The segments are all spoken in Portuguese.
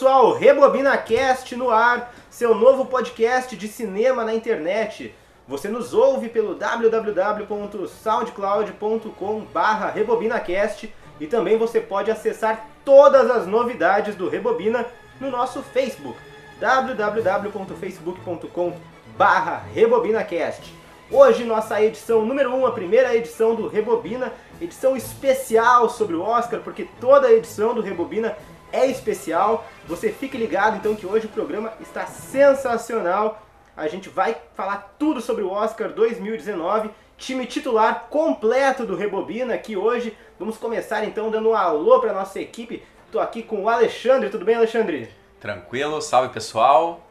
Pessoal, Rebobina Cast no ar, seu novo podcast de cinema na internet. Você nos ouve pelo www.soundcloud.com/rebobinacast e também você pode acessar todas as novidades do Rebobina no nosso Facebook, www.facebook.com/rebobinacast. Hoje nossa edição número 1, um, a primeira edição do Rebobina, edição especial sobre o Oscar, porque toda a edição do Rebobina é especial. Você fique ligado então que hoje o programa está sensacional. A gente vai falar tudo sobre o Oscar 2019, time titular completo do Rebobina aqui hoje. Vamos começar então dando um alô para nossa equipe. Estou aqui com o Alexandre. Tudo bem, Alexandre? Tranquilo, salve pessoal.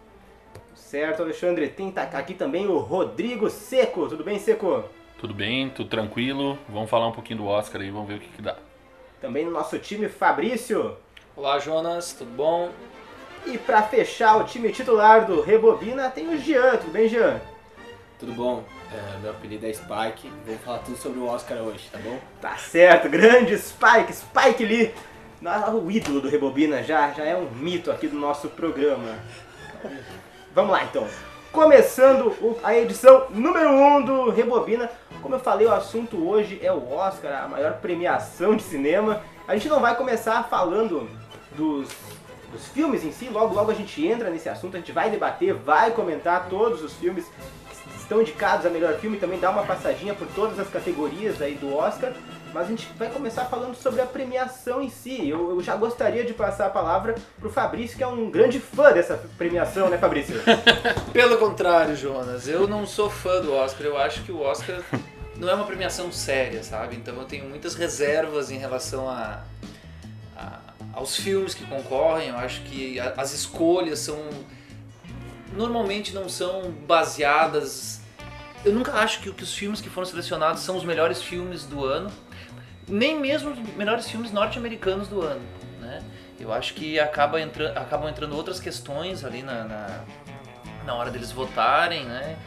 Certo, Alexandre. Tem tá aqui também o Rodrigo Seco. Tudo bem, Seco? Tudo bem, tudo tranquilo. Vamos falar um pouquinho do Oscar aí, vamos ver o que, que dá. Também no nosso time, Fabrício. Olá, Jonas, tudo bom? E para fechar o time titular do Rebobina tem o Jean. Tudo bem, Jean? Tudo bom? É, meu apelido é Spike. Vamos falar tudo sobre o Oscar hoje, tá bom? Tá certo, grande Spike, Spike Lee. O ídolo do Rebobina já, já é um mito aqui do nosso programa. Vamos lá então. Começando a edição número 1 um do Rebobina. Como eu falei, o assunto hoje é o Oscar, a maior premiação de cinema. A gente não vai começar falando dos, dos filmes em si, logo logo a gente entra nesse assunto, a gente vai debater, vai comentar todos os filmes que estão indicados a melhor filme, também dar uma passadinha por todas as categorias aí do Oscar. Mas a gente vai começar falando sobre a premiação em si. Eu, eu já gostaria de passar a palavra pro Fabrício, que é um grande fã dessa premiação, né, Fabrício? Pelo contrário, Jonas, eu não sou fã do Oscar. Eu acho que o Oscar não é uma premiação séria, sabe? Então eu tenho muitas reservas em relação a aos filmes que concorrem. Eu acho que a, as escolhas são normalmente não são baseadas. Eu nunca acho que, que os filmes que foram selecionados são os melhores filmes do ano nem mesmo os melhores filmes norte-americanos do ano, né? Eu acho que acaba entra, acabam entrando outras questões ali na, na, na hora deles votarem, né?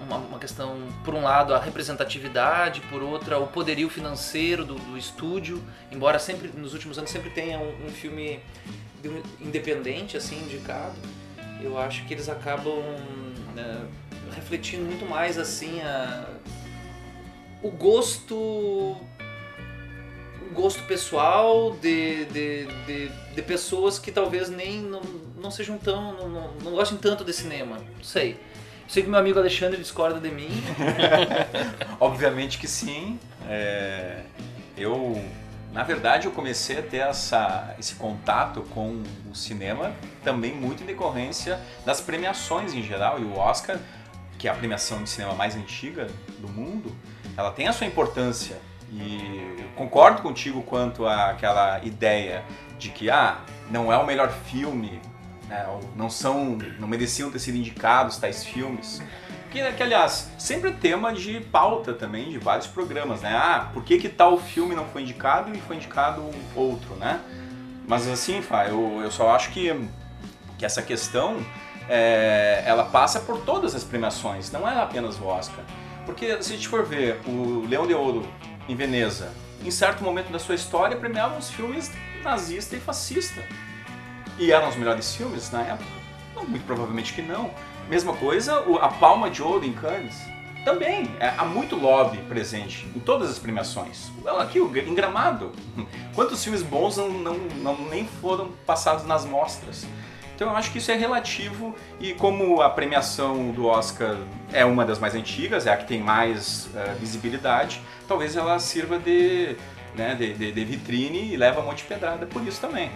Uma, uma, questão, por um lado, a representatividade, por outra, o poderio financeiro do, do estúdio, embora sempre, nos últimos anos, sempre tenha um, um filme independente, assim, indicado, eu acho que eles acabam né, refletindo muito mais, assim, a, o gosto gosto pessoal de, de, de, de, pessoas que talvez nem não, não sejam tão. Não, não, não gostem tanto de cinema. Não sei. Sei que meu amigo Alexandre discorda de mim. Obviamente que sim. É, eu, na verdade, eu comecei a ter essa, esse contato com o cinema também muito em decorrência das premiações em geral. E o Oscar, que é a premiação de cinema mais antiga do mundo, ela tem a sua importância e concordo contigo quanto àquela ideia de que ah, não é o melhor filme, né, não são, não mereciam ter sido indicados tais filmes. Que, que, aliás, sempre é tema de pauta também de vários programas, né? Ah, por que, que tal filme não foi indicado e foi indicado outro, né? Mas assim, Fá, eu, eu só acho que, que essa questão é, ela passa por todas as premiações, não é apenas o Oscar. Porque se a gente for ver o Leão de Ouro em Veneza, em certo momento da sua história, premiavam os filmes nazista e fascista. E eram os melhores filmes na época? Muito provavelmente que não. Mesma coisa, a Palma de Ouro em Cannes. Também, é, há muito lobby presente em todas as premiações. Aqui, em Gramado. Quantos filmes bons não, não, não nem foram passados nas mostras? Então eu acho que isso é relativo e como a premiação do Oscar é uma das mais antigas, é a que tem mais uh, visibilidade, talvez ela sirva de, né, de, de, de vitrine e leva um monte de pedrada por isso também.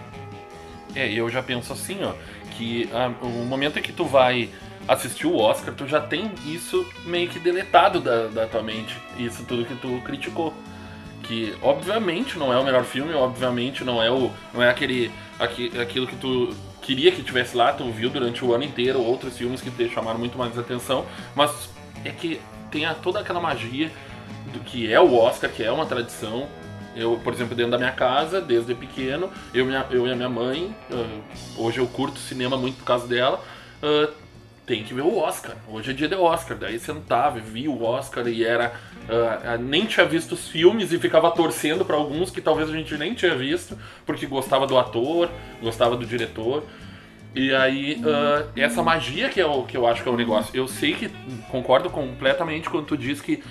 É, eu já penso assim, ó, que ah, o momento em que tu vai assistir o Oscar, tu já tem isso meio que deletado da, da tua mente, isso tudo que tu criticou. Que obviamente não é o melhor filme, obviamente não é o. não é aquele. aquilo que tu queria que tivesse lá, tu viu durante o ano inteiro outros filmes que te chamaram muito mais atenção, mas é que tem toda aquela magia do que é o Oscar, que é uma tradição. Eu, por exemplo, dentro da minha casa, desde pequeno, eu, minha, eu e a minha mãe, uh, hoje eu curto cinema muito por causa dela, uh, tem que ver o Oscar. Hoje é dia de Oscar. Daí sentava, via o Oscar e era. ah, ah, nem tinha visto os filmes e ficava torcendo pra alguns que talvez a gente nem tinha visto, porque gostava do ator, gostava do diretor. E aí, ah, essa magia que, é o, que eu acho que é o negócio. Eu sei que concordo completamente quando tu diz que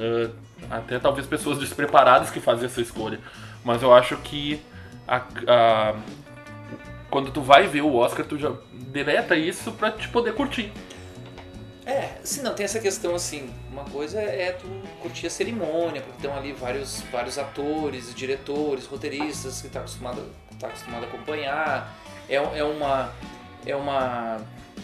ah, até talvez pessoas despreparadas que fazem essa escolha. Mas eu acho que a- a- quando tu vai ver o Oscar, tu já deleta isso pra te poder curtir. É, se não, tem essa questão assim, uma coisa é tu curtir a cerimônia, porque estão ali vários, vários atores, diretores, roteiristas que tá acostumado, tá acostumado a acompanhar. É, é uma é uma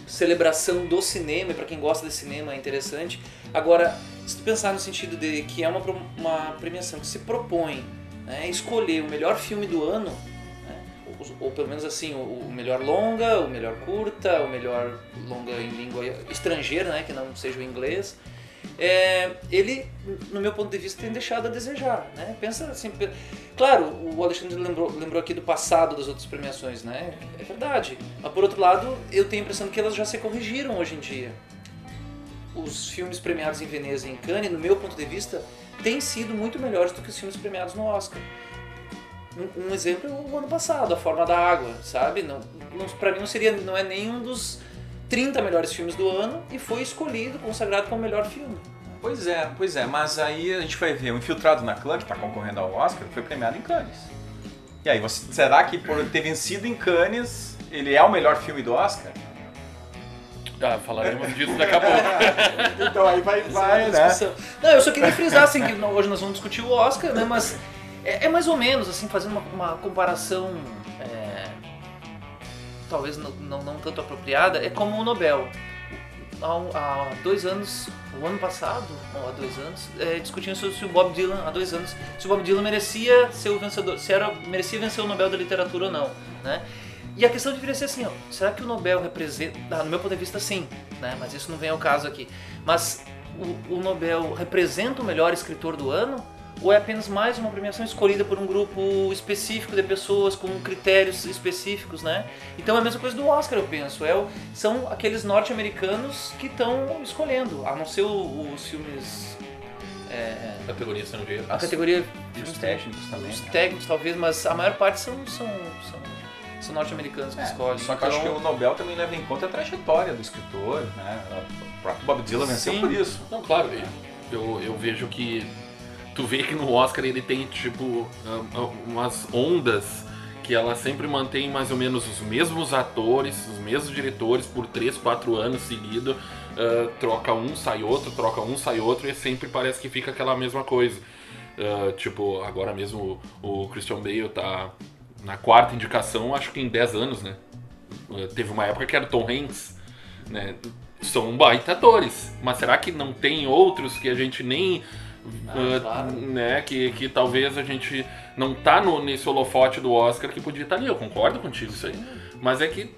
celebração do cinema, para quem gosta de cinema é interessante. Agora, se tu pensar no sentido de que é uma, uma premiação que se propõe né, escolher o melhor filme do ano, né, ou, ou pelo menos assim, o, o melhor longa, o melhor curta, o melhor longa em língua estrangeira, né, que não seja o inglês, é, ele, no meu ponto de vista, tem deixado a desejar. Né? Pensa assim, claro, o Alexandre lembrou, lembrou aqui do passado das outras premiações, né? É verdade. Mas por outro lado, eu tenho a impressão que elas já se corrigiram hoje em dia. Os filmes premiados em Veneza e em Cannes, no meu ponto de vista, têm sido muito melhores do que os filmes premiados no Oscar. Um, um exemplo é o ano passado, A Forma da Água, sabe? Não, não, pra mim não seria, não é nenhum dos 30 melhores filmes do ano e foi escolhido, consagrado como melhor filme. Pois é, pois é, mas aí a gente vai ver o Infiltrado na Clã, que está concorrendo ao Oscar, foi premiado em Cannes. E aí, você, será que por ter vencido em Cannes, ele é o melhor filme do Oscar? Ah, falaremos disso daqui a pouco. Então aí vai, vai, né? discussão. Não, eu só queria frisar assim que hoje nós vamos discutir o Oscar, né? Mas é, é mais ou menos assim, fazendo uma, uma comparação é, talvez não, não, não tanto apropriada, é como o Nobel. Há, há dois anos, o ano passado, ou há dois anos, é, discutindo sobre se o Bob Dylan, há dois anos, se o Bob Dylan merecia ser o vencedor, se era, merecia vencer o Nobel da literatura ou não, né? E a questão deveria ser assim, ó, será que o Nobel representa, ah, no meu ponto de vista sim, né? Mas isso não vem ao caso aqui. Mas o, o Nobel representa o melhor escritor do ano? Ou é apenas mais uma premiação escolhida por um grupo específico de pessoas com critérios específicos, né? Então é a mesma coisa do Oscar, eu penso. É o- são aqueles norte-americanos que estão escolhendo, a não ser o- os filmes. é, Categoria estrangeira. a categoria os técnicos também. os né? técnicos talvez, mas a maior parte são, são, são, são norte-americanos que É, escolhem. Só que eu acho que Então, o Nobel também leva em conta a trajetória do escritor, né? O próprio Bob Dylan venceu por isso. Não, claro, eu, eu vejo que tu vê que no Oscar ele tem tipo ah, ah, umas ondas que ela sempre mantém mais ou menos os mesmos atores, os mesmos diretores por 3, 4 anos seguidos. ah, troca um, sai outro, troca um, sai outro, e sempre parece que fica aquela mesma coisa. Ah, tipo, agora mesmo o, o Christian Bale tá na quarta indicação, acho que em 10 anos, né? Ah, teve uma época que era Tom Hanks, né? São baita atores, mas será que não tem outros que a gente nem. Ah, ah, claro. né, que, que talvez a gente não tá no, nesse holofote do Oscar que podia estar ali. Eu concordo contigo isso aí. Mas é que,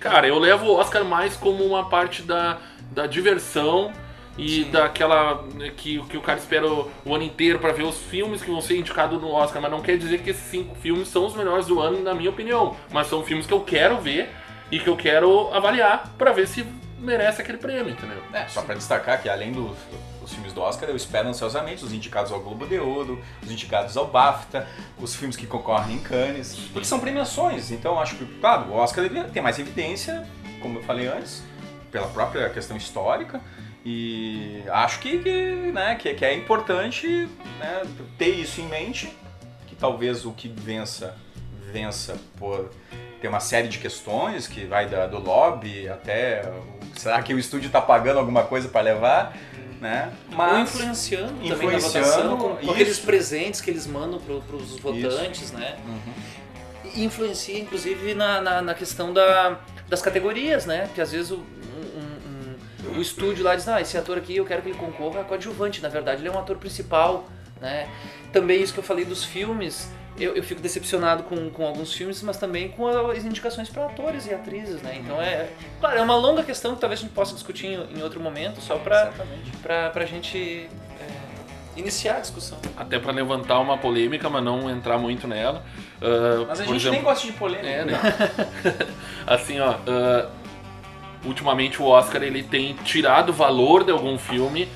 cara, eu levo o Oscar mais como uma parte da, da diversão e Sim. daquela né, que, que o cara espera o, o ano inteiro pra ver os filmes que vão ser indicados no Oscar, mas não quer dizer que esses cinco filmes são os melhores do ano, na minha opinião. Mas são filmes que eu quero ver e que eu quero avaliar pra ver se merece aquele prêmio, entendeu? É, só pra destacar que além dos, dos filmes do Oscar, eu espero ansiosamente os indicados ao Globo de Ouro, os indicados ao BAFTA, os filmes que concorrem em Cannes, porque são premiações, então acho que, claro, o Oscar ele tem mais evidência, como eu falei antes, pela própria questão histórica, e acho que, que, né, que, que é importante né, ter isso em mente, que talvez o que vença, vença por ter uma série de questões que vai da- do lobby até será que o estúdio está pagando alguma coisa para levar, né? Ou influenciando, também na influenciando, votação, com, com isso. aqueles presentes que eles mandam para os votantes, né? Uhum. E influencia, inclusive, na, na, na questão da, das categorias, né? Que às vezes o, o estúdio lá diz, ah, esse ator aqui eu quero que ele concorra a coadjuvante. Na verdade, ele é um ator principal, né? Também isso que eu falei dos filmes, eu, eu fico decepcionado com, com alguns filmes, mas também com as indicações para atores e atrizes, né? Então é, claro, é uma longa questão que talvez a gente possa discutir em, em outro momento, só para pra gente é, iniciar a discussão. Até pra levantar uma polêmica, mas não entrar muito nela. Ah, Mas a gente nem exemplo- gosta de polêmica. É, né? assim, ó. ah, ultimamente o Oscar ele tem tirado valor de algum filme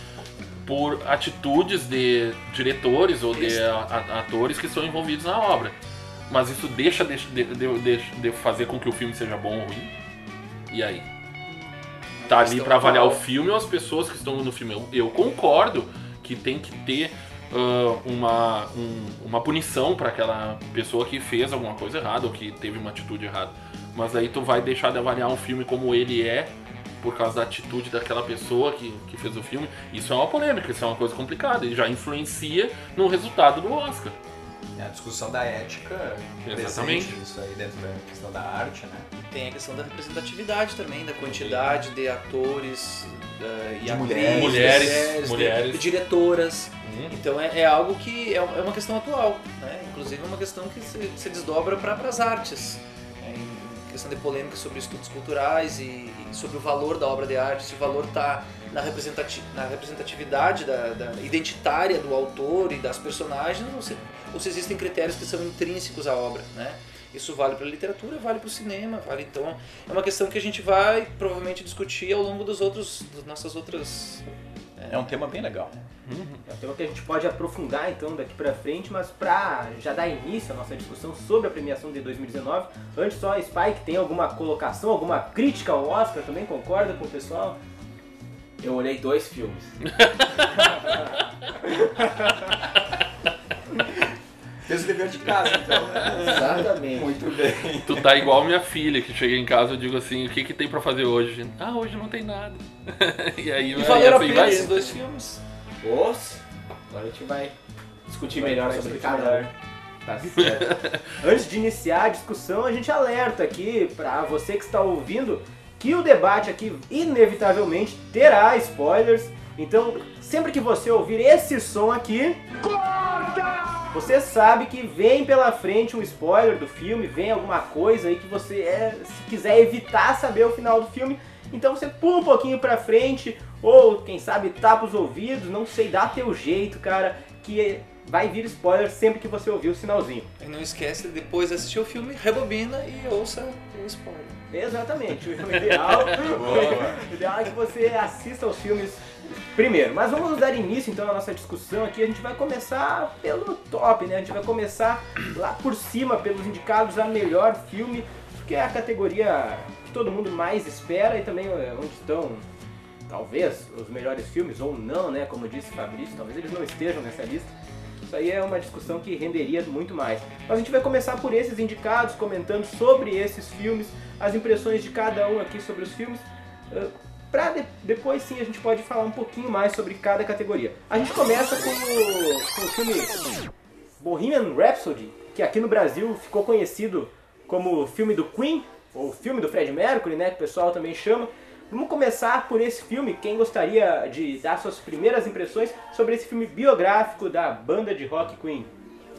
por atitudes de diretores ou de atores que estão envolvidos na obra. Mas isso deixa de, de, de- de- fazer com que o filme seja bom ou ruim? E aí? Tá ali pra avaliar o filme ou as pessoas que estão no filme? Eu, eu concordo que tem que ter ah, uma, um- uma punição para aquela pessoa que fez alguma coisa errada ou que teve uma atitude errada. Mas aí tu vai deixar de avaliar um filme como ele é por causa da atitude daquela pessoa que, que fez o filme. Isso é uma polêmica, isso é uma coisa complicada. E já influencia no resultado do Oscar. É a discussão da ética Exatamente. isso aí dentro da questão da arte, né? Tem a questão da representatividade também, da quantidade de atores eh, e De atrizes, mulheres. de- Mulheres. de diretoras. Então é, é algo que é, é uma questão atual, né? Inclusive é uma questão que se, se desdobra para as artes. Questão de polêmica sobre estudos culturais e, e sobre o valor da obra de arte, se o valor está na, representati na representatividade da, da identitária do autor e das personagens, ou se, ou se existem critérios que são intrínsecos à obra, né? Isso vale para a literatura, vale para o cinema, vale então é uma questão que a gente vai provavelmente discutir ao longo dos outros, das nossas outras É um tema bem legal. É um tema que a gente pode aprofundar então daqui pra frente, mas pra já dar início à nossa discussão sobre a premiação de 2019, antes só, Spike, tem alguma colocação, alguma crítica ao Oscar também? Concorda com o pessoal? Eu olhei dois filmes. Fez o dever de casa, então. né? Exatamente. Muito bem. Tu tá igual minha filha, que chega em casa e eu digo assim, o que que tem pra fazer hoje? Ah, hoje não tem nada. e aí, E aí a assim pena vai. esses dois filmes. Os, agora a gente vai discutir melhor Vai sobre discutir cada melhor. um. Tá certo. Antes de iniciar a discussão, a gente alerta aqui pra você que está ouvindo que o debate aqui inevitavelmente terá spoilers. Então, sempre que você ouvir esse som aqui, você sabe que vem pela frente um spoiler do filme, vem alguma coisa aí que você, é, se quiser evitar saber o final do filme, então você pula um pouquinho pra frente, ou quem sabe tapa os ouvidos, não sei, dá teu jeito, cara, que vai vir spoiler sempre que você ouvir o sinalzinho. E não esquece, depois de assistir o filme, rebobina e ouça o spoiler. Exatamente, o ideal, o ideal é que você assista aos filmes primeiro. Mas vamos dar início então à nossa discussão aqui. A gente vai começar pelo top, né? A gente vai começar lá por cima, pelos indicados a melhor filme, porque é a categoria que todo mundo mais espera e também é onde estão, talvez, os melhores filmes, ou não, né? Como disse Fabrício, talvez eles não estejam nessa lista. Isso aí é uma discussão que renderia muito mais. Mas a gente vai começar por esses indicados, comentando sobre esses filmes, as impressões de cada um aqui sobre os filmes. Pra de- depois sim a gente pode falar um pouquinho mais sobre cada categoria. A gente começa com o, com o filme Bohemian Rhapsody, que aqui no Brasil ficou conhecido como filme do Queen, ou filme do Fred Mercury, né, que o pessoal também chama. Vamos começar por esse filme. Quem gostaria de dar suas primeiras impressões sobre esse filme biográfico da banda de rock Queen?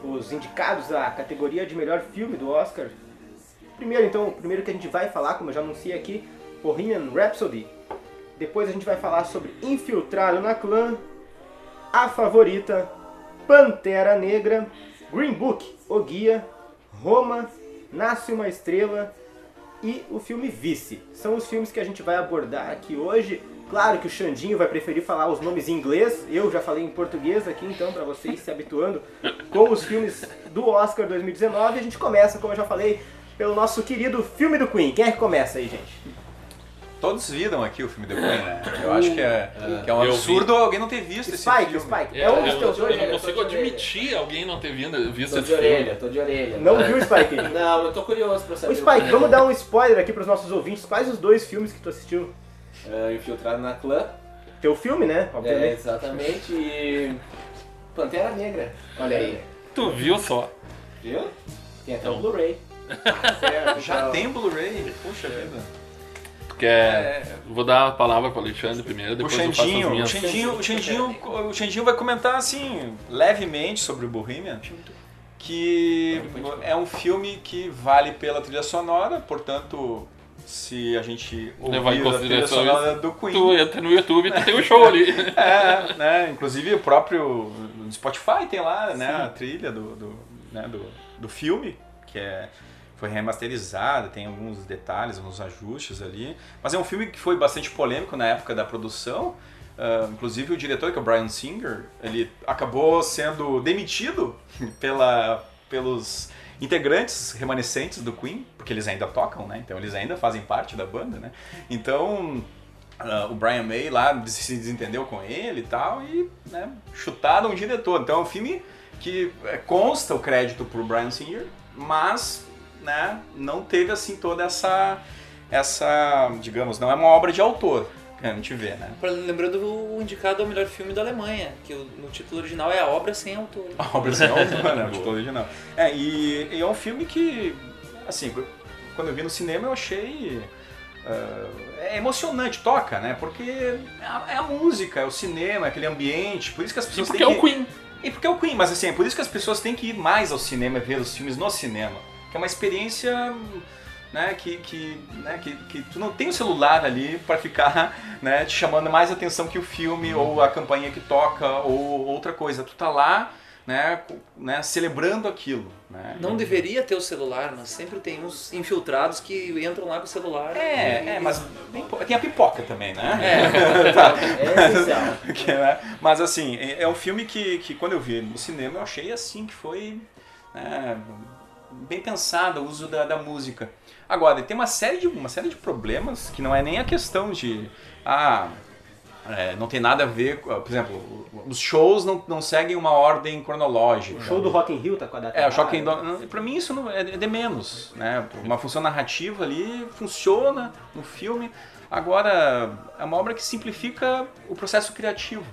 Os indicados à categoria de melhor filme do Oscar. Primeiro, então, o primeiro que a gente vai falar, como eu já anunciei aqui, Bohemian Rhapsody. Depois a gente vai falar sobre Infiltrado na Clã, A Favorita, Pantera Negra, Green Book, O Guia, Roma, Nasce uma Estrela e o filme Vice. São os filmes que a gente vai abordar aqui hoje. Claro que o Xandinho vai preferir falar os nomes em inglês, eu já falei em português aqui, então para vocês se habituando com os filmes do Oscar 2019. A gente começa, como eu já falei, pelo nosso querido filme do Queen. Quem é que começa aí, gente? Todos viram aqui o filme do Queen, né? Eu acho que é, que é um Eu vi. absurdo alguém não ter visto esse Spike, filme. Spike. É, É um dos eu, teus eu dois. não eu tô consigo admitir alguém não ter vindo, visto Tô esse de filme. orelha, tô de orelha. Não viu, Spike? Não, eu tô curioso pra saber. Ô Spike, vamos dar um spoiler aqui pros nossos ouvintes. Quais os dois filmes que tu assistiu? Ah, infiltrado na clã. Teu filme, né? É, Obviamente. exatamente. E. Pantera Negra. Olha aí. Tu viu só? Viu? Tem até Então. o Blu-ray. certo, Já então. tem Blu-ray? Puxa vida. Tu quer... Vou dar a palavra pro Alexandre primeiro, O depois eu faço as Xandinho, o minhas. Xandinho, o Xandinho, o Xandinho vai comentar assim, levemente sobre o Bohemian, que é um filme que vale pela trilha sonora, portanto, se a gente Levar em ouvir a trilha consideração sonora do Tu Queen, entra no YouTube, tu tem o show ali. é, né, inclusive o próprio Spotify tem lá, né, a trilha do, do, né, do, do filme, que é, foi remasterizada, tem alguns detalhes, alguns ajustes ali. Mas é um filme que foi bastante polêmico na época da produção. Uh, inclusive o diretor, que é o Brian Singer, ele acabou sendo demitido pela, pelos integrantes remanescentes do Queen, porque eles ainda tocam, né? Então eles ainda fazem parte da banda, né? Então uh, o Brian May lá se desentendeu com ele e tal e né, chutaram o diretor. Então é um filme que é, consta o crédito pro Brian Singer, mas né, não teve assim toda essa essa, digamos, não é uma obra de autor. que a gente vê, né? Lembrando o indicado ao melhor filme da Alemanha, que no título original é A Obra Sem Autor. A obra sem autor, né? O título original. É, e, e é um filme que, assim, quando eu vi no cinema eu achei uh, é emocionante, toca, né? Porque é a, é a, música, é o cinema, é aquele ambiente, por isso que as pessoas e porque têm é que... o Queen. E porque é o Queen, mas assim, é por isso que as pessoas têm que ir mais ao cinema, ver os filmes no cinema. Que é uma experiência né, que, que, né, que, que tu não tem o celular ali para ficar né, te chamando mais atenção que o filme Uhum. ou a campanha que toca ou outra coisa. Tu tá lá né, né, celebrando aquilo. Né? Não deveria ter o celular, mas sempre tem uns infiltrados que entram lá com o celular. É, e- é, mas tem, a pipoca também, né? É. Tá. É essencial. Que, né? Mas assim, é é um filme que, que quando eu vi no cinema eu achei assim que foi né, bem pensado o uso da, da música. Agora, tem uma série, de, uma série de problemas que não é nem a questão de. Ah, é, não tem nada a ver. Por exemplo, os shows não, não seguem uma ordem cronológica. O show do Rock in Rio tá com a data É, o Choque errada. Pra mim isso não, é é de menos, né? Uma função narrativa ali funciona no filme. Agora, é uma obra que simplifica o processo criativo.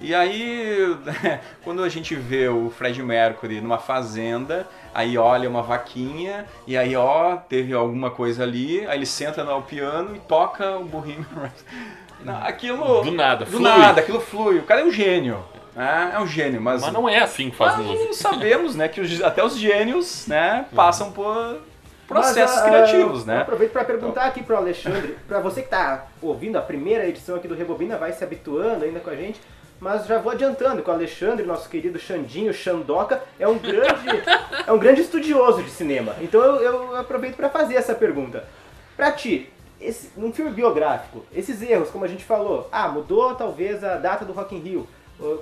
E aí, quando a gente vê o Fred Mercury numa fazenda, aí olha uma vaquinha, e aí, ó, teve alguma coisa ali, aí ele senta no piano e toca o Bohemian Rhapsody. Aquilo... Do nada, Do flui. nada, aquilo flui. O cara é um gênio. né? É um gênio, mas... Mas não é assim que faz Mas música. sabemos, né, que os- até os gênios, né, passam por processos Mas, ah, criativos, né? aproveito para perguntar aqui pro Alexandre, para você que tá ouvindo a primeira edição aqui do Rebobina, vai se habituando ainda com a gente, mas já vou adiantando que o Alexandre, nosso querido Xandinho Xandoca, é um grande, é um grande estudioso de cinema. Então eu, eu aproveito para fazer essa pergunta. Pra ti, esse, num filme biográfico, esses erros, como a gente falou, ah, mudou talvez a data do Rock in Rio.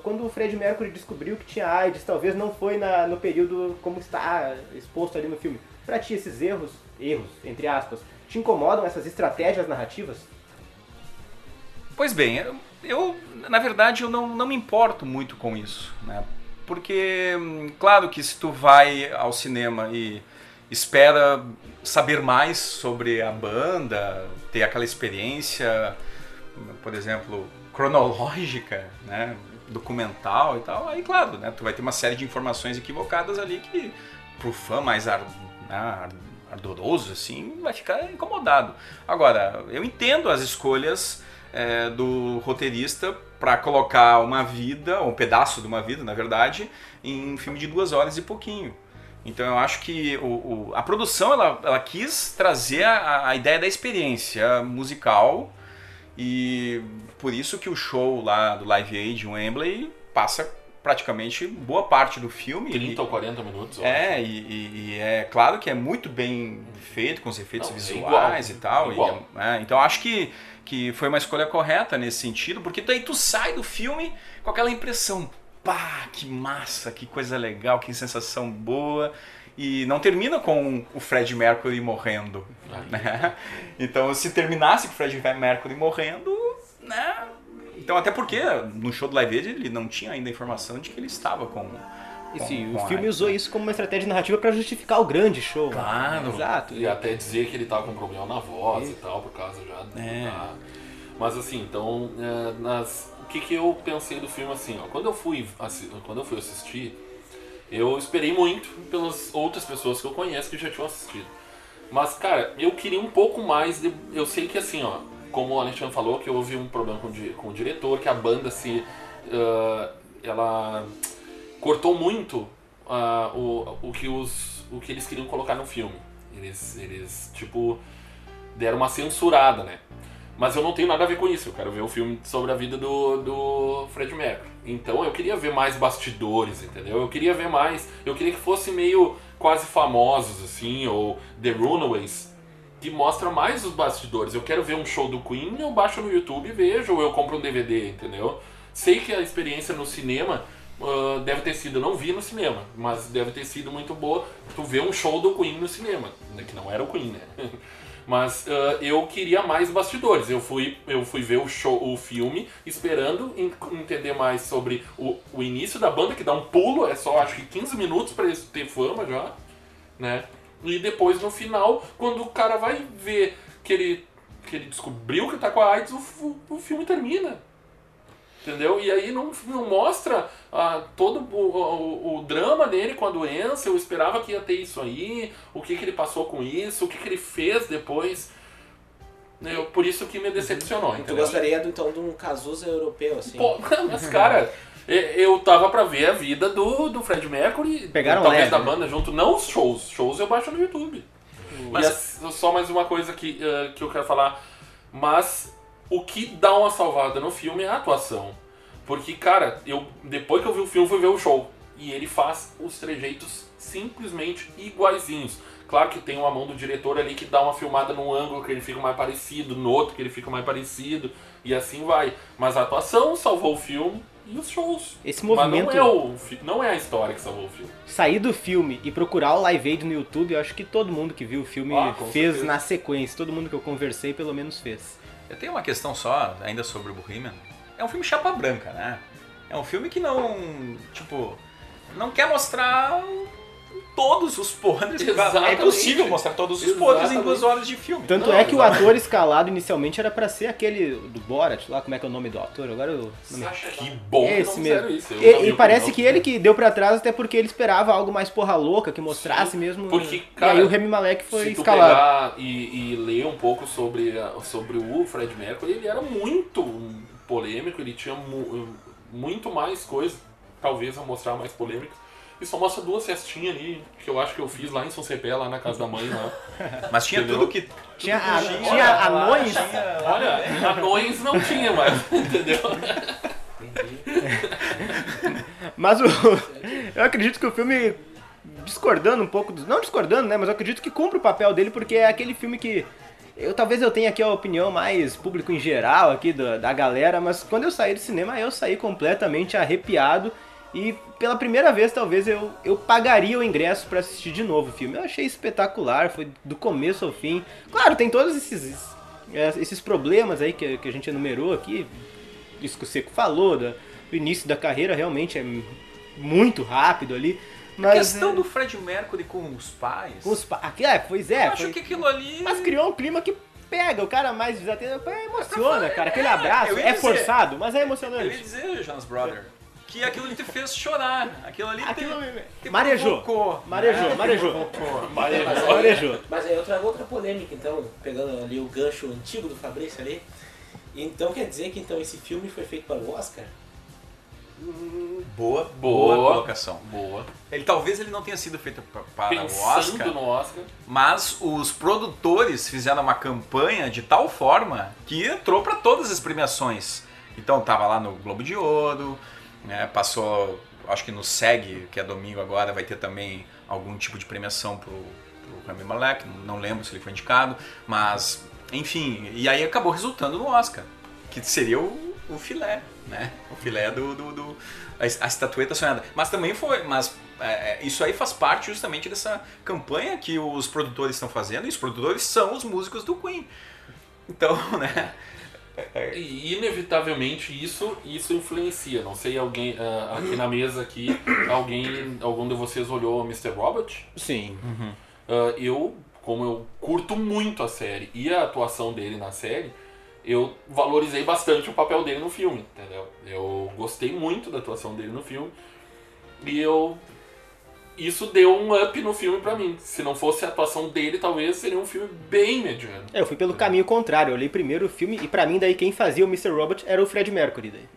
Quando o Fred Mercury descobriu que tinha AIDS, talvez não foi na- no período como está exposto ali no filme. Pra ti, esses erros, erros, entre aspas, te incomodam essas estratégias narrativas? Pois bem, eu, na verdade, eu não, não me importo muito com isso, né? Porque, hum, claro que se tu vai ao cinema e espera saber mais sobre a banda, ter aquela experiência, por exemplo, cronológica, né? documental e tal, aí claro, né? tu vai ter uma série de informações equivocadas ali que pro fã mais ar, né, ar- ardoroso assim vai ficar incomodado. Agora, eu entendo as escolhas é, do roteirista para colocar uma vida, ou um pedaço de uma vida, na verdade, em um filme de duas horas e pouquinho. Então eu acho que o, o- a produção ela, ela quis trazer a, a ideia da experiência musical e por isso que o show lá do Live Aid, em Wembley, passa praticamente boa parte do filme. 30 ou 40 minutos. É, e, e- e é claro que é muito bem feito com os efeitos Não, é visuais igual, e tal. e igual. é- é, então acho que, que foi uma escolha correta nesse sentido, porque daí tu sai do filme com aquela impressão, pá, que massa, que coisa legal, que sensação boa. E não termina com o Fred Mercury morrendo. Né? Então se terminasse com o Fred Mercury morrendo, né? Então até porque no show do Live Aid ele não tinha ainda a informação de que ele estava com... E sim, o filme usou isso como uma estratégia narrativa para justificar o grande show. Claro. Exato. E até dizer que ele tava com problema na voz e tal, por causa já É. da... Mas assim, então, é, nas... o que, que eu pensei do filme assim, ó, quando eu fui assi- quando eu fui assistir, eu esperei muito pelas outras pessoas que eu conheço que já tinham assistido. Mas, cara, eu queria um pouco mais de... Eu sei que assim, ó, como o Alexandre falou, que houve um problema com o, di- com o diretor, que a banda se... ah, ela cortou muito ah, o, o, que os, o que eles queriam colocar no filme. Eles, eles, tipo, deram uma censurada, né? Mas eu não tenho nada a ver com isso. Eu quero ver o filme sobre a vida do, do Fred Mercury. Então eu queria ver mais bastidores, entendeu? Eu queria ver mais. Eu queria que fosse meio quase famosos, assim, ou The Runaways, que mostra mais os bastidores. Eu quero ver um show do Queen, eu baixo no YouTube e vejo, ou eu compro um DVD, entendeu? Sei que a experiência no cinema uh, deve ter sido, não vi no cinema, mas deve ter sido muito boa tu ver um show do Queen no cinema, né, que não era o Queen, né? Mas uh, eu queria mais bastidores. Eu fui, eu fui ver o show, o filme, esperando en- entender mais sobre o, o início da banda, que dá um pulo, é só acho que 15 minutos para eles ter fama já, né? E depois no final, quando o cara vai ver que ele, que ele descobriu que tá com a AIDS, o, fu- o filme termina. Entendeu? E aí não, não mostra ah, todo o, o, o drama dele com a doença. Eu esperava que ia ter isso aí, o que, que ele passou com isso, o que, que ele fez depois. Eu, por isso que me decepcionou. Tu entendeu? gostaria então de um Cazuza europeu, assim? Pô, mas cara, eu tava pra ver a vida do, do Fred Mercury, Pegaram talvez leve, da né? banda junto, não os shows. Shows eu baixo no YouTube. Mas- E a- só mais uma coisa que, eh, que eu quero falar. Mas o que dá uma salvada no filme é a atuação. Porque, cara, eu depois que eu vi o filme, fui ver o show. E ele faz os trejeitos simplesmente iguaizinhos. Claro que tem uma mão do diretor ali que dá uma filmada num ângulo que ele fica mais parecido, no outro que ele fica mais parecido, e assim vai. Mas a atuação salvou o filme e os shows. Esse Mas movimento, não é, o, não é a história que salvou o filme. sair do filme e procurar o Live Aid no YouTube, eu acho que todo mundo que viu o filme Ah, fez certeza. na sequência. Todo mundo que eu conversei, pelo menos, fez. Eu tenho uma questão só, ainda sobre o Bohemian. É um filme chapa branca, né? É um filme que não, tipo, não quer mostrar todos os podres. É Exatamente. impossível mostrar todos os podres em Exatamente. duas horas de filme. Tanto Não, é que o exato. ator escalado inicialmente era pra ser aquele do Borat, lá como é que é o nome do ator, agora eu não me Que bom não Esse mesmo. isso. E, e o parece que ele que deu pra trás até porque ele esperava algo mais porra louca, que mostrasse Sim, mesmo. porque, e cara, aí o Remy Malek foi Se tu escalado. pegar e, e ler um pouco sobre, sobre o Fred Mercury, ele era muito polêmico, ele tinha mu- muito mais coisa, talvez a mostrar mais polêmica. E só mostra duas festinhas ali, que eu acho que eu fiz lá em São Cepé, lá na casa da mãe lá. Mas tinha Entendeu? tudo que. Tinha, tudo a- que tinha lá, anões. tinha Olha, anões não tinha mais, entendeu? Mas o, eu acredito que o filme, discordando um pouco, dos, não discordando, né? Mas eu acredito que cumpre o papel dele porque é aquele filme que eu talvez eu tenha aqui a opinião mais público em geral aqui da, da galera, mas quando eu saí do cinema eu saí completamente arrepiado e pela primeira vez talvez eu, eu pagaria o ingresso pra assistir de novo o filme. Eu achei espetacular, foi do começo ao fim. Claro, tem todos esses é, esses problemas aí que, que a gente enumerou aqui, isso que o Seco falou, da, do início da carreira realmente é muito rápido ali. A Mas, questão é, do Fred Mercury com os pais. com os pa- aqui, é, pois é, eu acho foi- que aquilo ali. mas criou um clima que pega o cara mais desatento, é, emociona, cara, aquele É, abraço, é forçado, mas é Eu ia emocionante. dizer, Jonas Brother, que aquilo te fez chorar. Aquilo ali Aquilo te, te marejou. provocou, Marejou, né? marejou. Mas, Marejou. mas aí eu trago outra polêmica, então, pegando ali o gancho antigo do Fabrício ali. Então quer dizer que então esse filme foi feito para o Oscar? Boa, Boa. boa colocação. Boa. Ele talvez ele não tenha sido feito pa- para o Pensando Oscar, no Oscar. mas os produtores fizeram uma campanha de tal forma que entrou para todas as premiações. Então tava lá no Globo de Ouro, né, passou, acho que no SEG, que é domingo agora, vai ter também algum tipo de premiação pro, pro Rami Malek, não lembro se ele foi indicado, mas enfim, e aí acabou resultando no Oscar, que seria o, o filé, né? O filé do, do, do- a, estatueta sonhada. Mas também foi, mas é, é, isso aí faz parte justamente dessa campanha que os produtores estão fazendo, e os produtores são os músicos do Queen. Então, né? E inevitavelmente isso, isso influencia. Não sei alguém ah, aqui na mesa aqui, alguém, algum de vocês olhou Mr. Robot? Sim. Ah, eu, como eu curto muito a série e a atuação dele na série, eu valorizei bastante o papel dele no filme, entendeu? Eu gostei muito da atuação dele no filme e eu isso deu um up no filme pra mim. Se não fosse a atuação dele, talvez seria um filme bem mediano. É, eu fui pelo caminho contrário, eu olhei primeiro o filme e pra mim daí quem fazia o Mr. Robot era o Fred Mercury daí.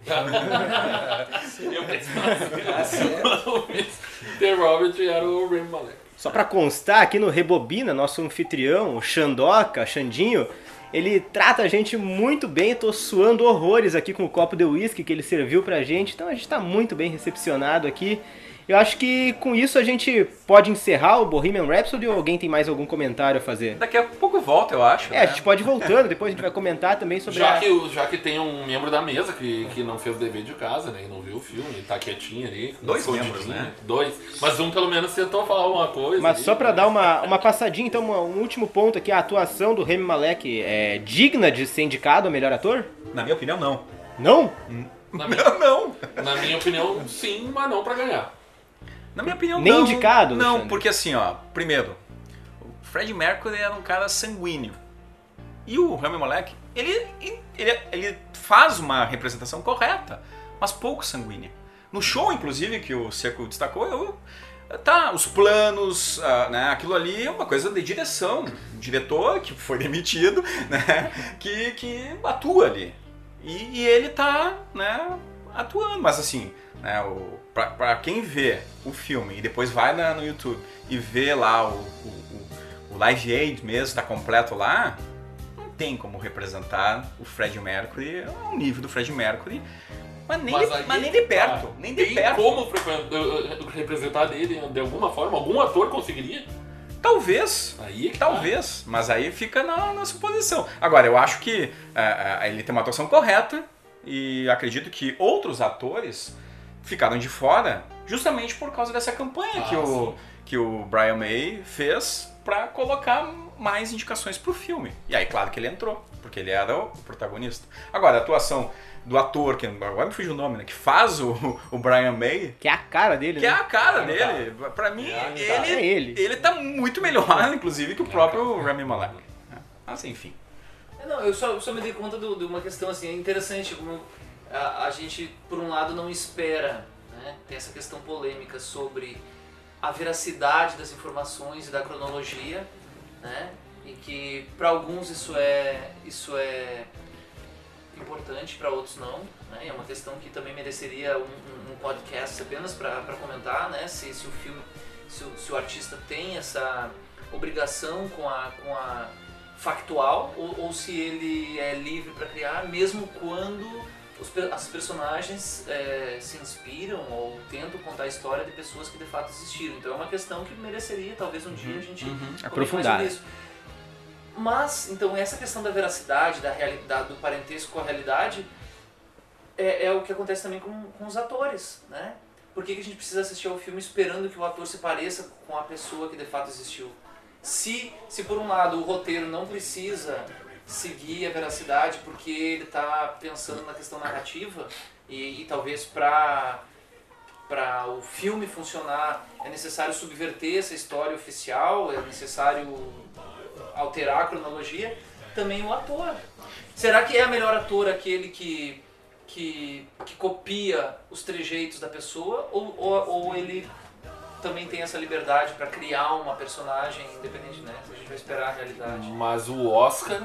eu pensava o Mr. Robert era o Rami Malek. Só pra constar, aqui no Rebobina, nosso anfitrião, o Xandoca, Xandinho, ele trata a gente muito bem, tô suando horrores aqui com o copo de uísque que ele serviu pra gente, então a gente tá muito bem recepcionado aqui. Eu acho que com isso a gente pode encerrar o Bohemian Rhapsody ou alguém tem mais algum comentário a fazer? Daqui a pouco volta, eu acho. É, a né? gente pode ir voltando, depois a gente vai comentar também sobre Já a... que, já que tem um membro da mesa que, que não fez o dever de casa, né? E não viu o filme, e tá quietinho ali. Dois membros, né? Dois. Mas um pelo menos tentou falar alguma coisa. Mas ali. só pra dar uma, uma passadinha, então, uma- um último ponto aqui, a atuação do Remy Malek é digna de ser indicado ao melhor ator? Na minha opinião, não. Não? Na minha, Não, não. na minha opinião, sim, mas não pra ganhar. Na minha opinião, Nem não. indicado, Não, Alexandre? porque assim, ó, primeiro, o Fred Mercury era um cara sanguíneo. E o Rami Malek, ele, ele, ele faz uma representação correta, mas pouco sanguínea. No show, inclusive, que o Seco destacou, eu, tá, os planos, ah, né, aquilo ali é uma coisa de direção. Um diretor que foi demitido, né, que, que atua ali. E, e ele tá, né, atuando, mas assim, né, o, pra, pra quem vê o filme e depois vai na- no YouTube e vê lá o, o, o- o Live Aid mesmo, tá completo lá, não tem como representar o Fred Mercury ao nível do Fred Mercury, mas nem, de, aí mas nem de perto, tá. nem de Tem perto. como uh, uh, representar dele de alguma forma? Algum ator conseguiria? Talvez, Aí é tá. Talvez, mas aí fica na, na suposição. Agora, eu acho que ah, ah, ele tem uma atuação correta e acredito que outros atores ficaram de fora justamente por causa dessa campanha Ah, que, o, sim. que o Brian May fez pra colocar mais indicações pro filme. E aí, claro que ele entrou, porque ele era o protagonista. Agora, a atuação do ator, que agora me fugiu o nome, né? Que faz o, o Brian May, Que é a cara dele, que é né? a cara É, dele. Pra mim, É, ele, É ele. ele tá muito melhor, inclusive, que o próprio Rami Malek. Mas enfim. É, Não, eu só, só me dei conta de uma questão assim, é interessante como a, a gente, por um lado, não espera, né? Tem essa questão polêmica sobre a veracidade das informações e da cronologia, né? E que para alguns isso é isso é importante, para outros não, né? É uma questão que também mereceria um, um- um podcast apenas para comentar, né? Se, se o filme, se o, se o artista tem essa obrigação com a, com a factual ou, ou se ele é livre para criar, mesmo quando os as personagens é, se inspiram ou tentam contar a história de pessoas que de fato existiram. Então é uma questão que mereceria talvez um dia a gente comentar mais Aprofundar. isso. Mas, então, essa questão da veracidade, da realidade, do parentesco com a realidade, é, é o que acontece também com, com os atores, né? Por que, que a gente precisa assistir ao filme esperando que o ator se pareça com a pessoa que de fato existiu? Se, se por um lado o roteiro não precisa seguir a veracidade porque ele está pensando na questão narrativa e, e talvez para para o filme funcionar é necessário subverter essa história oficial, é necessário alterar a cronologia, também o ator. Será que é melhor ator aquele que, que, que copia os trejeitos da pessoa ou, ou, ou ele também tem essa liberdade para criar uma personagem independente, né? A gente vai esperar a realidade. Mas o Oscar,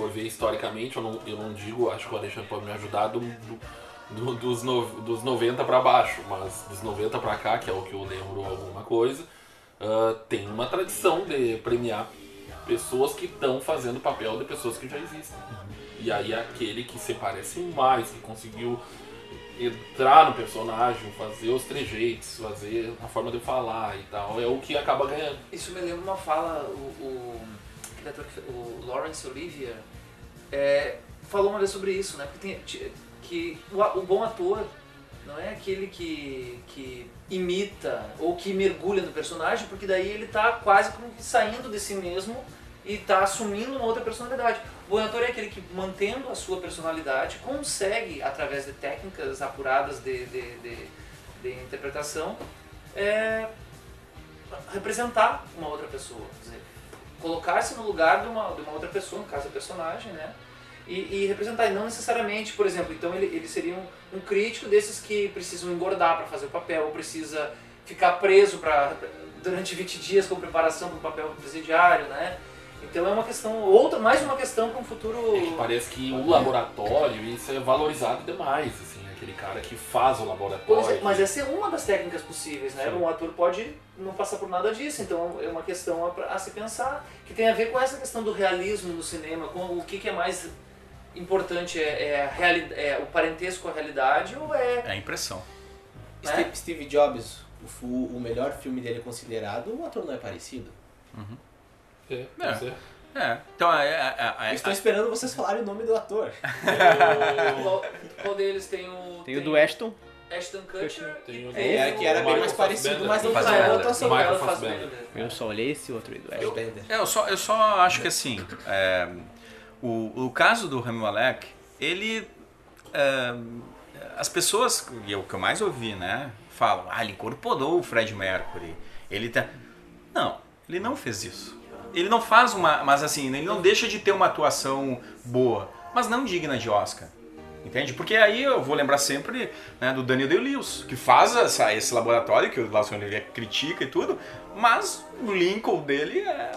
for ver historicamente, eu não, eu não digo, acho que o Alexandre pode me ajudar, do, do- do- dos, no, dos 90 pra baixo, mas dos 90 pra cá, que é o que eu lembro alguma coisa, ah, tem uma tradição de premiar pessoas que estão fazendo o papel de pessoas que já existem. E aí aquele que se parece mais, que conseguiu entrar no personagem, fazer os trejeitos, fazer a forma de falar e tal, é o que acaba ganhando. Isso me lembra uma fala, o, o, o Laurence Olivier é, falou uma vez sobre isso, né? Porque tem, que o, o bom ator não é aquele que, que imita ou que mergulha no personagem, porque daí ele tá quase como que saindo de si mesmo e tá assumindo uma outra personalidade. O bom ator é aquele que, mantendo a sua personalidade, consegue, através de técnicas apuradas de, de, de, de interpretação, é, representar uma outra pessoa, dizer, colocar-se no lugar de uma, de uma outra pessoa, no caso a personagem, né? E, e representar, não necessariamente, por exemplo, então ele, ele seria um, um crítico desses que precisam engordar para fazer o papel, ou precisa ficar preso pra, durante 20 dias com preparação para o papel presidiário, né? Então é uma questão, outra, mais uma questão para um futuro... É que parece que o laboratório, isso é valorizado demais, assim, aquele cara que faz o laboratório. Pois é, mas essa é uma das técnicas possíveis, né? Sim. Um ator pode não passar por nada disso, então é uma questão a, a se pensar que tem a ver com essa questão do realismo no cinema, com o que, que é mais importante, é, é, a reali- é o parentesco com a realidade ou é... É a impressão. Steve, Steve Jobs, o, o melhor filme dele é considerado, o ator não é parecido. É, É. É, então é, é, é, Eu estou esperando vocês falarem o nome do ator. Qual, qual deles tem o. Tem o do Ashton. Ashton Kutcher. Tem o do- É, que era bem mais parecido, mas não é Michael faz Fassbender. bem, né? Eu só olhei esse outro aí do Ashton. Fassbender. É, eu só, eu só acho que assim, é, o, o caso do Rami Malek, ele. é, as pessoas, e é o que eu mais ouvi, né? Falam, ah, ele incorporou o Fred Mercury. Ele tá. Não, ele não fez isso. Ele não faz uma. Mas assim, ele não deixa de ter uma atuação boa, mas não digna de Oscar. Entende? Porque aí eu vou lembrar sempre né, do Daniel Day-Lewis, que faz essa- esse laboratório que o Lawson Olivier critica e tudo, mas o Lincoln dele é,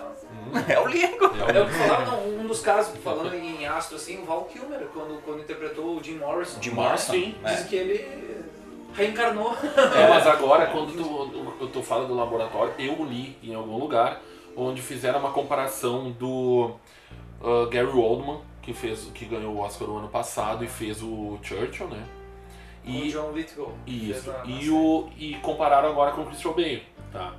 é o Lincoln. É o que falaram, não, um dos casos, falando em astro assim, o Val Kilmer, quando, quando interpretou o Jim Morrison. Jim Morrison, Sim, é. diz que ele reencarnou. É, mas agora, quando tu, tu, tu fala do laboratório, eu li em algum lugar onde fizeram uma comparação do uh, Gary Oldman, que, fez, que ganhou o Oscar o ano passado e fez o Churchill, né? o E, John Lithgow. isso, e, o, e compararam agora com o Christian Bale, tá?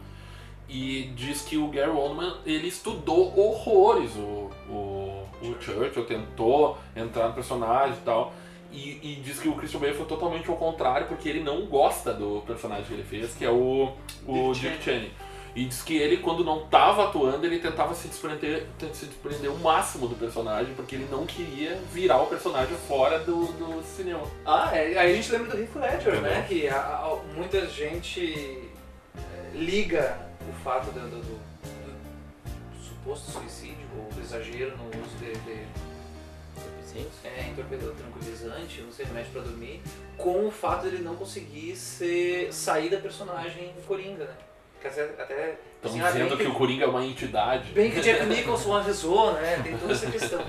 E diz que o Gary Oldman, ele estudou horrores o, o, o Churchill, tentou entrar no personagem e tal. E, e diz que o Christian Bale foi totalmente ao contrário, porque ele não gosta do personagem que ele fez, que é o, o Dick Dick Cheney. E diz que ele, quando não estava atuando, ele tentava se desprender, se desprender o máximo do personagem, porque ele não queria virar o personagem fora do, do cinema. Ah, é, aí a gente lembra do Heath Ledger, né? Que a- a- muita gente é, liga o fato do, do- do- do suposto suicídio ou do exagero no uso de, de é, entorpecedor tranquilizante, não sei, remédio pra dormir, com o fato de ele não conseguir ser, sair da personagem Coringa, né? Que até, Estão assim, ah, dizendo bem que o Coringa é uma entidade. Bem que Jack Nicholson avisou, né? Tem toda essa questão.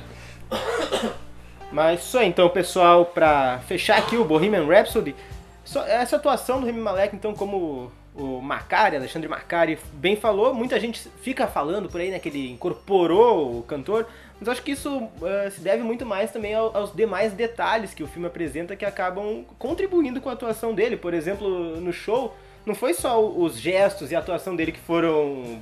Mas isso aí, então, pessoal, pra fechar aqui o Bohemian Rhapsody, só- essa atuação do Remy Malek, então, como o Macari, Alexandre Macari, bem falou, muita gente fica falando por aí, né, que ele incorporou o cantor, mas eu acho que isso eh, se deve muito mais também ao- aos demais detalhes que o filme apresenta que acabam contribuindo com a atuação dele. Por exemplo, no show, não foi só os gestos e a atuação dele que foram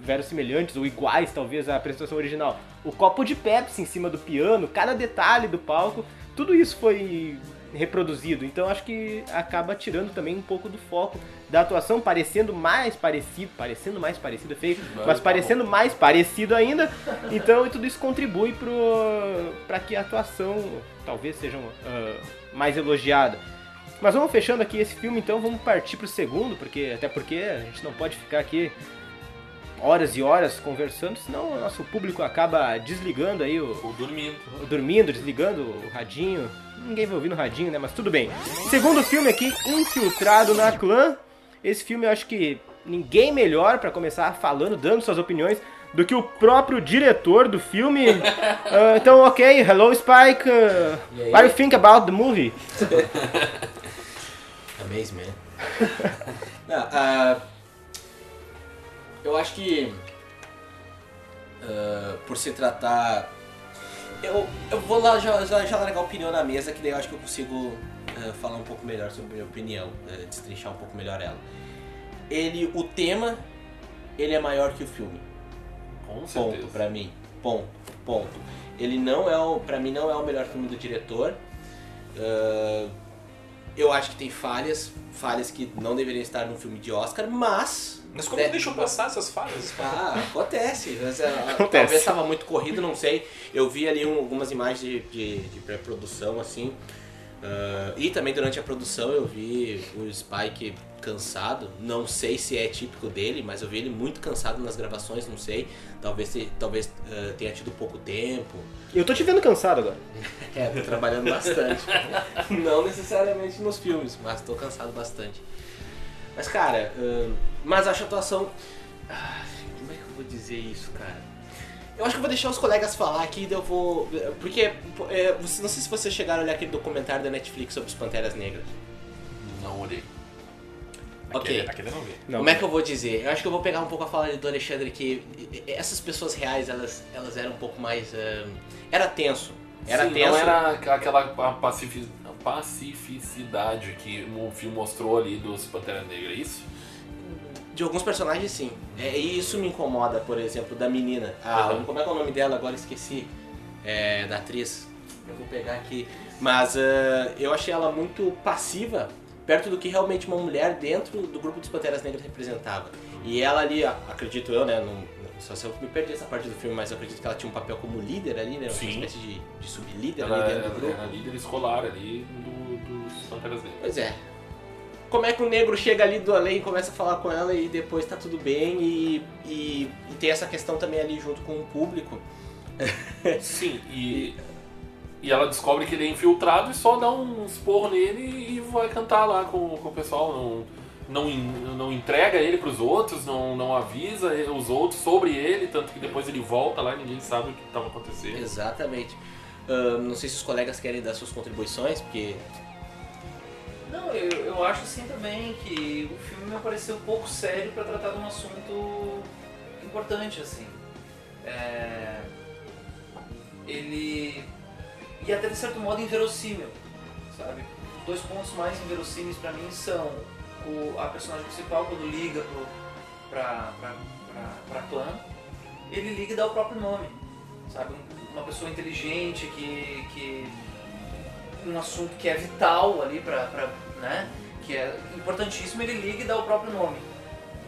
verossimilhantes ou iguais, talvez, à apresentação original. O copo de Pepsi em cima do piano, cada detalhe do palco, tudo isso foi reproduzido. Então acho que acaba tirando também um pouco do foco da atuação, parecendo mais parecido, parecendo mais parecido é feio, mas tá parecendo mais parecido ainda. Então tudo isso contribui para que a atuação talvez seja ah, mais elogiada. Mas vamos fechando aqui esse filme, então vamos partir pro segundo, porque até porque a gente não pode ficar aqui horas e horas conversando, senão o nosso público acaba desligando aí o, Ou dormindo. dormindo, desligando o radinho. Ninguém vai ouvir no radinho, né? Mas tudo bem. Segundo filme aqui, Infiltrado na Clã. Esse filme eu acho que ninguém melhor pra começar falando, dando suas opiniões, do que o próprio diretor do filme. Ah, então, ok, hello Spike. Uh, what do you think about the movie? Man. Não, ah, eu acho que ah, por se tratar. Eu, eu vou lá já, já, já largar a opinião na mesa, que daí eu acho que eu consigo ah, falar um pouco melhor sobre a minha opinião, ah, destrinchar um pouco melhor ela. Ele, o tema, ele é maior que o filme. Com Ponto certeza. pra mim. Ponto. Ponto. Ele não é o, pra mim não é o melhor filme do diretor. Ah, eu acho que tem falhas, falhas que não deveriam estar num filme de Oscar, mas Mas como É. tu deixou passar essas falhas? ah, acontece. Mas, ah, Acontece. Talvez estava muito corrido, não sei. Eu vi ali um- algumas imagens de, de, de pré-produção, assim. Ah, e também durante a produção eu vi o Spike cansado. Não sei se é típico dele, mas eu vi ele muito cansado nas gravações, não sei. Talvez, se- talvez ah, tenha tido pouco tempo. Eu tô te vendo cansado agora. É, tô trabalhando bastante. Não necessariamente nos filmes, mas tô cansado bastante. Mas, cara, ahn, mas acho a atuação. Ah, como é que eu vou dizer isso, cara? Eu acho que eu vou deixar os colegas falar aqui, daí eu vou. Porque, é, você- não sei se vocês chegaram a olhar aquele documentário da Netflix sobre os Panteras Negras. Não olhei. Ok. Aquele, aquele eu não vi. Não. Como é que eu vou dizer? Eu acho que eu vou pegar um pouco a fala do Alexandre que essas pessoas reais, elas, elas eram um pouco mais. ahn, era tenso. Era Sim, tenso. Não era aquela pa- pacifi- pacificidade que o filme mostrou ali dos Pantera Negra, é isso? De alguns personagens, sim. É, e isso me incomoda, por exemplo, da menina. Ah, Uhum. como é que é o nome dela? Agora esqueci. É, da atriz. Eu vou pegar aqui. Mas ah, eu achei ela muito passiva, perto do que realmente uma mulher dentro do grupo dos Panteras Negras representava. E ela ali, acredito eu, né? Não, só se eu me perdi essa parte do filme, mas eu acredito que ela tinha um papel como líder ali, né? Uma Sim. espécie de, de sublíder Ela ali dentro do grupo. era líder escolar ali do- dos Panteras Negras. Pois é. Como é que o negro chega ali do além e começa a falar com ela e depois tá tudo bem e, e, e tem essa questão também ali junto com o público. Sim, e, e ela descobre que ele é infiltrado e só dá um esporro nele e vai cantar lá com, com o pessoal. Não, não, não entrega ele pros outros, não, não avisa os outros sobre ele, tanto que depois ele volta lá e ninguém sabe o que estava acontecendo. Exatamente. Ahn, não sei se os colegas querem dar suas contribuições, porque Não, eu, eu acho assim também que o filme me pareceu um pouco sério para tratar de um assunto importante assim. É, ele e até de certo modo inverossímil, sabe? Os dois pontos mais inverossímeis para mim são o, a personagem principal quando liga pro, pra, pra, pra, pra clã, ele liga e dá o próprio nome, sabe? Uma pessoa inteligente que, que um assunto que é vital ali para, né? Que é importantíssimo, ele liga e dá o próprio nome.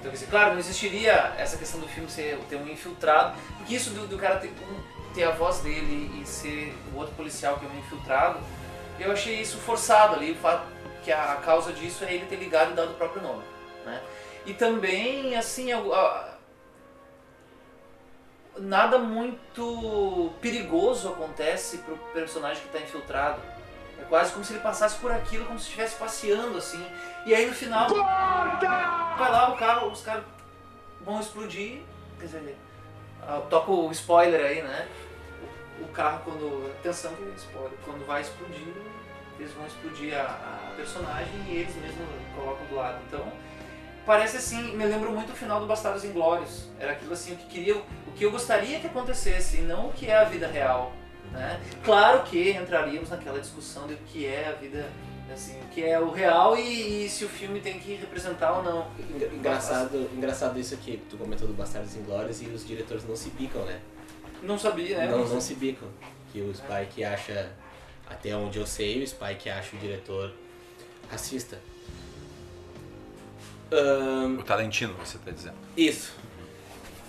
Então, claro, não existiria essa questão do filme ser, ter um infiltrado, porque isso do, do cara ter, um, ter a voz dele e ser o outro policial que é um infiltrado, eu achei isso forçado ali, o fato que a causa disso é ele ter ligado e dado o próprio nome, né? E também, assim, a- a- nada muito perigoso acontece pro personagem que está infiltrado. É quase como se ele passasse por aquilo, como se estivesse passeando assim. E aí no final. Vai lá, o carro, os caras vão explodir. Quer dizer, toca o spoiler aí, né? O carro quando. Atenção que spoiler. Quando vai explodir, eles vão explodir a, a personagem e eles mesmos colocam do lado. Então. Parece assim, me lembra muito o final do Bastardos Inglórios. Era aquilo assim, o que queria, o que eu gostaria que acontecesse, e não o que é a vida real. Né? Claro que entraríamos naquela discussão do que é a vida, assim, o que é o real e, e se o filme tem que representar ou não. engra- engraçado, engraçado isso aqui, tu comentou do Bastardos Inglórios e os diretores não se bicam, né? Não sabia, né? Não, não se bicam. Que o Spike acha, até onde eu sei, o Spike acha o diretor racista. Ahn, O Tarantino, você tá dizendo. isso.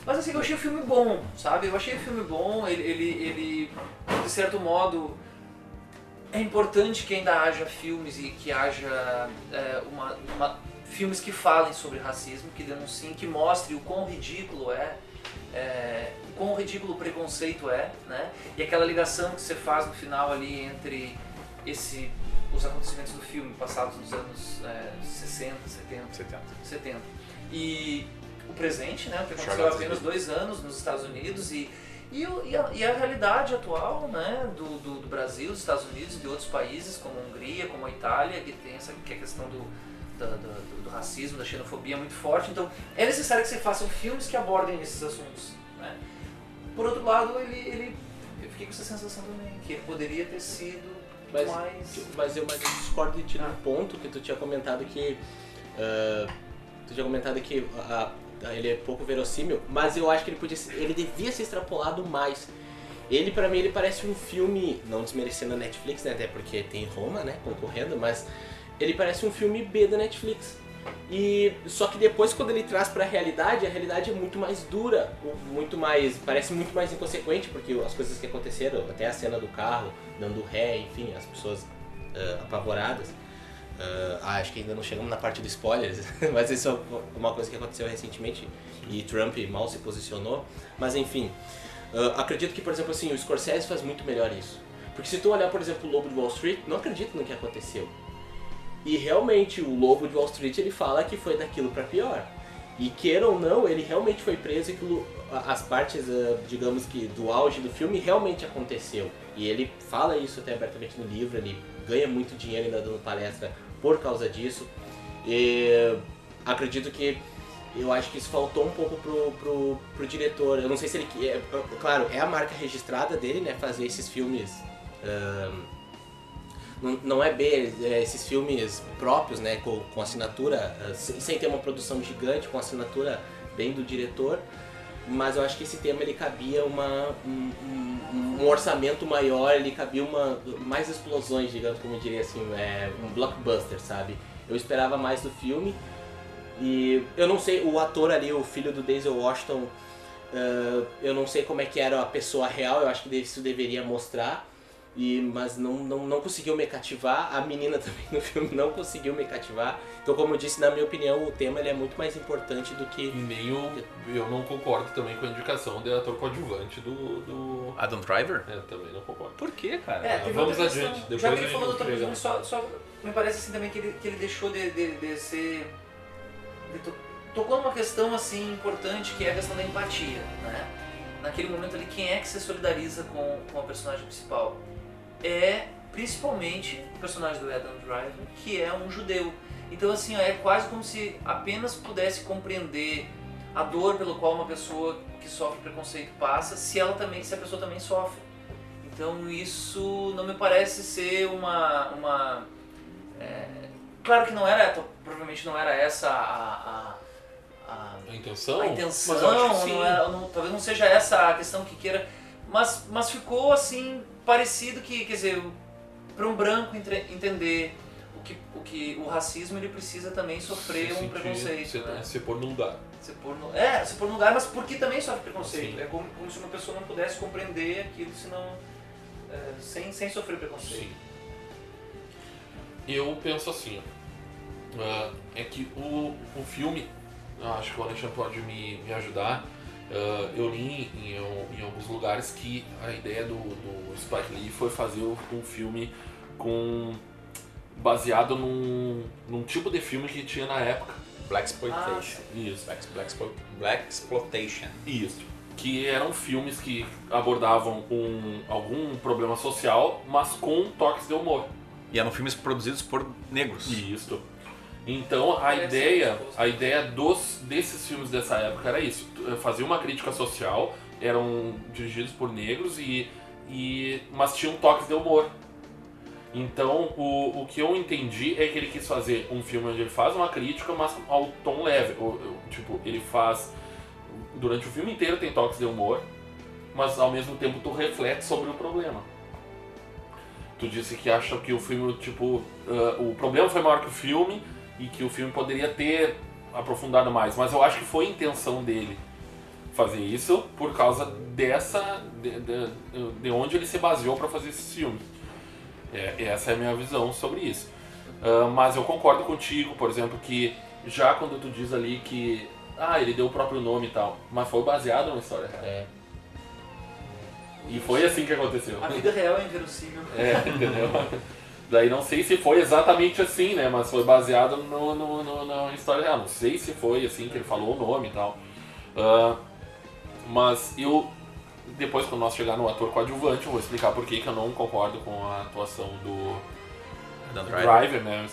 Mas assim, eu achei o filme bom, sabe? Eu achei o filme bom, ele, ele, ele de certo modo, é importante que ainda haja filmes e que haja é, uma, uma- filmes que falem sobre racismo, que denunciem, que mostrem o quão ridículo é, é, quão ridículo o preconceito é, né? E aquela ligação que você faz no final ali entre esse, os acontecimentos do filme passados nos anos é, 60, 70, 70. 70. E o presente, né? O que aconteceu há apenas dois anos nos Estados Unidos e, e, e a, e a realidade atual né? do, do, do Brasil, dos Estados Unidos e de outros países, como a Hungria, como a Itália, que tem essa que é a questão do, da- do, do racismo, da xenofobia muito forte. Então é necessário que você façam filmes que abordem esses assuntos. Né? Por outro lado, ele, ele, eu fiquei com essa sensação também, que ele poderia ter sido Mas, mais. mas, eu, mas eu discordo de ti num ponto que tu tinha comentado que. ah, tu tinha comentado que ah, ah, ele é pouco verossímil, mas eu acho que ele podia ser- ele devia ser extrapolado mais. Ele, pra mim, ele parece um filme, não desmerecendo a Netflix, né? Até porque tem Roma, né? Concorrendo, mas ele parece um filme B da Netflix. E só que depois quando ele traz pra realidade, a realidade é muito mais dura, muito mais, parece muito mais inconsequente, porque as coisas que aconteceram, até a cena do carro dando ré, enfim, as pessoas ah, apavoradas. Ah, acho que ainda não chegamos na parte do spoilers, mas isso é uma coisa que aconteceu recentemente e Trump mal se posicionou. Mas enfim, ah, acredito que, por exemplo, assim, o Scorsese faz muito melhor isso. Porque se tu olhar, por exemplo, o Lobo de Wall Street, não acredito no que aconteceu. E realmente o Lobo de Wall Street ele fala que foi daquilo pra pior. E queira ou não, ele realmente foi preso e as partes, ah, digamos que do auge do filme realmente aconteceu. E ele fala isso até abertamente no livro, ele ganha muito dinheiro ainda dando palestra por causa disso. E acredito que eu acho que isso faltou um pouco pro, pro, pro diretor. Eu não sei se ele. É, claro, é a marca registrada dele, né? Fazer esses filmes ahn, não, é bem é, esses filmes próprios, né, com, com assinatura, eh, sem, sem ter uma produção gigante, com assinatura bem do diretor, mas eu acho que esse tema ele cabia uma, um, um- um orçamento maior, ele cabia uma, mais explosões, digamos, como eu diria assim, é, um blockbuster, sabe? Eu esperava mais do filme e eu não sei, o ator ali, o filho do Denzel Washington, eh, eu não sei como é que era a pessoa real, eu acho que isso deveria mostrar. E, mas não, não, não conseguiu me cativar, a menina também no filme não conseguiu me cativar. Então, como eu disse, na minha opinião, o tema ele é muito mais importante do que E nem o, eu não concordo também com a indicação de ator coadjuvante do. do... Adam Driver? É, também não concordo. Por quê, cara? É, vamos adiante, depois Já que ele falou outra chega. coisa, só, só me parece assim também que ele, que ele deixou de, de, de ser. de to- tocou numa questão assim importante que é a questão da empatia, né? Naquele momento ali, quem é que se solidariza com, com a personagem principal? É principalmente o personagem do Adam Driver, que é um judeu. Então, assim, é quase como se apenas pudesse compreender a dor pelo qual uma pessoa que sofre preconceito passa, se ela também, se a pessoa também sofre. Então isso não me parece ser uma. uma é, claro que não era, provavelmente não era essa a, a, a, A intenção? a intenção, não era- não- talvez não seja essa a questão que queira, mas, mas ficou assim parecido que, quer dizer, para um branco entre- entender o que, o que o racismo ele precisa também sofrer Se um sentir- preconceito. Se, né? se pôr no lugar. Se pôr no, é, se pôr no lugar, mas porque também sofre preconceito. Sim. É como, como se uma pessoa não pudesse compreender aquilo se não, é, sem, sem sofrer preconceito. Sim. Eu penso assim, ó. Ah, é que o, o filme, acho que o Alexandre pode me, me ajudar. Ah, eu li em, em alguns lugares que a ideia do, do Spike Lee foi fazer um filme com baseado num, num tipo de filme que tinha na época. Black Exploitation. Isso. Black, Black, Black Exploitation. Isso. Que eram filmes que abordavam um, algum problema social, mas com toques de humor. E eram filmes produzidos por negros. Isso. Então a ideia, a ideia dos, desses filmes dessa época era isso, fazer uma crítica social, eram dirigidos por negros e, e mas tinham toques de humor. Então o, o que eu entendi é que ele quis fazer um filme onde ele faz uma crítica, mas ao tom leve. O- o- tipo, ele faz durante o filme inteiro tem toques de humor, mas ao mesmo tempo tu reflete sobre o problema. Tu disse que acha que o filme, tipo, ah, o problema foi maior que o filme e que o filme poderia ter aprofundado mais, mas eu acho que foi a intenção dele fazer isso por causa dessa de, de, de onde ele se baseou para fazer esse filme. É, essa é a minha visão sobre isso. Ah, mas eu concordo contigo, por exemplo, que já quando tu diz ali que ah, ele deu o próprio nome e tal, mas foi baseado numa história real. É. E foi assim que aconteceu. A vida real é inverossímil. É, entendeu? Daí não sei se foi exatamente assim, né? Mas foi baseado no, no, no- na história real. Não sei se foi assim que ele falou o nome e tal. Ah, mas eu, depois quando nós chegar no ator coadjuvante, eu vou explicar por que eu não concordo com a atuação do Adam Driver, Driver. né?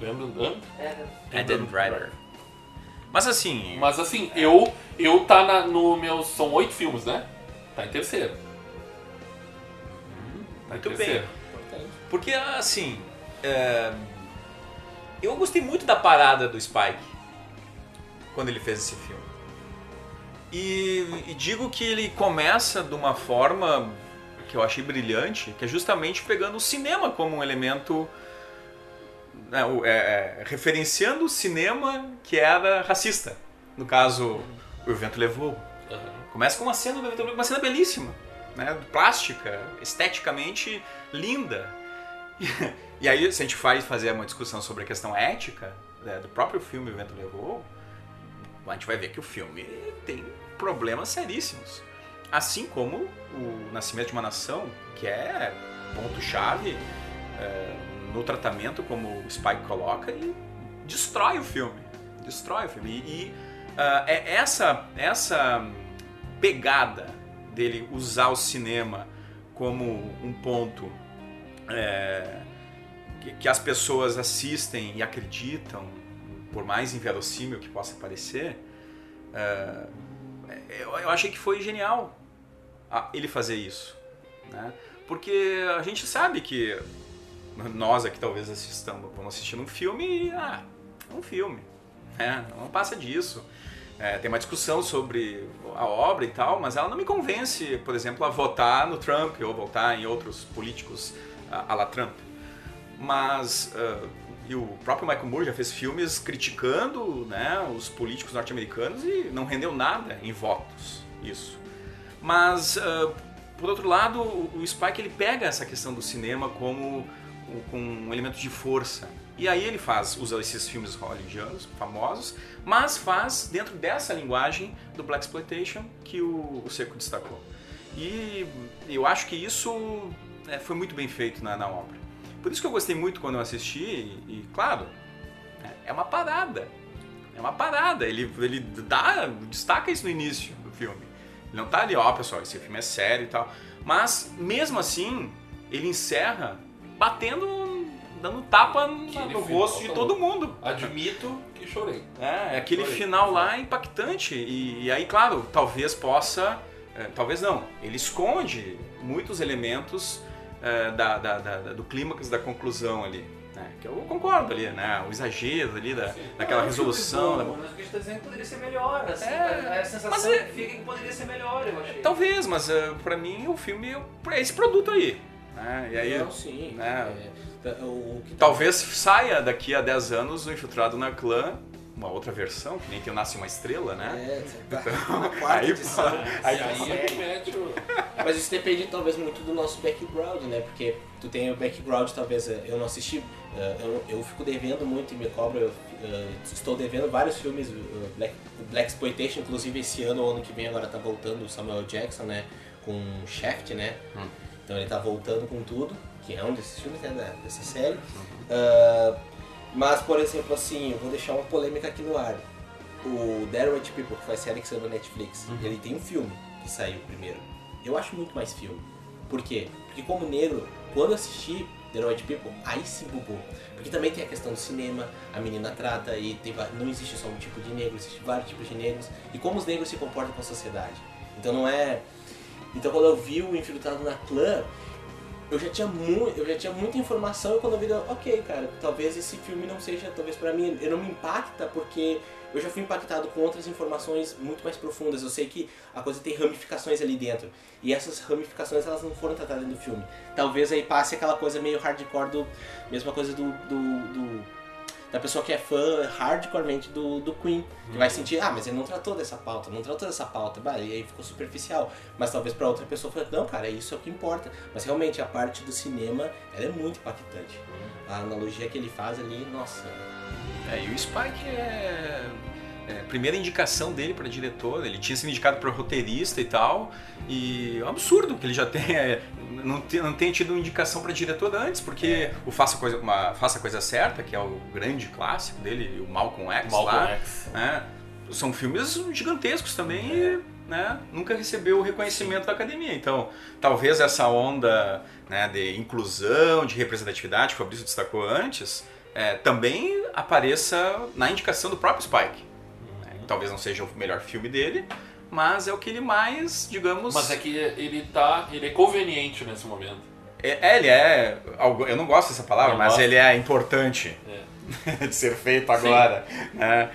Lembra- hã? É, Adam Driver. Mas assim, Mas assim, eu, eu tá na, no meu. São oito filmes, né? Tá em terceiro. Tá em Muito bem. Porque, assim, é, eu gostei muito da parada do Spike quando ele fez esse filme. E, e digo que ele começa de uma forma que eu achei brilhante, que é justamente pegando o cinema como um elemento. né, é, é, referenciando o cinema que era racista. No caso, o evento levou. Aham. Começa com uma cena do evento levou, uma cena belíssima, né? plástica, esteticamente linda. E aí, se a gente faz fazer uma discussão sobre a questão ética né, do próprio filme O Vento Levou, a gente vai ver que o filme tem problemas seríssimos. Assim como o Nascimento de uma Nação, que é ponto-chave é, no tratamento, como o Spike coloca, e destrói o filme. Destrói o filme. E, e, ah, é essa, essa pegada dele usar o cinema como um ponto é, que, que as pessoas assistem e acreditam, por mais inverossímil que possa parecer, é, eu, eu achei que foi genial ele fazer isso. Né? Porque a gente sabe que nós aqui talvez assistamos, vamos assistir um filme e, ah, é um filme, né? não passa disso. É, tem uma discussão sobre a obra e tal, mas ela não me convence, por exemplo, a votar no Trump ou votar em outros políticos a, la Trump. Mas uh, e o próprio Michael Moore já fez filmes criticando né, os políticos norte-americanos e não rendeu nada em votos isso. Mas uh, por outro lado, o Spike ele pega essa questão do cinema como com um elemento de força. E aí ele faz, usa esses filmes hollywoodianos famosos, mas faz dentro dessa linguagem do Black Exploitation que o, o Seco destacou. E eu acho que isso é, foi muito bem feito na, na, obra. Por isso que eu gostei muito quando eu assisti, e, e claro, é, é uma parada. É uma parada. Ele, ele dá, destaca isso no início do filme. Ele não tá ali, ó, pessoal, esse filme é sério e tal. Mas, mesmo assim, ele encerra batendo, dando tapa no rosto de todo mundo. Admito que chorei. É, é aquele chorei. final lá impactante. E, e, aí, claro, talvez possa. É, talvez não. Ele esconde muitos elementos é, da, da, da, do clímax da conclusão ali. Né? Que eu concordo ali, né? O exagero ali da, daquela resolução. Bom, Mas o que a gente tá dizendo é que poderia ser melhor. Assim, é, a sensação é, fica que poderia ser melhor, eu achei. Talvez, mas uh, pra mim o filme é esse produto aí. Né? E aí, Não, sim. Né? É, o que Talvez saia daqui a 10 anos o Infiltrado na Clã uma outra versão, que nem que nasce uma estrela, né? É, tá então, aí, edição. aí, aí é que mete o... Mas isso depende talvez muito do nosso background, né? Porque tu tem o background, talvez eu não assisti, eu, eu fico devendo muito e me cobro, eu, estou devendo vários filmes, Black, Black Exploitation, inclusive esse ano ou ano que vem agora tá voltando o Samuel Jackson, né? Com Shaft, né? Hum. Então ele tá voltando com tudo, que é um desses filmes né, dessa série. Uhum. Uh, mas, por exemplo, assim, eu vou deixar uma polêmica aqui no ar. O White People, que a série que saiu no Netflix, uhum. ele tem um filme que saiu primeiro. Eu acho muito mais filme. Por quê? Porque como negro, quando eu assisti The White People, aí se bugou. Porque também tem a questão do cinema, a menina trata e tem, não existe só um tipo de negro, existe vários tipos de negros. E como os negros se comportam com a sociedade. Então não é... Então quando eu vi o Infiltrado na Clã, eu já tinha muito, eu já tinha muita informação e quando eu vi, ok, cara, talvez esse filme não seja, talvez para mim, ele não me impacta porque eu já fui impactado com outras informações muito mais profundas. Eu sei que a coisa tem ramificações ali dentro e essas ramificações elas não foram tratadas no filme. Talvez aí passe aquela coisa meio hardcore do mesma coisa do, do, do da pessoa que é fã hardcoremente do, do Queen, que vai sentir, ah, mas ele não tratou dessa pauta, não tratou dessa pauta, bah, e aí ficou superficial. Mas talvez para outra pessoa foi, não, cara, isso é o que importa. Mas realmente a parte do cinema, ela é muito impactante. A analogia que ele faz ali, nossa. É, e o Spike é é, primeira indicação dele para diretor, ele tinha sido indicado para roteirista e tal, e é um absurdo que ele já tenha, não, tenha, não tenha tido indicação para diretor antes, porque é. o Faça Coisa, uma, Faça Coisa Certa, que é o grande clássico dele, o Malcolm X Malcolm lá, X. Né, são filmes gigantescos também e né, nunca recebeu o reconhecimento da academia. Então, talvez essa onda né, de inclusão, de representatividade que o Fabrício destacou antes, é, também apareça na indicação do próprio Spike talvez não seja o melhor filme dele, mas é o que ele mais, digamos. Mas é que ele tá. ele é conveniente nesse momento. É, é ele é. Eu não gosto dessa palavra, não mas gosto. ele é importante é. de ser feito agora. Né?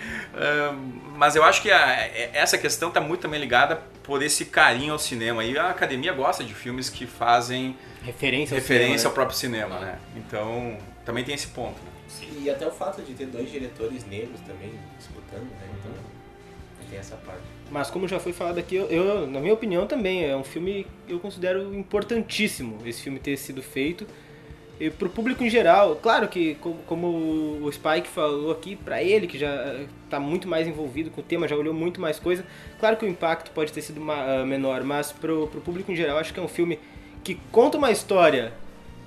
mas eu acho que a, essa questão está muito também ligada por esse carinho ao cinema. E a academia gosta de filmes que fazem referência ao, referência cinema, ao próprio cinema, né? Então também tem esse ponto. Né? E até o fato de ter dois diretores negros também disputando, né? Então tem essa parte. Mas como já foi falado aqui, eu, eu, na minha opinião também, é um filme que eu considero importantíssimo esse filme ter sido feito. E pro público em geral, claro que como, como o Spike falou aqui, para ele que já está muito mais envolvido com o tema, já olhou muito mais coisa, claro que o impacto pode ter sido uma, uh, menor, mas pro, pro público em geral, acho que é um filme que conta uma história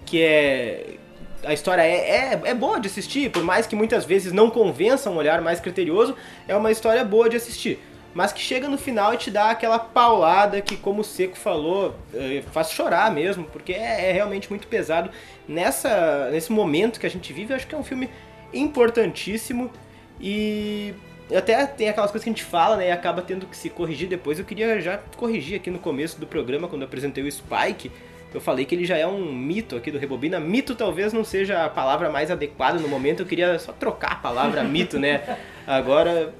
que é a história é, é, é, boa de assistir, por mais que muitas vezes não convença um olhar mais criterioso, é uma história boa de assistir. Mas que chega no final e te dá aquela paulada que, como o Seco falou, eh, faz chorar mesmo, porque é, é realmente muito pesado. Nessa, nesse momento que a gente vive, eu acho que é um filme importantíssimo e até tem aquelas coisas que a gente fala, né, e acaba tendo que se corrigir depois. Eu queria já corrigir aqui no começo do programa, quando eu apresentei o Spike, eu falei que ele já é um mito aqui do Rebobina. Mito talvez não seja a palavra mais adequada no momento, eu queria só trocar a palavra mito, né? Agora,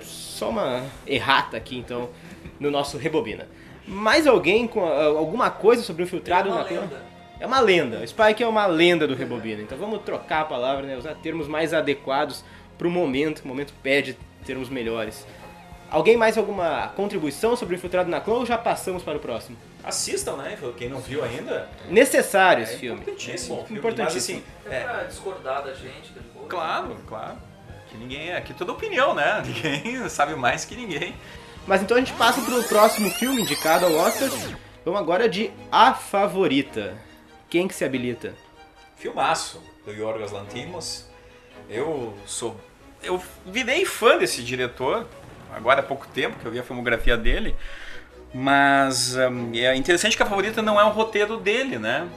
só uma errata aqui então no nosso Rebobina. Mais alguém com ah, alguma coisa sobre o infiltrado Tem uma lenda. É uma lenda. O Spike é uma lenda do Rebobina. Então vamos trocar a palavra, né? Usar termos mais adequados pro momento. O momento pede termos melhores. Alguém mais alguma contribuição sobre o infiltrado na clã ou já passamos para o próximo? Assistam, né? Quem não viu ainda. Necessário esse é filme. Importantíssimo. filme. Importantíssimo. Mas, assim, É é, pra discordar da gente depois. claro, claro. Que ninguém é. Aqui toda opinião, né? Ninguém sabe mais que ninguém. Mas então a gente passa pro próximo filme indicado ao Oscar. Vamos agora de A Favorita. Quem que se habilita? Filmaço do Yorgos Lanthimos. Eu sou. Eu virei fã desse diretor agora há pouco tempo que eu vi a filmografia dele. Mas hum, é interessante que a favorita não é o roteiro dele, né?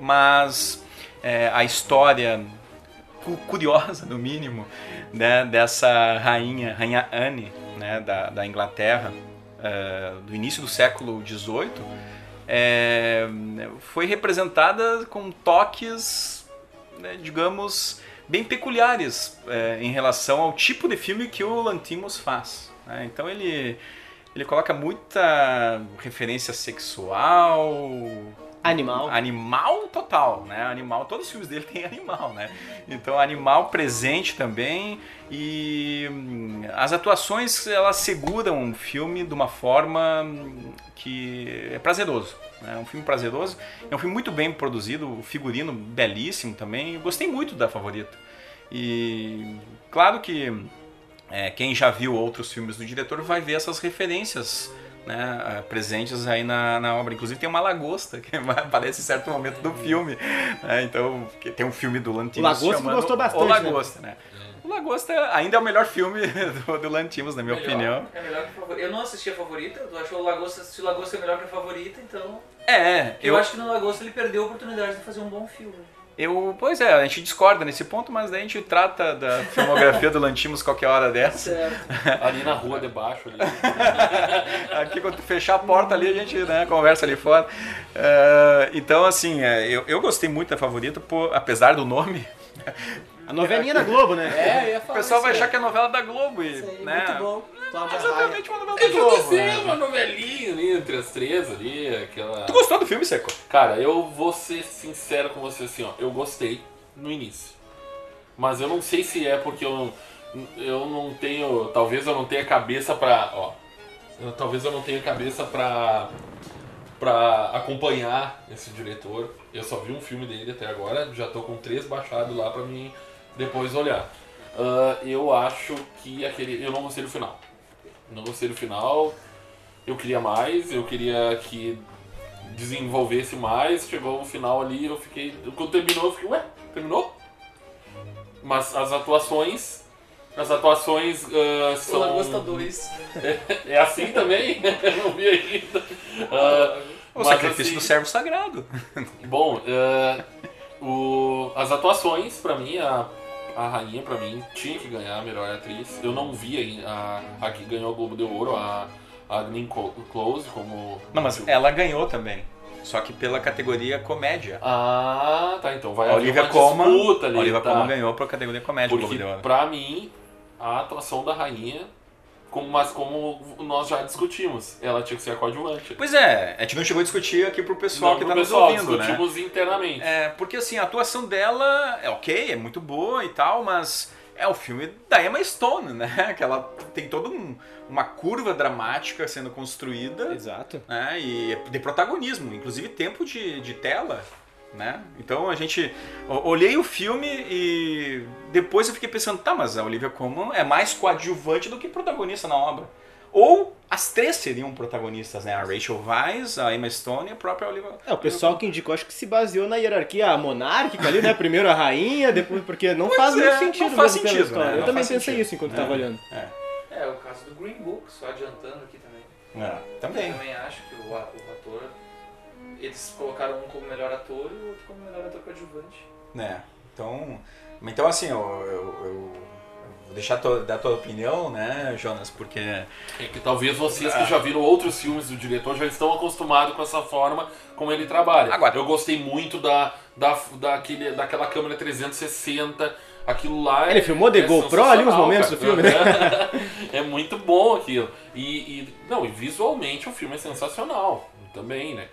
Mas é, a história cu- curiosa, no mínimo, né, dessa rainha, rainha Anne, né, da, da Inglaterra, é, do início do século XVIII, é, foi representada com toques, né, digamos, bem peculiares é, em relação ao tipo de filme que o Lantimos faz. né? Então ele, ele coloca muita referência sexual, Animal. Animal total, né? Animal, todos os filmes dele tem animal, né? Então, animal presente também e hum, as atuações elas seguram o filme de uma forma hum, que é prazeroso. né? É um filme prazeroso, é um filme muito bem produzido, o figurino belíssimo também. Eu gostei muito da favorita. E claro que é, quem já viu outros filmes do diretor vai ver essas referências né, ah, presentes aí na, na obra. Inclusive tem uma lagosta que aparece em certo momento do filme. né, então, que tem um filme do Lantimos O Lagosta chamando gostou bastante, O Lagosta, né? O Lagosta ainda é o melhor filme do, do Lantimos, na minha Melhor, opinião. É melhor que favorita. Eu não assisti a favorita, tu achou o Lagosta, se o Lagosta é melhor que a favorita, então. É, Eu, eu, acho que no Lagosta ele perdeu a oportunidade de fazer um bom filme. Eu. Pois é, a gente discorda nesse ponto, mas daí a gente trata da filmografia do Lantimos qualquer hora dessa. Certo. Ali na rua debaixo ali. Aqui, quando tu fechar a porta ali, a gente né, conversa ali fora. Eh, então, assim, é, eu, eu gostei muito da favorita, por, apesar do nome. A novelinha da Globo, né? É, eu ia O falar pessoal vai isso achar aí. que é novela da Globo. E, Isso aí, né, muito bom. Raia. Exatamente uma novela É que Globo. assim, né? uma novelinha ali entre as três ali, aquela. Tu gostou do filme, Seco? Cara, eu vou ser sincero com você assim, ó. Eu gostei no início. Mas eu não sei se é porque eu, eu não tenho. Talvez eu não tenha cabeça pra. Ó. eu- talvez eu não tenha cabeça pra. pra acompanhar esse diretor. Eu só vi um filme dele até agora, já tô com três baixados lá pra mim depois olhar. Ah, eu acho que aquele. Eu não gostei do final. Não gostei do final. Eu queria mais, eu queria que desenvolvesse mais. Chegou o final ali, eu fiquei. Quando terminou, eu fiquei, ué, terminou? Mas as atuações. As atuações O são. Lagosta 2. É assim também? Eu não vi ainda. Ah, O mas sacrifício assim, do servo sagrado. Bom, ah, o, as atuações, pra mim, a, a rainha, pra mim, tinha que ganhar a melhor atriz. Eu não vi ainda a, a que ganhou o Globo de Ouro, a, a Glenn Close, como. Não, mas ela ganhou também. Só que pela categoria comédia. Ah, tá, então vai A haver Olivia uma Colman, disputa ali. a Olivia tá. Colman ganhou pra categoria comédia Porque Globo de Ouro. pra mim, a atuação da rainha, como, mas como nós já discutimos, ela tinha que ser a coadjuvante. Pois é, a gente não chegou a discutir aqui pro pessoal Não que pro tá pessoal, nos ouvindo, né? discutimos internamente. É, porque assim, a atuação dela é ok, é muito boa e tal, mas é o filme da Emma Stone, né? Que ela tem toda um- uma curva dramática sendo construída, Exato. né? E de protagonismo, inclusive tempo de, de tela, né? Então a gente... Olhei o filme e depois eu fiquei pensando, tá, mas a Olivia Colman é mais coadjuvante do que protagonista na obra. Ou as três seriam protagonistas, né? A Rachel Weisz, a Emma Stone e a própria Olivia É, o pessoal que indicou acho que se baseou na hierarquia monárquica ali, né? Primeiro a rainha, depois. Porque não faz é, muito sentido não faz sentido, né? Eu Não também pensei sentido. isso enquanto É. tava olhando. É, É, o caso do Green Book, só adiantando aqui também. é, também. Eu também acho que o, o ator. Eles colocaram um como melhor ator e o outro como melhor ator coadjuvante. né? Então, então assim, eu, eu- eu Vou deixar tua, dar tua opinião, né, Jonas? Porque É que talvez vocês que já viram outros filmes do diretor já estão acostumados com essa forma como ele trabalha. Agora- eu gostei muito da, da, daquele, daquela câmera 360. Aquilo lá Ele é- filmou de é GoPro ali uns sensacional, momentos cara. do filme, né? É muito bom aquilo. E, e- não, e visualmente o filme é sensacional também, né?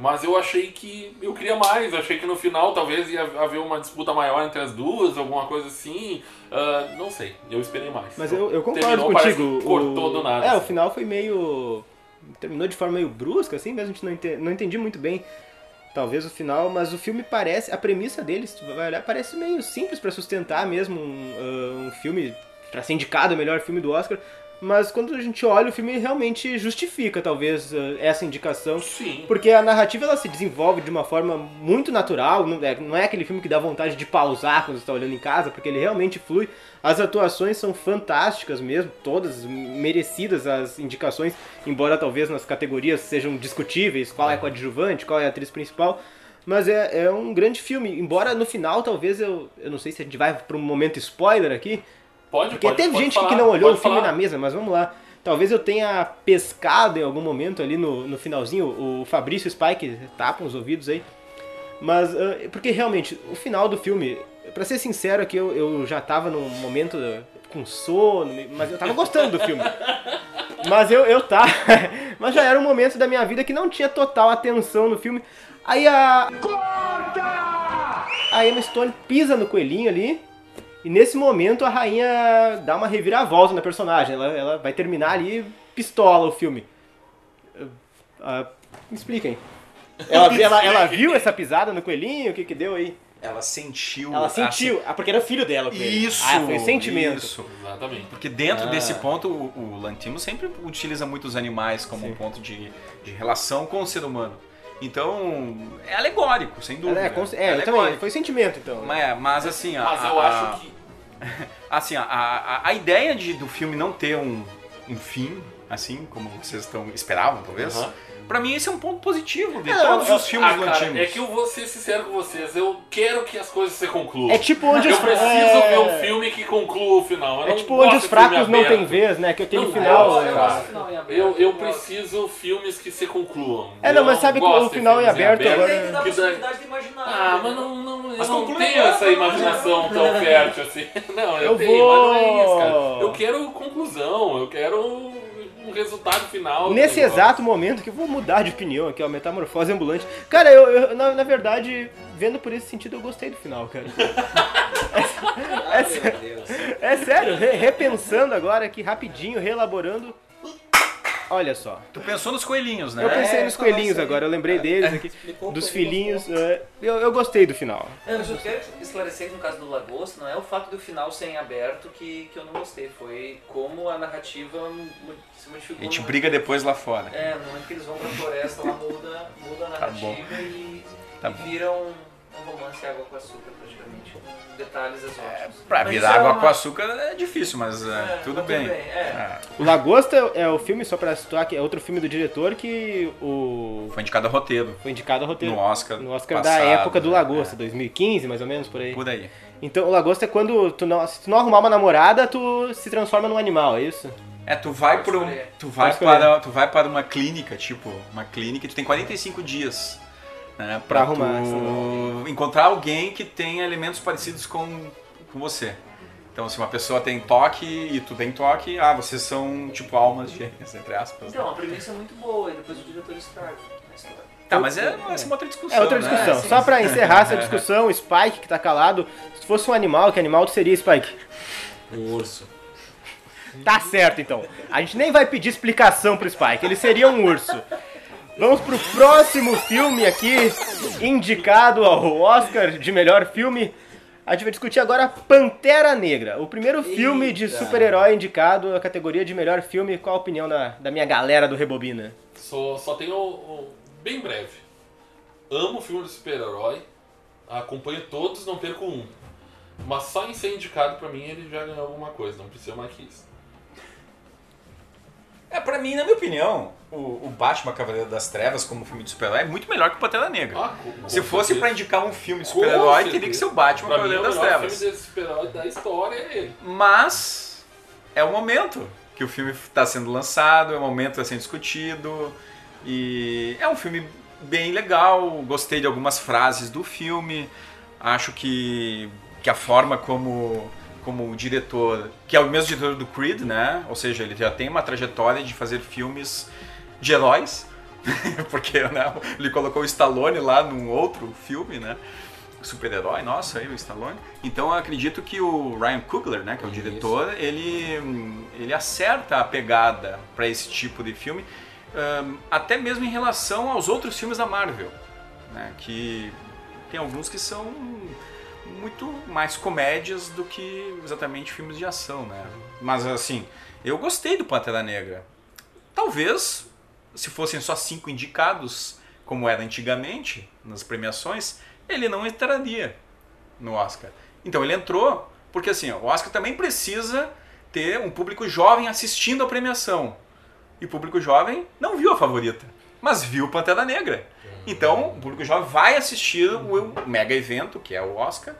Mas eu achei que eu queria mais, achei que no final talvez ia haver uma disputa maior entre as duas, alguma coisa assim. Ah, não sei, eu esperei mais. Mas eu, eu concordo Terminou, contigo. que cortou do nada. É, o final foi meio. Terminou de forma meio brusca, assim, mesmo a gente não, ente... não entendi muito bem. Talvez o final, mas o filme parece. A premissa dele, se tu vai olhar, parece meio simples pra sustentar mesmo um, ah, um filme. pra ser indicado o melhor filme do Oscar. Mas quando a gente olha, o filme realmente justifica, talvez, ah, essa indicação. Sim. Porque a narrativa ela se desenvolve de uma forma muito natural, não é, não é aquele filme que dá vontade de pausar quando está olhando em casa, porque ele realmente flui. As atuações são fantásticas mesmo, todas merecidas as indicações, embora talvez nas categorias sejam discutíveis, qual é coadjuvante, qual é a atriz principal. Mas é, é um grande filme, embora no final talvez eu. Eu não sei se a gente vai para um momento spoiler aqui, Pode, porque pode, teve pode gente falar, que não olhou o filme falar. na mesa, mas vamos lá. Talvez eu tenha pescado em algum momento ali no, no finalzinho, o Fabrício Spike tapa os ouvidos aí. Mas, ah, porque realmente, o final do filme, pra ser sincero aqui, eu, eu já tava num momento com sono, mas eu tava gostando do filme. Mas eu, eu tá. Mas já era um momento da minha vida que não tinha total atenção no filme. Aí a. A Emma Stone pisa no coelhinho ali. E nesse momento a rainha dá uma reviravolta na personagem. Ela, ela vai terminar ali pistola o filme. Ah, me expliquem. Ela, ela, ela viu essa pisada no coelhinho? O que que deu aí? ela sentiu. Ela sentiu. Ah, porque era filho dela. Isso! Ah, foi sentimento. Isso. Exatamente. Porque dentro Ah. desse ponto, o, o Lantimo sempre utiliza muito os animais como Sim. um ponto de, de relação com o ser humano. Então, é alegórico, sem dúvida. É, é, é, eu também. alegórico. Foi sentimento então. Mas, mas assim, a, Mas eu a- acho que. assim, a, a, a ideia de, do filme não ter um, um fim, assim, como vocês estão, esperavam, talvez, Aham. Pra mim esse é um ponto positivo de Não, todos eu- os filmes Ah, do cara, é que eu vou ser sincero com vocês, eu quero que as coisas se concluam. É tipo onde eu os preciso é... ver um filme que conclua o final. Eu É não tipo onde os fracos não aberto. têm vez, né? Que aquele Não final. é- eu aberto. Eu, eu preciso filmes que se concluam. É, não, Eu mas sabe que o final em filmes aberto Ele agora- tem que dar possibilidade de imaginar. Ah, né? mas não, não, eu Mas não conclui tenho essa não, imaginação tão fértil assim. Não, eu, Eu tenho, mas não é vou- isso, cara. Eu quero conclusão, eu quero um resultado final. do Nesse negócio. exato momento que eu vou mudar de opinião aqui, ó, metamorfose ambulante. Cara, eu, eu- na, na verdade, vendo por esse sentido, eu gostei do final, cara. Ai, meu Deus. É sério, re- repensando agora aqui rapidinho, reelaborando. Olha só. Tu pensou nos coelhinhos, né? Eu pensei É, nos coelhinhos agora, eu lembrei deles aqui. Explicou Dos filhinhos. é, eu, eu gostei do final. É, mas eu quero esclarecer que no caso do Lagosta, não é o fato do final ser em aberto que, que eu não gostei, foi como a narrativa se modificou. A gente no- briga depois lá fora. É, no momento que eles vão pra floresta, lá muda, muda a Tá bom. narrativa e, Tá e bom. Um, romance água com açúcar praticamente, com detalhes exóticos. Pra Mas virar é água uma- com açúcar é difícil, mas é, É, tudo mas bem. é. É. O Lagosta é o filme, só pra situar, que é outro filme do diretor que o Foi indicado a roteiro foi indicado ao roteiro. no Oscar. No Oscar passado, da época do? Lagosta, 2015, mais ou menos, por aí. É, por aí. Então, o Lagosta é quando tu não, se tu não arrumar uma namorada, tu se transforma num animal, é isso? É, tu vai um, escolher. tu vai para tu vai para uma clínica, tipo, uma clínica, tu tem 45 dias, né, Pra tu arrumar, encontrar alguém que tenha elementos parecidos com com você. Então, se uma pessoa tem toque e tu tem toque, ah, vocês são tipo almas gêmeas, entre aspas. né? Então, a premissa é muito boa e depois o diretor estraga a história. Tá, mas é, essa é uma outra discussão. É outra né? discussão. sim, Só sim. pra encerrar essa discussão, o Spike que tá calado, se tu fosse um animal, que animal tu seria, Spike? Um urso. Tá certo, então. A gente nem vai pedir explicação pro Spike, ele seria um urso. Vamos pro próximo filme aqui, indicado ao Oscar de melhor filme. A gente vai discutir agora Pantera Negra, o primeiro filme de super-herói indicado à categoria de melhor filme. Qual a opinião da, da minha galera do Rebobina? Só, só tenho um- bem breve. Amo filme de super-herói, acompanho todos, não perco um. Mas só em ser indicado pra mim ele já ganhou alguma coisa, não precisa mais que isso. É, pra mim, na minha opinião, o, o Batman Cavaleiro das Trevas como filme de super-herói é muito melhor que o Pantera Negra. Ah, com- Se com fosse certeza. pra indicar um filme de super-herói, teria que ser o Batman Pra mim, Cavaleiro o das melhor Trevas. filme de super-herói da história é ele. Mas é o momento que o filme está sendo lançado, é o momento que está sendo discutido. E é um filme bem legal, gostei de algumas frases do filme. Acho que, que a forma como, como diretor, que é o mesmo diretor do Creed, né? Ou seja, ele já tem uma trajetória de fazer filmes de heróis. Porque né, ele colocou o Stallone lá num outro filme, né? super-herói, nossa, aí o Stallone. Então eu acredito que o Ryan Coogler, né, que é o Isso. diretor, ele, ele acerta a pegada para esse tipo de filme, até mesmo em relação aos outros filmes da Marvel, né, que tem alguns que são muito mais comédias do que exatamente filmes de ação, né? Mas assim, eu gostei do Pantera Negra. Talvez, se fossem só cinco indicados, como era antigamente nas premiações, ele não entraria no Oscar. Então ele entrou porque assim, o Oscar também precisa ter um público jovem assistindo a premiação. E o público jovem não viu a favorita, mas viu Pantera Negra. Então o público jovem vai assistir o mega evento, que é o Oscar.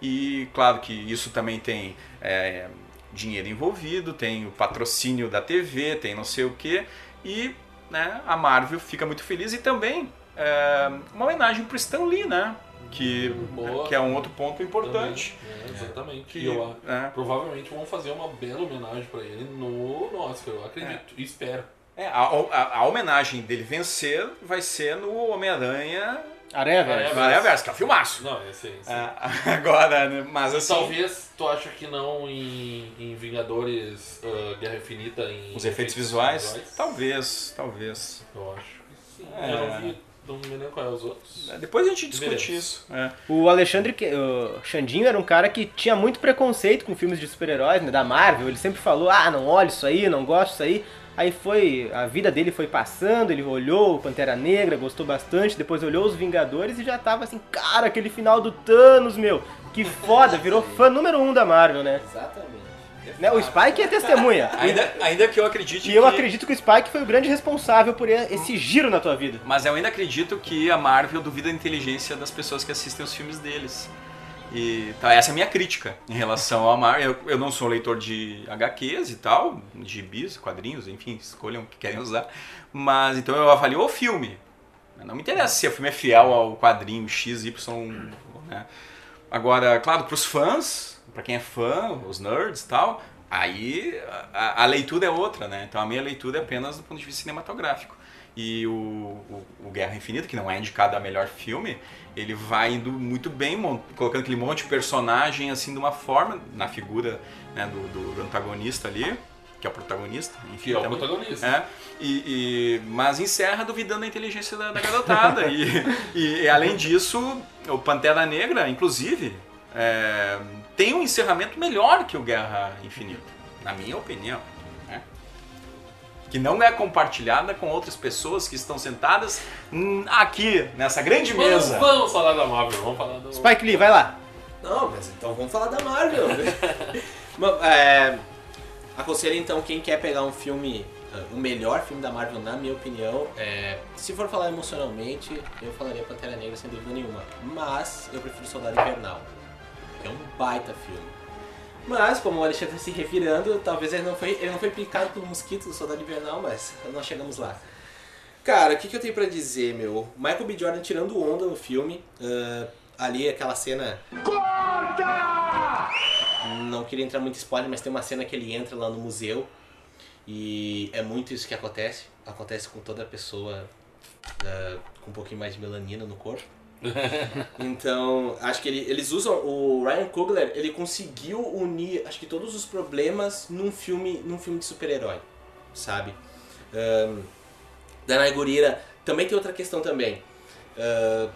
E claro que isso também tem é, dinheiro envolvido, tem o patrocínio da TV, tem não sei o que. E né, a Marvel fica muito feliz e também é, uma homenagem para Stan Lee, né? Que, Boa. que é um outro ponto importante. Também, é, exatamente. Que, E eu, é, provavelmente vão fazer uma bela homenagem pra ele no, no Oscar, eu acredito. E espero. É, a, a- a homenagem dele vencer vai ser no Homem-Aranha Aranha, É, velho. Aranha Verso, que é um filmaço. Não, esse esse aí. É, agora, né, mas assim, Talvez tu acha que não em, em Vingadores ah, Guerra Infinita em os efeitos visuais, talvez, talvez. Eu acho que sim. É. Eu não vi, não me lembro qual é os outros. É, Depois a gente discute Veremos. isso. é. O Alexandre, o Xandinho era um cara que tinha muito preconceito com filmes de super-heróis, né, da Marvel. Ele sempre falou, ah, não olho isso aí, não gosto disso aí. Aí foi, a vida dele foi passando, ele olhou o Pantera Negra, gostou bastante, depois olhou os Vingadores e já tava assim, cara, aquele final do Thanos, meu, que foda, virou fã número um da Marvel, né? Exatamente. né? O Spike é testemunha. Ainda, ainda que eu acredite E eu que- acredito que o Spike foi o grande responsável por esse giro na tua vida. Mas eu ainda acredito que a Marvel duvida da inteligência das pessoas que assistem os filmes deles. E tá, essa é a minha crítica em relação ao Marvel. Eu, eu não sou leitor de HQs e tal, de bis, quadrinhos, enfim, escolham o que querem usar. Mas então eu avalio o filme. Não me interessa se o filme é fiel ao quadrinho X, né? Agora, claro, para os fãs, para quem é fã, os nerds e tal, aí a, a leitura é outra, né? Então a minha leitura é apenas do ponto de vista cinematográfico. E o, o, o Guerra Infinita, que não é indicado a melhor filme, ele vai indo muito bem, colocando aquele monte de personagem assim de uma forma, na figura né, do, do- antagonista ali, que é o protagonista, enfim. Que é o também. protagonista. É, e, e- mas encerra duvidando da inteligência da, da garotada. e, e, além disso, o Pantera Negra, inclusive, é, tem um encerramento melhor que o Guerra Infinita, na minha opinião. Né? Que não é compartilhada com outras pessoas que estão sentadas hum, aqui, nessa grande Vamos, mesa. vamos falar da Marvel, vamos falar do. Spike Lee, vai lá. Não, mas então vamos falar da Marvel. Ma- é, aconselho então quem quer pegar um filme, uh, o melhor filme da Marvel, na minha opinião, é, se for falar emocionalmente, eu falaria Pantera Negra sem dúvida nenhuma. Mas eu prefiro Soldado Invernal, que é um baita filme. Mas, como o Alexandre tá se revirando, talvez ele não foi, ele não foi picado pelo mosquito do Soldado Invernal, mas nós chegamos lá. Cara, o que, que eu tenho pra dizer, meu? Michael B. Jordan tirando onda no filme. ah, ali, aquela cena. Não queria entrar muito em spoiler, mas tem uma cena que ele entra lá no museu. E é muito isso que acontece. Acontece com toda pessoa ah, com um pouquinho mais de melanina no corpo. Então, acho que ele- eles usam. O Ryan Coogler, ele conseguiu unir, acho que todos os problemas num filme, num filme de super-herói, sabe? Ahn, Danai Gurira, também tem outra questão também. Ah,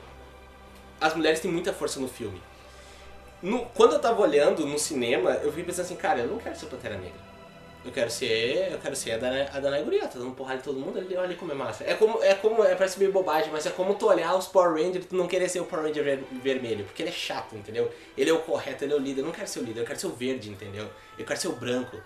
as mulheres têm muita força no filme. No- quando eu tava olhando no cinema, eu fiquei pensando assim, cara, eu não quero ser Pantera Negra. Eu quero ser. Eu quero ser a Danai, a Danai Gurira, tá dando porrada em todo mundo, ali, olha como é massa. É como. É como. É, parece meio bobagem, mas é como tu olhar os Power Rangers e tu não querer ser o Power Ranger ver- vermelho. Porque ele é chato, entendeu? Ele é o correto, ele é o líder. Eu não quero ser o líder, eu quero ser o verde, entendeu? Eu quero ser o branco.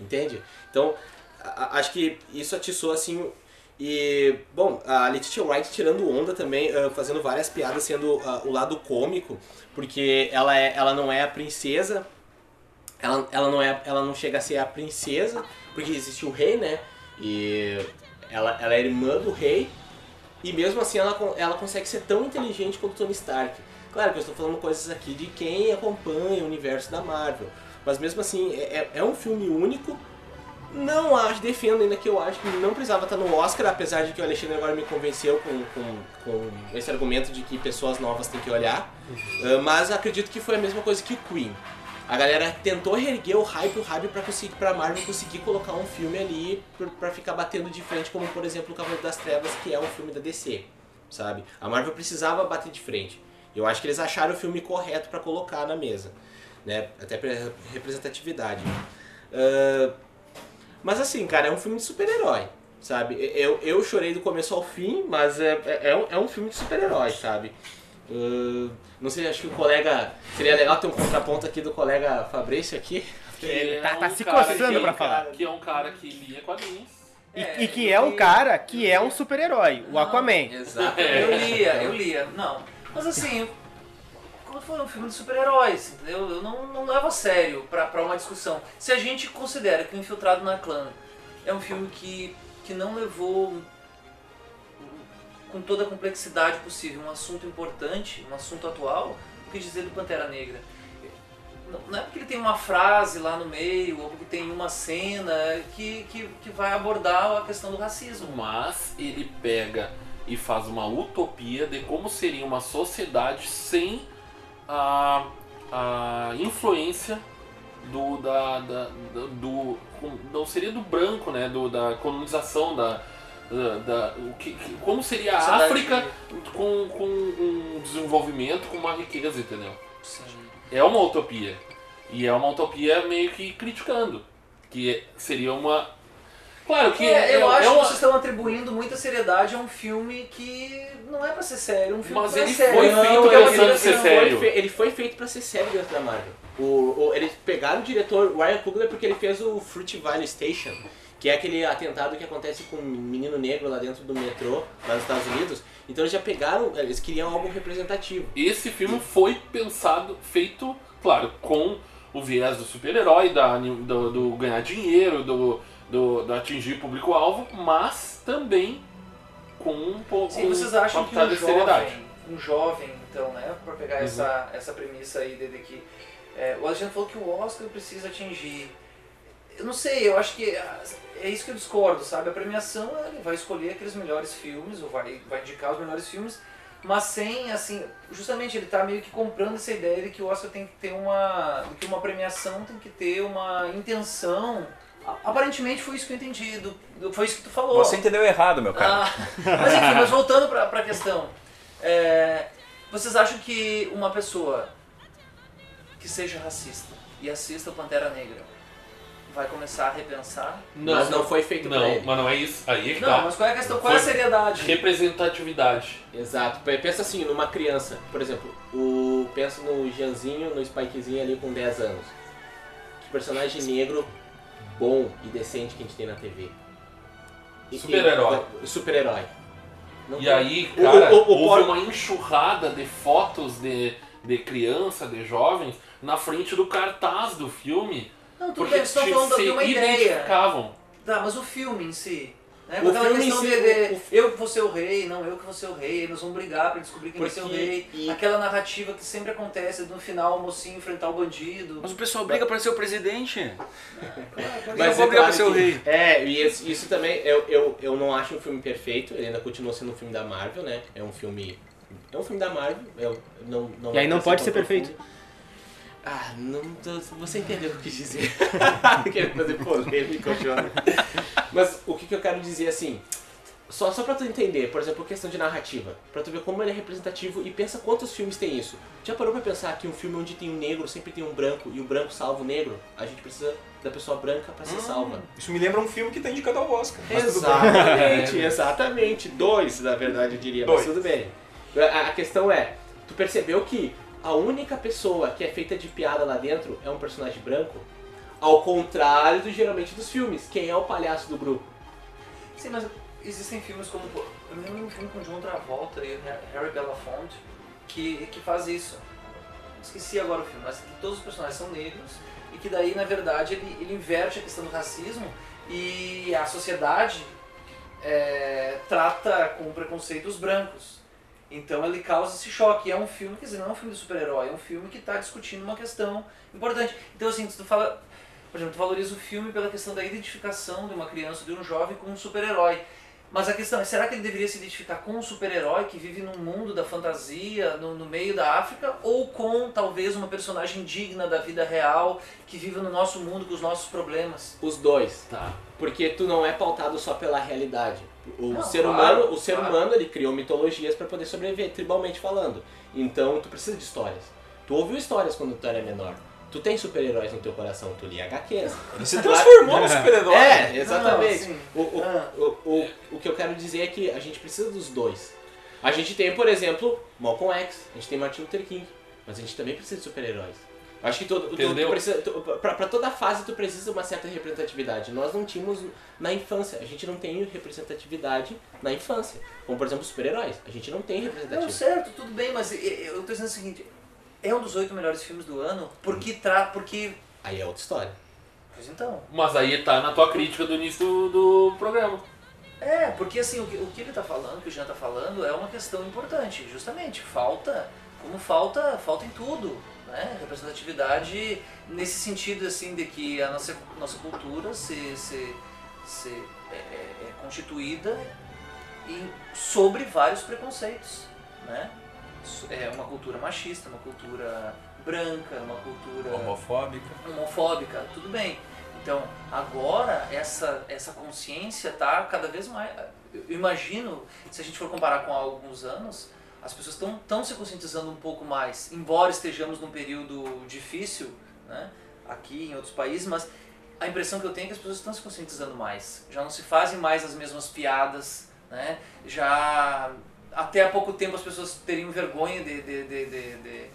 Entende? Então, a- acho que isso atiçou assim. E, bom, a Letitia Wright tirando onda também, ah, fazendo várias piadas, sendo ah, o lado cômico, porque ela, é, ela não é a princesa, ela, ela, não é, ela não chega a ser a princesa, porque existe o rei, né? E ela, ela é irmã do rei, e mesmo assim ela, ela consegue ser tão inteligente quanto Tony Stark. Claro que eu estou falando coisas aqui de quem acompanha o universo da Marvel, mas mesmo assim é, é- é um filme único. Não acho, defendo ainda que eu acho que não precisava estar no Oscar, apesar de que o Alexandre agora me convenceu com, com, com esse argumento de que pessoas novas têm que olhar. Uh, mas acredito que foi a mesma coisa que o Queen. A galera tentou reerguer o hype, o hype pra, conseguir, pra Marvel conseguir colocar um filme ali pra ficar batendo de frente, como por exemplo o Cavaleiro das Trevas, que é um filme da DC, sabe? A Marvel precisava bater de frente. Eu acho que eles acharam o filme correto pra colocar na mesa, né? Até pra representatividade. Uh, mas assim, cara, é um filme de super-herói, sabe? Eu, eu chorei do começo ao fim, mas é, é, é um, é um filme de super-herói, sabe? Uh, não sei, acho que o colega. Seria legal ter um contraponto aqui do colega Fabrício aqui. Que Ele tá- é tá um se cara coçando pra falar. Que é um cara que lia quadrinhos. E, e que é um cara que é um super-herói, o Não, Aquaman. Exato. Eu lia, eu lia. Não. Mas assim, quando foi um filme de super-heróis, entendeu? Eu não, não levo a sério pra, pra uma discussão. Se a gente considera que o Infiltrado na Clã é um filme que, que não levou com toda a complexidade possível um assunto importante, um assunto atual, o que dizer do Pantera Negra? Não- é porque ele tem uma frase lá no meio, ou porque tem uma cena que, que, que vai abordar a questão do racismo. Mas ele pega e faz uma utopia de como seria uma sociedade sem a, a influência do da- da- do não seria do branco né do da colonização da, da, da- o que, que- como seria a África com, com um desenvolvimento com uma riqueza entendeu Sim. é uma utopia e é uma utopia meio que criticando que seria uma claro que É, eu é, acho é uma, que vocês estão atribuindo muita seriedade a um filme que não é pra ser sério, um filme Mas que não ele sério. foi Não, feito uma pensando em ser sério. Foi ele foi feito pra ser sério dentro da Marvel. O, o- eles pegaram o diretor Ryan Coogler porque ele fez o Fruit Valley Station, que é aquele atentado que acontece com um menino negro lá dentro do metrô, lá nos Estados Unidos. Então eles já pegaram, eles queriam algo representativo. Esse filme foi pensado, feito, claro, com o viés do super-herói, da- do, do ganhar dinheiro, do, do, do atingir público-alvo, mas também com um pouco Sim, vocês acham que um de seriedade. jovem, um jovem, então, né, pra pegar Uhum. essa, essa premissa aí de, de que é, o Alexandre falou que o Oscar precisa atingir. Eu não sei, eu acho que é isso que eu discordo, sabe? A premiação ele vai escolher aqueles melhores filmes, ou vai, vai indicar os melhores filmes, mas sem, assim, justamente ele tá meio que comprando essa ideia de que o Oscar tem que ter uma. de que uma premiação tem que ter uma intenção. A- Aparentemente foi isso que eu entendi, do- foi isso que tu falou. Você entendeu errado, meu cara. Ah, mas enfim, mas voltando pra, pra questão. é, vocês acham que uma pessoa que seja racista e assista o Pantera Negra vai começar a repensar? mas não foi feito pra Não, ele. mas não é isso. Aí é que Não, tá. mas qual é a questão? Qual é a Foi- seriedade? Representatividade. Exato. Pensa assim, numa criança, por exemplo, o pensa no Janzinho, no Spikezinho ali com 10 anos. Que personagem negro bom e decente que a gente tem na TV. E- Super-herói. e- Super-herói. Não E tem- aí, O- cara, o- o- o houve uma enxurrada de fotos de, de criança, de jovens, na frente do cartaz do filme. Não, tudo Porque bem, vocês estão falando de uma ideia. Tá, mas o filme em si. Né? O aquela filme em questão si, de, de o- o- eu que vou ser o rei, não, eu que vou ser o rei, nós vamos brigar pra descobrir quem vai ser o rei. e- Aquela narrativa que sempre acontece no final o mocinho enfrentar o bandido. Mas o pessoal briga pra ser o presidente. Mas Mas é vou brigar claro pra ser o rei. É, e isso, isso também, eu, eu, eu não acho um filme perfeito, ele ainda continua sendo um filme da Marvel, né? É um filme. É um filme da Marvel, eu não, não E aí não é pode ser perfeito. Ah, não. tô- Você entendeu o que eu quis dizer. Querendo fazer polêmica, Jonas. Mas o que, que eu quero dizer assim. Só, só pra tu entender, por exemplo, questão de narrativa. Pra tu ver como ele é representativo e pensa quantos filmes tem isso. Já parou pra pensar que um filme onde tem um negro sempre tem um branco e o branco salva o negro? A gente precisa da pessoa branca pra ser salva. Isso me lembra um filme que tá indicado ao Oscar. Mas. Exatamente, exatamente. Dois, na verdade, eu diria, mas Dois. tudo bem. A, a questão é, tu percebeu que a única pessoa que é feita de piada lá dentro é um personagem branco? Ao contrário do geralmente dos filmes. Quem é o palhaço do grupo? Sim, mas existem filmes como. Eu me lembro de um filme com John Travolta e Harry Belafonte que, que faz isso. Esqueci agora o filme, mas que todos os personagens são negros e que daí, na verdade, ele, ele inverte a questão do racismo e a sociedade é, trata com preconceito os brancos. Então ele causa esse choque. É um filme, quer dizer, não é um filme de super-herói, é um filme que está discutindo uma questão importante. Então, assim, tu fala, por exemplo, tu valoriza o filme pela questão da identificação de uma criança, de um jovem com um super-herói. Mas a questão é, será que ele deveria se identificar com um super-herói que vive num mundo da fantasia, no, no meio da África, ou com talvez uma personagem digna da vida real, que vive no nosso mundo com os nossos problemas? Os dois, tá? Porque tu não é pautado só pela realidade. O Não, ser claro, humano, o ser claro. humano, ele criou mitologias para poder sobreviver, tribalmente falando. Então tu precisa de histórias. Tu ouviu histórias quando tu era menor. Tu tem super-heróis no teu coração, tu lia HQs. Se transformou no super-herói. É, exatamente. Não, sim. o, o, Ah. o, o, o que eu quero dizer é que a gente precisa dos dois. A gente tem, por exemplo, Malcolm X, a gente tem Martin Luther King, mas a gente também precisa de super-heróis. Acho que todo, tu, tu Entendeu? precisa, tu, pra, pra toda fase tu precisa de uma certa representatividade. Nós não tínhamos na infância, a gente não tem representatividade na infância. Como por exemplo os super-heróis, a gente não tem Não, representatividade. certo, tudo bem, mas eu- eu tô dizendo o seguinte, é um dos oito melhores filmes do ano, porque tra... porque... Aí é outra história. Pois então. Mas aí tá na tua crítica do início do, do programa. É, porque assim, o que, o que ele tá falando, o que o Jean tá falando, é uma questão importante, justamente, falta, como falta, falta em tudo, né? Representatividade nesse sentido, assim, de que a nossa, nossa cultura se, se, se é, é- é constituída em, sobre vários preconceitos, né? É uma cultura machista, uma cultura branca, uma cultura Homofóbica. homofóbica, tudo bem. Então, agora essa, essa consciência está cada vez mais. Eu imagino, se a gente for comparar com há alguns anos, as pessoas estão tão se conscientizando um pouco mais, embora estejamos num período difícil, né, aqui em outros países, mas a impressão que eu tenho é que as pessoas estão se conscientizando mais. Já não se fazem mais as mesmas piadas, né? Já até há pouco tempo as pessoas teriam vergonha de, de, de, de-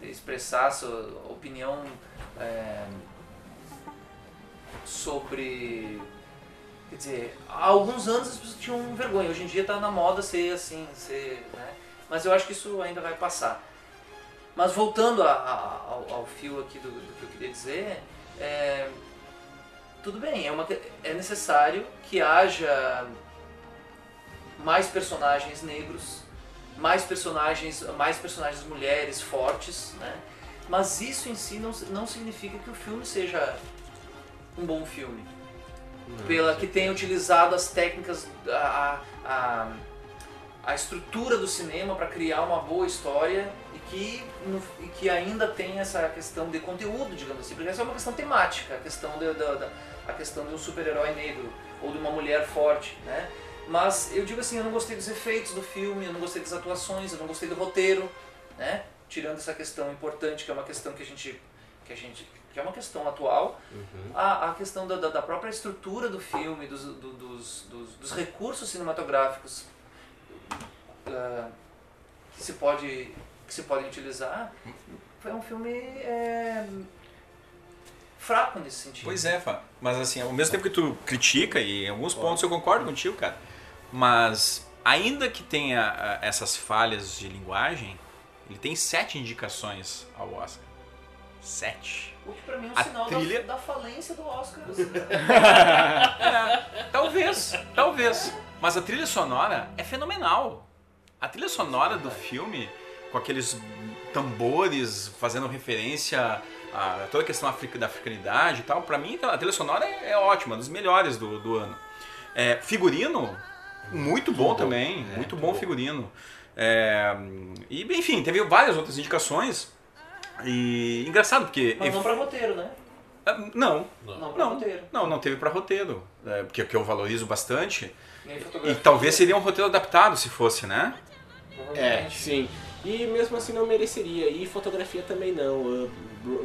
de expressar sua opinião é, sobre. Quer dizer, há alguns anos as pessoas tinham vergonha, hoje em dia está na moda ser assim, ser. Né? Mas eu acho que isso ainda vai passar. Mas voltando a- a- ao, ao fio aqui do, do que eu queria dizer, é, tudo bem, é, uma, é necessário que haja mais personagens negros, mais personagens, mais personagens mulheres fortes, né? Mas isso em si não, não significa que o filme seja um bom filme. Pela que tenha utilizado as técnicas, a, a, a estrutura do cinema para criar uma boa história e que, no- e que ainda tem essa questão de conteúdo, digamos assim, porque essa é uma questão temática, a questão de, da- da- a questão de um super-herói negro ou de uma mulher forte, né? Mas eu digo assim, eu não gostei dos efeitos do filme, eu não gostei das atuações, eu não gostei do roteiro, né? Tirando essa questão importante, que é uma questão que a gente, que a gente, que é uma questão atual, a, a questão da, da- própria estrutura do filme, dos, do- dos, dos, dos recursos cinematográficos ah, que se pode que se podem utilizar, foi um filme é, fraco nesse sentido. Pois é, Fá. Mas assim, ao mesmo tempo que tu critica, e em alguns pontos eu concordo contigo, cara, mas ainda que tenha ah, essas falhas de linguagem, ele tem sete indicações ao Oscar. Sete. O que pra mim é um A sinal trilha- da, da falência do Oscar. assim, né? Talvez, talvez. Mas a trilha sonora é fenomenal. A trilha sonora do filme, com aqueles tambores fazendo referência a toda a questão da africanidade e tal, pra mim a trilha sonora é, é ótima, dos melhores do, do ano. É, figurino, muito bom também, É, muito bom bom. figurino. É, e enfim, teve várias outras indicações. E engraçado porque. Mas não pra roteiro, né? Ah, Não, Não pra não, roteiro. não, não teve pra roteiro, é, porque que eu valorizo bastante. E talvez seria um roteiro adaptado se fosse, né? É, provavelmente. sim. E mesmo assim não mereceria. E fotografia também não. Uh,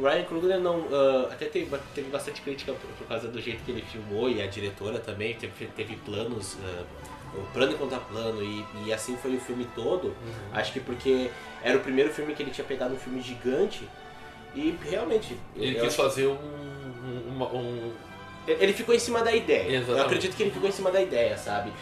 Ryan Coogler não. uh, até teve, teve bastante crítica por, por causa do jeito que ele filmou e a diretora também. Teve, teve planos. uh, o plano contra plano e, e assim foi o filme todo. Acho que porque era o primeiro filme que ele tinha pegado um filme gigante E realmente. Ele quis acho- fazer um. um, um- Ele ficou em cima da ideia. Exatamente. Eu acredito que ele ficou em cima da ideia, sabe?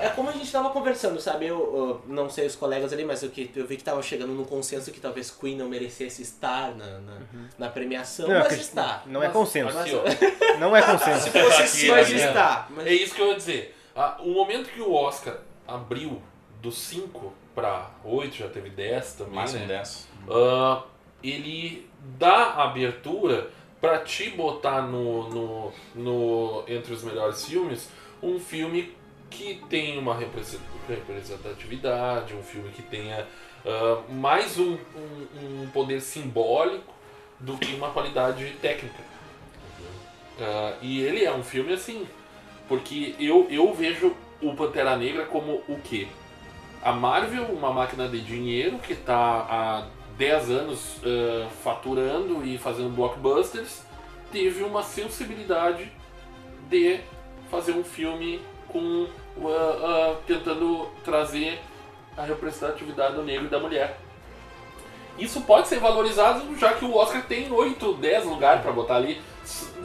É como a gente tava conversando, sabe? Eu, eu não sei os colegas ali, mas eu, que, eu vi que tava chegando num consenso que talvez Queen não merecesse estar na, na, na premiação, Não, mas acredito- está. Não é Mas- consenso. Ó. Não é consenso. Se fosse Aqui, mas está. Mas... É isso que eu ia dizer. Ah, o momento que o Oscar abriu dos 5 para 8, já teve 10 também, Máximo né? 10. Ah, ele dá abertura para te botar no, no, no- entre os melhores filmes um filme que tem uma represen- representatividade, um filme que tenha ah, mais um, um- um poder simbólico do que uma qualidade técnica. Ah, e ele é um filme assim, porque eu, eu vejo o Pantera Negra como o quê? A Marvel, uma máquina de dinheiro que está há 10 anos ah, faturando e fazendo blockbusters, teve uma sensibilidade de fazer um filme com ah, ah, tentando trazer a representatividade do negro e da mulher. Isso pode ser valorizado já que o Oscar tem 8, 10 lugares para botar ali.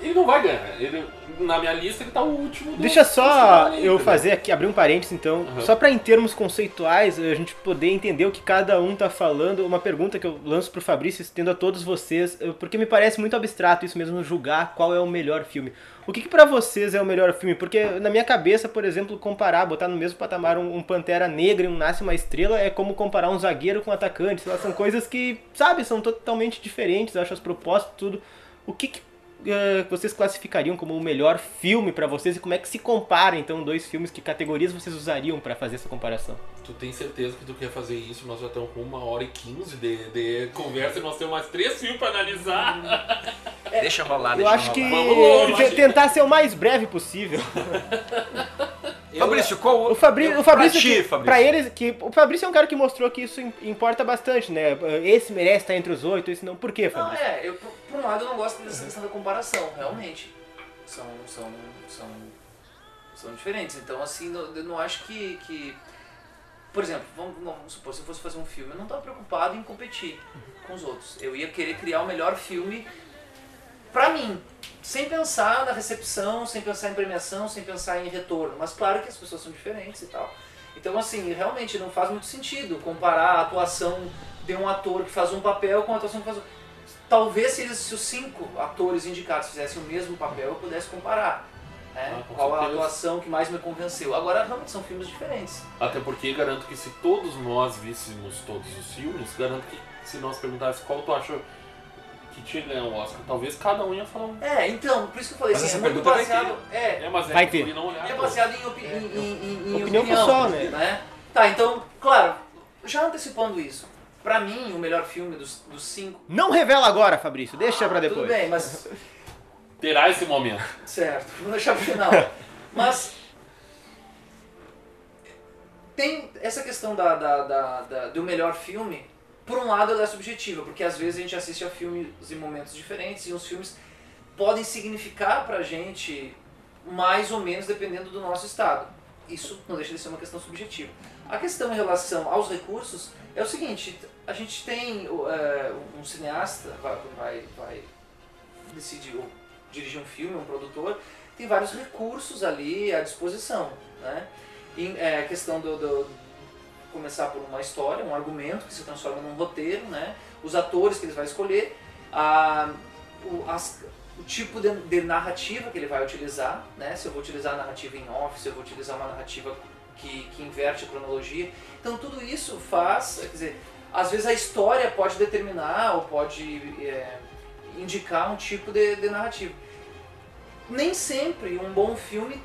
Ele não vai ganhar. Ele, na minha lista ele tá o último. do- Deixa do só ali, eu fazer aqui, abrir um parênteses então, Uhum. só para em termos conceituais a gente poder entender o que cada um tá falando. Uma pergunta que eu lanço pro Fabrício, estendo a todos vocês, porque me parece muito abstrato isso mesmo, julgar qual é o melhor filme. O que, que para vocês é o melhor filme? Porque na minha cabeça, por exemplo, comparar, botar no mesmo patamar um, um Pantera Negra e um Nasce Uma Estrela é como comparar um zagueiro com um atacante. Lá, são coisas que, sabe, são totalmente diferentes, eu acho as propostas, tudo. O que, que eh, vocês classificariam como o melhor filme pra vocês e como é que se compara então dois filmes, que categorias vocês usariam pra fazer essa comparação? Tu tem certeza que tu quer fazer isso? Nós já estamos com uma hora e quinze de, de conversa e nós temos mais três filmes pra analisar. Deixa rolar, Eu deixa acho que rolar. Vamos longe. de- tentar ser o mais breve possível. Fabrício, qual O Fabrício, o Fabrício, pra ti, que, Fabrício. pra eles, que o Fabrício é um cara que mostrou que isso im- importa bastante, né? Esse merece estar entre os oito, esse não. Por quê, Não, Fabrício? é, eu, por, um lado eu não gosto dessa questão da comparação, realmente. São, são, são, são diferentes. Então, assim, eu não acho que. que por exemplo, vamos, vamos supor, se eu fosse fazer um filme, eu não estava preocupado em competir com os outros. Eu ia querer criar o melhor filme pra mim. Sem pensar na recepção, sem pensar em premiação, sem pensar em retorno. Mas claro que as pessoas são diferentes e tal. Então, assim, realmente não faz muito sentido comparar a atuação de um ator que faz um papel com a atuação que faz outro. Talvez se, eles, se os cinco atores indicados fizessem o mesmo papel, eu pudesse comparar. Né? Ah, Qual a atuação que mais me convenceu. Agora, realmente são filmes diferentes. Até porque garanto que se todos nós víssemos todos os filmes, garanto que se nós perguntássemos qual tu acha que tinha ganho o Oscar, talvez cada um ia falar um. É, então, por isso que eu falei Mas assim, essa é muito pergunta vai baseado. É, É, mas é Vai que ter. escolhi não olhar. É baseado em, opi em, em, em- em Opinião pessoal, né? Tá, então, claro, já antecipando isso, pra mim, o melhor filme dos, dos cinco. Não revela agora, Fabrício, deixa Ah, pra depois. Tudo bem, mas. Terá esse momento. Certo, vou deixar pro final. Mas. Tem essa questão da, da, da- da- do melhor filme, por um lado ela é subjetiva, porque às vezes a gente assiste a filmes em momentos diferentes e os filmes podem significar pra gente mais ou menos dependendo do nosso estado. Isso não deixa de ser uma questão subjetiva. A questão em relação aos recursos é o seguinte, a gente tem é, um cineasta, vai, vai, vai decidir dirigir um filme, um produtor, tem vários recursos ali à disposição, né? E, é, a questão do, do- começar por uma história, um argumento que se transforma num roteiro, né? Os atores que ele vai escolher, a, o, as- o tipo de, de narrativa que ele vai utilizar, né? Se eu vou utilizar a narrativa em off, se eu vou utilizar uma narrativa que, que inverte a cronologia. Então tudo isso faz, quer dizer, às vezes a história pode determinar ou pode é, indicar um tipo de, de narrativa. Nem sempre um bom filme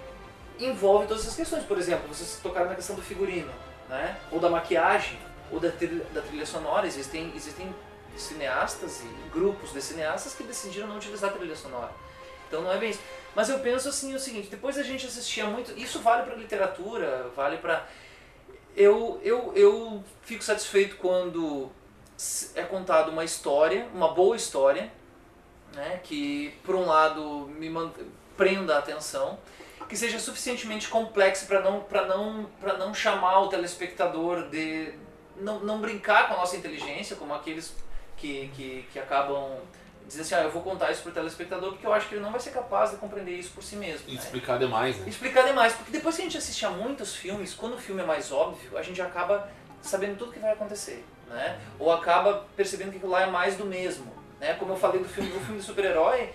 envolve todas essas questões. Por exemplo, vocês tocaram na questão do figurino, né? ou da maquiagem, ou da trilha, da trilha sonora. Existem, existem cineastas e grupos de cineastas que decidiram não utilizar trilha sonora. Então não é bem isso. Mas eu penso assim o seguinte, depois a gente assistia muito, isso vale para literatura, vale para eu, eu, eu fico satisfeito quando é contada uma história, uma boa história, né, que por um lado me prenda a atenção, que seja suficientemente complexa para não, não, não chamar o telespectador de. Não, não brincar com a nossa inteligência, como aqueles que, que, que acabam dizendo assim, ah, eu vou contar isso pro telespectador porque eu acho que ele não vai ser capaz de compreender isso por si mesmo. E né? explicar demais, né? Explicar demais, porque depois que a gente assiste a muitos filmes, quando o filme é mais óbvio, a gente acaba sabendo tudo que vai acontecer, né? Ou acaba percebendo que aquilo lá é mais do mesmo, né? Como eu falei do filme, do filme de super-herói,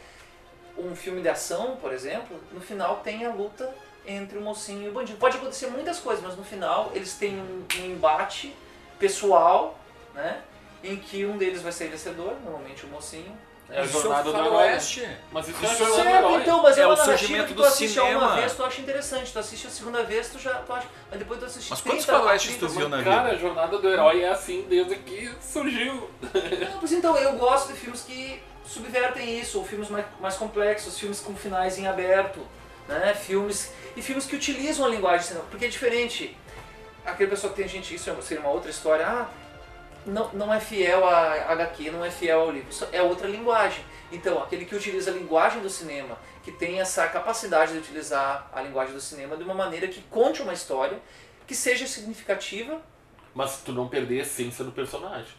um filme de ação, por exemplo, no final tem a luta entre o mocinho e o bandido. Pode acontecer muitas coisas, mas no final eles têm um, um embate pessoal, né? Em que um deles vai sair vencedor, normalmente o mocinho. É a é jornada do herói. faroeste. Mas isso é Isso do Certo, herói. então, mas é, É uma o narrativa surgimento que tu do assiste a uma cinema. vez, tu acha interessante. Tu assiste a segunda vez, tu já tu acha, mas depois tu assiste Mas 30, quantos faroestes 30, tu viu na vida? cara, a jornada do herói é assim desde que surgiu. Não, pois então, eu gosto de filmes que subvertem isso, ou filmes mais, mais complexos, filmes com finais em aberto, né? Filmes e filmes que utilizam a linguagem cinema, porque é diferente. Aquele pessoa que tem gente, isso seria uma outra história, ah, não, não é fiel a HQ, não é fiel ao livro, é outra linguagem. Então, aquele que utiliza a linguagem do cinema, que tem essa capacidade de utilizar a linguagem do cinema de uma maneira que conte uma história, que seja significativa. Mas tu não perder a essência do personagem.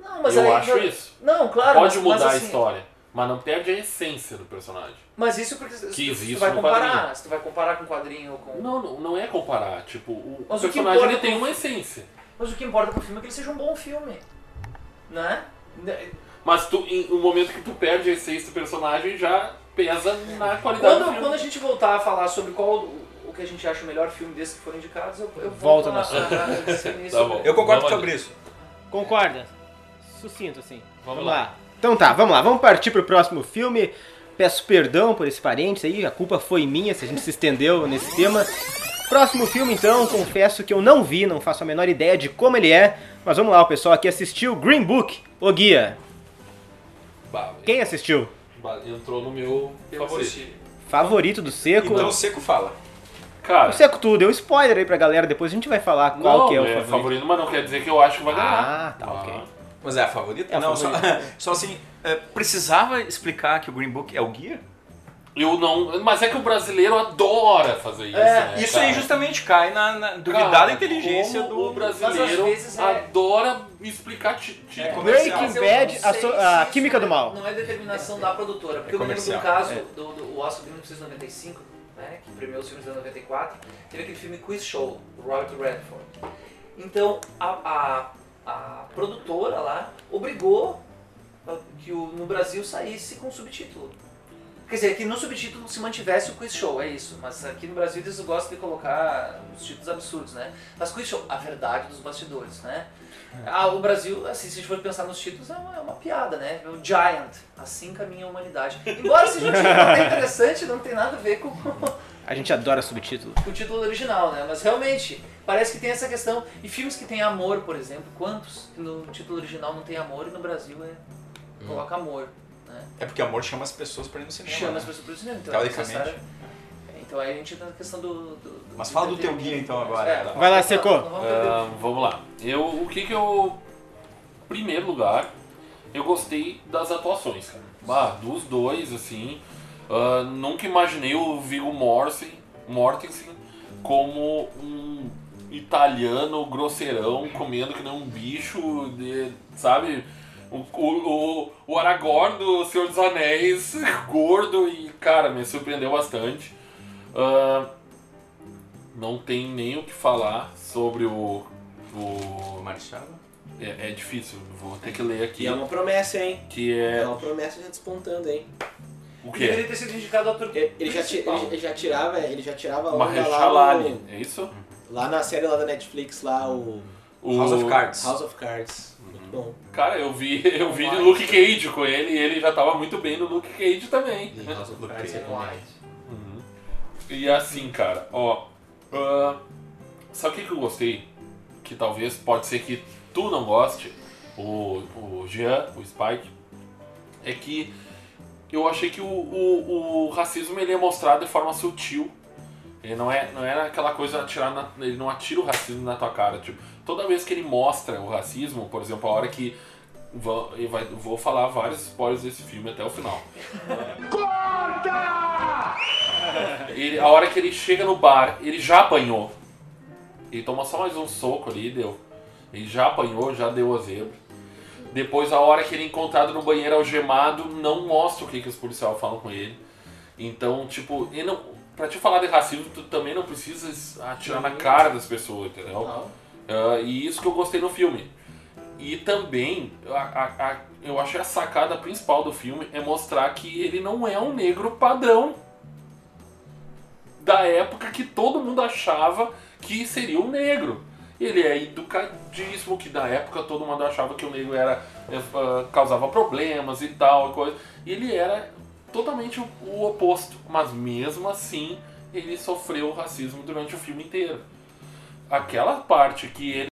Não, mas eu aí, acho isso. Não, claro, Pode mas, mudar mas, a assim, história, mas não perde a essência do personagem. Mas isso porque se, Que se existe tu vai comparar, quadrinho. se tu vai comparar com quadrinho ou com. Não, não, não é comparar. Tipo, o Mas personagem ele tem pro- uma essência. Mas o que importa pro filme é que ele seja um bom filme. Né? Mas tu, em, no momento que tu perde a essência do personagem, já pesa na qualidade do Quando, filme. quando a gente voltar a falar sobre qual o, o que a gente acha o melhor filme desses que foram indicados, eu, eu Volta volto no a, a, a definir Tá bom. Eu concordo Vamos sobre isso. Concorda? Sucinto, assim. Vamos lá. Então tá, vamos lá. Vamos partir pro próximo filme. Peço perdão por esse parênteses aí, a culpa foi minha se a gente se estendeu nesse tema. Próximo filme, então, confesso que eu não vi, não faço a menor ideia de como ele é. Mas vamos lá, o pessoal aqui assistiu Green Book, o guia. Bah, Quem assistiu? bah, entrou no meu Eu favorito. assisti. Favorito do Seco. Então o Seco fala. Cara, O Seco tu deu spoiler aí pra galera, depois a gente vai falar qual não, que é o é favorito. favorito, mas não quer dizer que eu acho que vai ganhar. Ah, tá, ok. Mas é a favorita? É a não, favorita. Só, só assim, é, precisava explicar que o Green Book é o guia? Eu não. Mas é que o brasileiro adora fazer isso. É, né, Isso cara? aí justamente cai na, na duvidar Cara, da inteligência como do O brasileiro vezes é- adora explicar ti- ti- É. Breaking Bad, a so- a Química do é- Mal. Não é determinação da produtora, porque eu me lembro do caso é. do, do Oscar de 1995, né, que premiou os filmes de 94, teve aquele filme Quiz Show, do Robert Redford. Então, a, a, a produtora lá obrigou que o, no Brasil saísse com subtítulo. Quer dizer, que no subtítulo se mantivesse o quiz show, é isso. Mas aqui no Brasil eles gostam de colocar os títulos absurdos, né? Mas quiz show, a verdade dos bastidores, né? Ah, o Brasil, assim, se a gente for pensar nos títulos, é uma, é uma piada, né? O Giant, assim caminha a humanidade. Embora seja um título até interessante, não tem nada a ver com, A gente adora subtítulo. com o título original, né? Mas realmente, parece que tem essa questão. E filmes que têm amor, por exemplo, quantos que no título original não tem amor e no Brasil é coloca amor, né? É porque amor chama as pessoas pra ir no cinema. Chama né? as pessoas para o cinema. Então, Teoricamente. é é, então aí a gente entra na questão do. do- do- Mas fala do teu guia, então, agora. É, Vai lá, Seco. não vamos o- lá. Eu, o que que eu. Primeiro lugar, eu gostei das atuações, cara. Bah, dos dois, assim. ah, nunca imaginei o Viggo Mortensen, Mortensen como um italiano grosseirão, comendo que nem um bicho, de, sabe? O, o, o, o Aragorn do Senhor dos Anéis, gordo e, cara, me surpreendeu bastante. Ah, não tem nem o que falar sobre o. O o Marchalo? é, é difícil, vou ter que ler aqui. E é uma promessa, hein? Que É é. uma promessa já despontando, hein? O Deveria quê? ter sido indicado ator Ele, ele já, ti- principal. ele, ele já tirava, ele já tirava Mahershala lá, Ali, no, é isso? lá na série lá da Netflix, lá o O... House of Cards. House of Cards. Bom. Cara, eu vi, eu vi de Luke Cage com ele e ele já tava muito bem no Luke Cage também. E House of Luke é Cage. Uhum. E assim, cara, ó. ah, sabe o que, que eu gostei? Que talvez pode ser que tu não goste, o, o Jean, o Spike, é que eu achei que o, o, o racismo ele é mostrado de forma sutil. Ele não é, não é aquela coisa atirar na, ele não atira o racismo na tua cara, tipo, toda vez que ele mostra o racismo, por exemplo, a hora que vou, e vai- vou falar vários spoilers desse filme até o final. Ele, a hora que ele chega no bar, ele já apanhou. Ele toma só mais um soco ali, deu. Ele já apanhou, já deu a zebra. Depois, a hora que ele é encontrado no banheiro algemado, não mostra o que, que os policiais falam com ele. Então, tipo, e não, pra te falar de racismo, tu também não precisa atirar na cara das pessoas, entendeu? Não. Ah, e isso que eu gostei no filme. E também, a, a- a- eu achei a sacada principal do filme é mostrar que ele não é um negro padrão da época que todo mundo achava que seria um negro. Ele é educadíssimo, que da época todo mundo achava que o negro era ah, causava problemas e tal, e coisa. Ele era totalmente o, o oposto, mas mesmo assim ele sofreu racismo durante o filme inteiro. Aquela parte que ele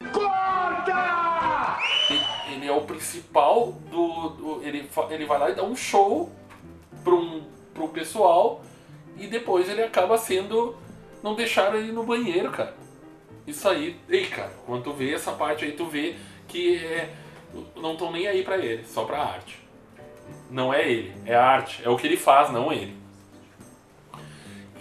ele, ele é o principal do. do- ele, ele vai lá e dá um show para um, pro pessoal e depois ele acaba sendo. Não deixaram ele no banheiro, cara. Isso aí. Ei, cara, quando tu vê essa parte aí, tu vê que é, não estão nem aí pra ele, só pra arte. Não é ele, é a arte. É o que ele faz, não ele.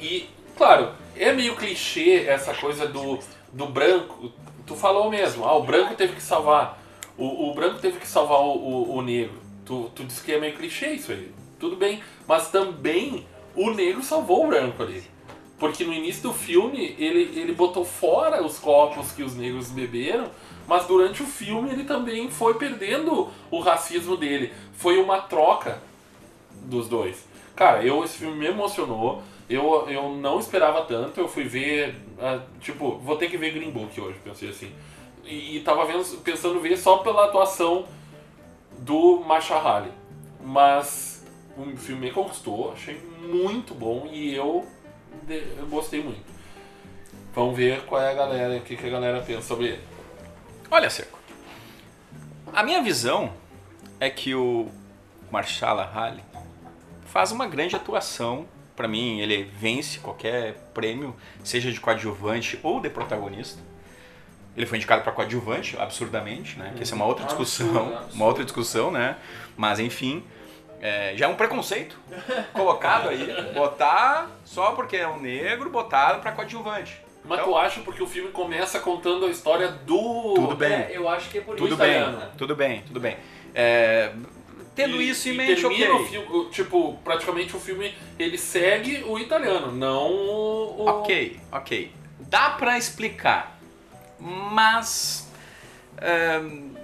E, claro, é meio clichê essa coisa do, do branco. Tu falou mesmo, ah, o branco teve que salvar. O, o branco teve que salvar o, o, o negro. Tu, tu disse que é meio clichê isso aí. Tudo bem. Mas também o negro salvou o branco ali. Porque no início do filme ele, ele botou fora os copos que os negros beberam, mas durante o filme ele também foi perdendo o racismo dele. Foi uma troca dos dois. Cara, eu esse filme me emocionou. Eu, eu não esperava tanto. Eu fui ver, ah, tipo, vou ter que ver Green Book hoje, pensei assim. E, e tava vendo, pensando ver só pela atuação do Mahershala Ali. Mas o filme me conquistou, achei muito bom e eu, eu gostei muito. Vamos ver qual é a galera, o que, que a galera pensa sobre ele. Olha, Seco. A minha visão é que o Marshala Ali faz uma grande atuação. Pra mim, ele vence qualquer prêmio, seja de coadjuvante ou de protagonista. Ele foi indicado para coadjuvante, absurdamente, né? Que essa é uma outra discussão, Absurdo, absurdo. uma outra discussão, né? Mas enfim, é, já é um preconceito colocado aí, botar só porque é um negro, botar para coadjuvante. Mas Então- tu acha porque o filme começa contando a história do. Tudo bem. É, eu acho que é por Tudo isso. bem, tudo bem, tudo bem. É, tendo E- isso em e mente, ok. o filme, tipo, praticamente o filme ele segue o italiano, não o. Ok, ok. Dá pra explicar, mas ahn,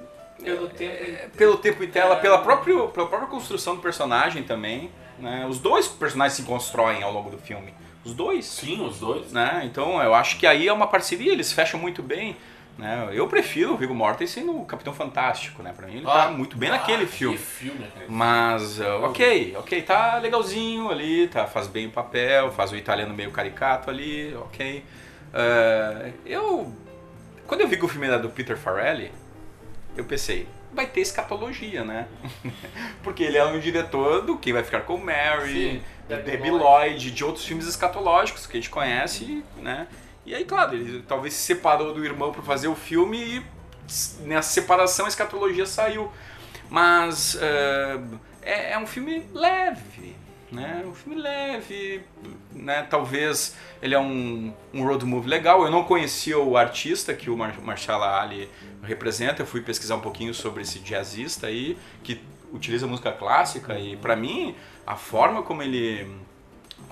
Pelo tempo. pelo tempo e tela, pela, próprio, pela própria construção do personagem também, né? Os dois personagens se constroem ao longo do filme. Os dois. Sim, os dois. Né? Então eu acho que aí é uma parceria, eles fecham muito bem. Né? Eu prefiro o Viggo Mortensen no Capitão Fantástico, né? Pra mim ele tá Ah, muito bem ah, naquele que filme. filme, cara. Mas, uh, ok, ok, tá legalzinho ali, tá, faz bem o papel, faz o italiano meio caricato ali, ok. Uh, eu, quando eu vi que o filme era do Peter Farrelly, eu pensei, vai ter escatologia, né? Porque ele é um diretor do Quem Vai Ficar com Mary, Sim, de Debbie. Lloyd, de outros filmes escatológicos que a gente conhece, né? E aí, claro, ele talvez se separou do irmão para fazer o filme e nessa separação a escatologia saiu. Mas eh, é, é um filme leve, né? Um filme leve, né? Talvez ele é um, um road movie legal. Eu não conhecia o artista que o Mar Marshala Ali representa. Eu fui pesquisar um pouquinho sobre esse jazzista aí que utiliza música clássica e para mim a forma como ele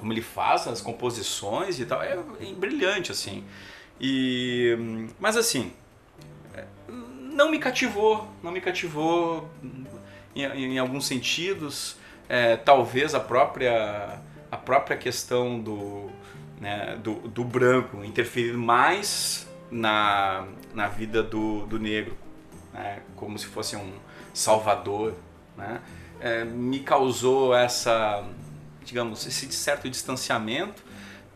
como ele faz as composições e tal é, é brilhante assim. E mas assim, não me cativou, não me cativou em, em alguns sentidos. É, talvez a própria, a própria questão do, né, do, do branco interferir mais na, na vida do, do negro, né, como se fosse um salvador, né, é, me causou essa, digamos, esse certo distanciamento,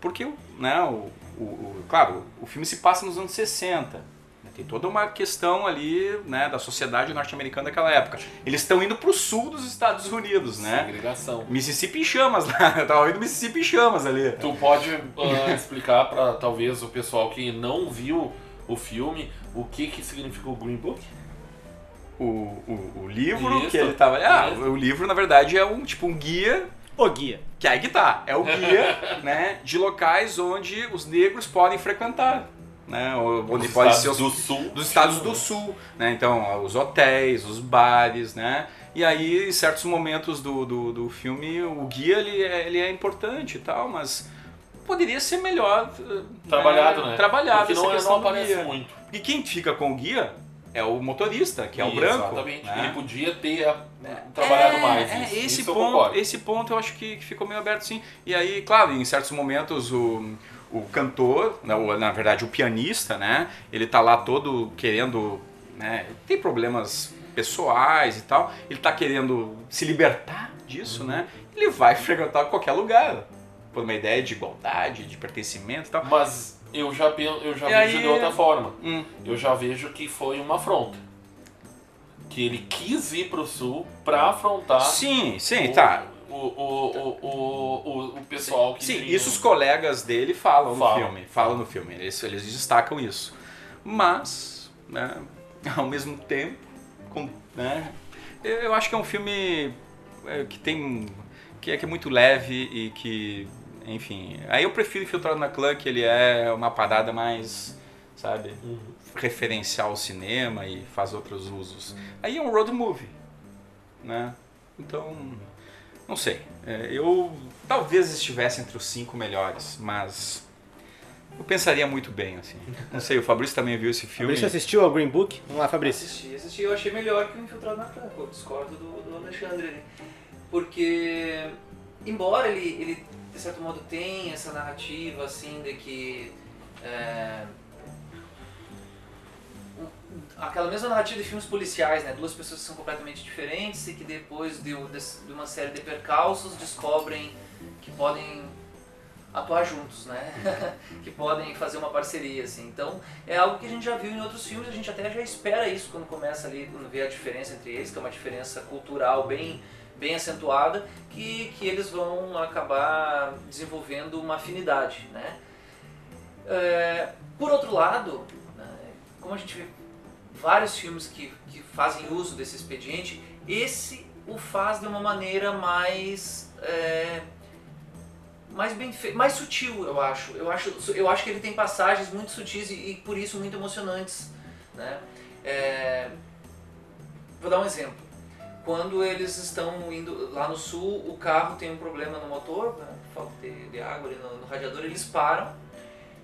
porque né, o, o, o, claro, o filme se passa nos anos 60, tem toda uma questão ali né, da sociedade norte-americana daquela época. Eles estão indo para o sul dos Estados Unidos, né? Segregação. Mississippi em chamas lá. Eu tava ouvindo Mississippi em chamas ali. Tu pode ah, explicar para talvez o pessoal que não viu o filme o que que significa o Green Book? O, o, o livro Isso. que ele tava. Ah, Isso. o livro na verdade é um tipo um guia. O guia. Que aí que tá. É o guia, né? De locais onde os negros podem frequentar. né? Onde Dos pode ser os, do sul. dos estados do sul, né? Então, os hotéis, os bares, né? E aí, em certos momentos do, do, do filme, o guia ele é, ele é importante e tal, mas poderia ser melhor eh, Trabalhado, né? Trabalhado Porque não, questão não aparece guia. muito. E quem fica com o guia é o motorista, que é o branco. Exatamente. né? Ele podia ter ah, trabalhado É, mais. é, isso. esse, Isso ponto, esse ponto eu acho que, que ficou meio aberto sim. E aí, claro, em certos momentos o, o cantor, né, na verdade o pianista, né? Ele tá lá todo querendo, né? Tem problemas pessoais e tal. Ele tá querendo se libertar disso, Uhum. né? Ele vai frequentar qualquer lugar. Por uma ideia de igualdade, de pertencimento e tal. Mas eu já, eu já E vejo aí- de outra forma. Hum. Eu já vejo que foi uma afronta. Que ele quis ir pro sul pra afrontar Sim, sim, o, tá. o, o, o, o, o, pessoal que Sim, isso os colegas dele falam, no Falam. filme. Falam no filme. Eles, eles destacam isso. Mas, né, ao mesmo tempo, com, né, eu, eu acho que é um filme é, que tem. Que é, que é muito leve e que. Enfim. Aí eu prefiro Infiltrado na Clã, que ele é uma parada mais. Sabe? Uhum. Referencial ao cinema e faz outros usos. Aí é um road movie. Né? Então. Não sei. É, eu talvez estivesse entre os cinco melhores, mas eu pensaria muito bem, assim. Não sei, o Fabrício também viu esse filme. Fabrício assistiu ao Green Book? Vamos lá, Fabrício. Assisti, assisti, eu achei melhor que o Infiltrado na Clã, eu discordo do, do Alexandre ali. Porque, embora ele, ele, de certo modo, tenha essa narrativa, assim, de que... é, aquela mesma narrativa de filmes policiais, né? Duas pessoas que são completamente diferentes e que depois de, um- uma série de percalços descobrem que podem atuar juntos, né? que podem fazer uma parceria, assim. Então, é algo que a gente já viu em outros filmes, a gente até já espera isso quando começa ali, quando vê a diferença entre eles, que é uma diferença cultural bem, bem acentuada, que, que eles vão acabar desenvolvendo uma afinidade, né? É, por outro lado, né, como a gente vários filmes que, que fazem uso desse expediente, esse o faz de uma maneira mais é, mais bem mais sutil, eu acho. Eu acho, eu acho que ele tem passagens muito sutis e, e por isso muito emocionantes, né? É, vou dar um exemplo. Quando eles estão indo lá no sul, o carro tem um problema no motor, né? falta de, de água ali no, no radiador, eles param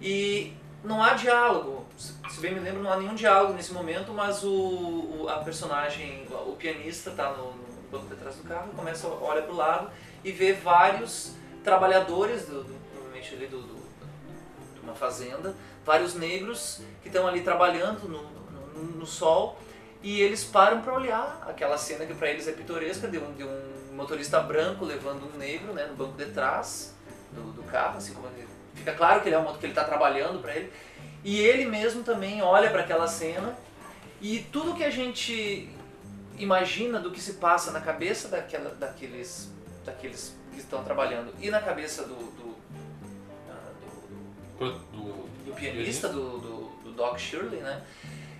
e não há diálogo. Se bem me lembro, não há nenhum diálogo nesse momento, mas o, o- a personagem, o pianista está no, no banco de trás do carro, começa, olha para o lado e vê vários trabalhadores, do, do- provavelmente ali do, do- de uma fazenda, vários negros que estão ali trabalhando no, no- no sol e eles param para olhar aquela cena que para eles é pitoresca de um, de um motorista branco levando um negro né, no banco de trás do, do carro, assim como ele, fica claro que ele é um moto que ele está trabalhando para ele e ele mesmo também olha para aquela cena e tudo que a gente imagina do que se passa na cabeça daquela, daqueles, daqueles que estão trabalhando e na cabeça do, do, ah, do- do- Do, pianista, do, do, do Doc Shirley, né?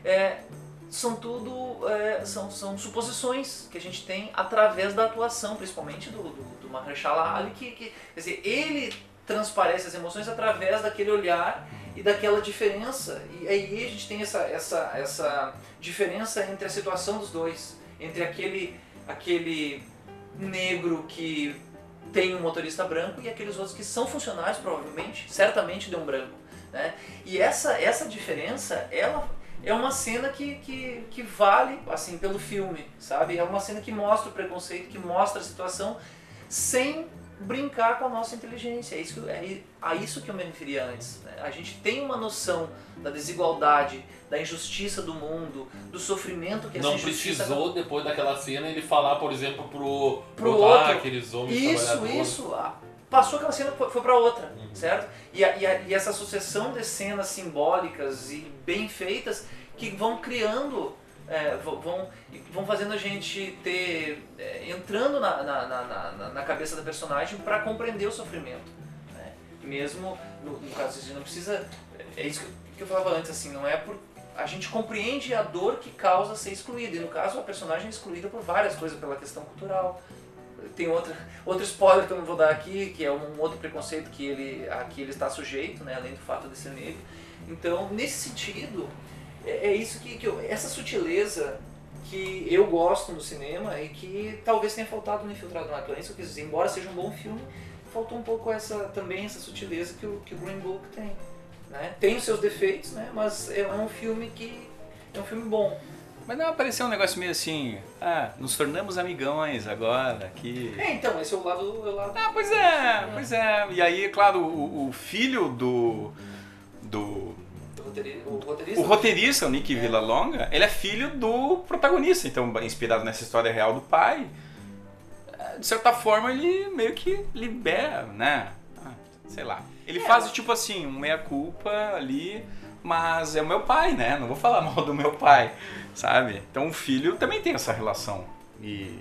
É, são tudo é, são, são suposições que a gente tem através da atuação, principalmente do, do, do Mahershala Ali, que, que quer dizer, ele transparece as emoções através daquele olhar e daquela diferença. E aí a gente tem essa, essa, essa diferença entre a situação dos dois, entre aquele, aquele negro que tem um motorista branco e aqueles outros que são funcionários, provavelmente, certamente de um branco. Né? E essa, essa diferença, ela é uma cena que, que, que vale assim pelo filme, sabe? É uma cena que mostra o preconceito, que mostra a situação sem brincar com a nossa inteligência. É isso que, eu- é a isso que eu me referia antes. né? A gente tem uma noção da desigualdade, da injustiça do mundo, do sofrimento que essa Não injustiça precisou, depois daquela cena, ele falar, por exemplo, pro, Pro lá, outro. aqueles homens Isso, isso. Ah, Passou aquela cena, foi, foi para outra, Uhum. certo? E, a- e, a- e essa sucessão de cenas simbólicas e bem feitas que vão criando, é, vão, vão, fazendo a gente ter. é, entrando na, na, na, na- cabeça da personagem para compreender o sofrimento. Né? Mesmo, no, no caso, gente não precisa. É isso que, que eu falava antes, assim, não é por. A gente compreende a dor que causa ser excluído. E no caso, a personagem é excluída por várias coisas, pela questão cultural, tem outra, outro spoiler que eu não vou dar aqui, que é um outro preconceito que ele, a que ele está sujeito, né, além do fato de ser negro, Então, nesse sentido, é, é isso que, que eu, essa sutileza que eu gosto no cinema e que talvez tenha faltado no Infiltrado na Clã. Isso quer dizer, embora seja um bom filme, faltou um pouco essa também essa sutileza que o, que o Green Book tem. Né? Tem os seus defeitos, né? mas é um filme que é um filme bom. Mas não apareceu um negócio meio assim, ah, nos tornamos amigões agora, que... É, então, esse é o lado... É o lado ah, pois é, pois é. E aí, claro, o, o filho do... do o roteirista, o roteirista, o Nick é. Villalonga, ele é filho do protagonista, então inspirado nessa história real do pai. É, de certa forma, ele meio que libera, né? Ah, sei lá. Ele é, faz tipo assim, um meia-culpa ali, mas é o meu pai, né? Não vou falar mal do meu pai, sabe? Então o filho também tem essa relação. E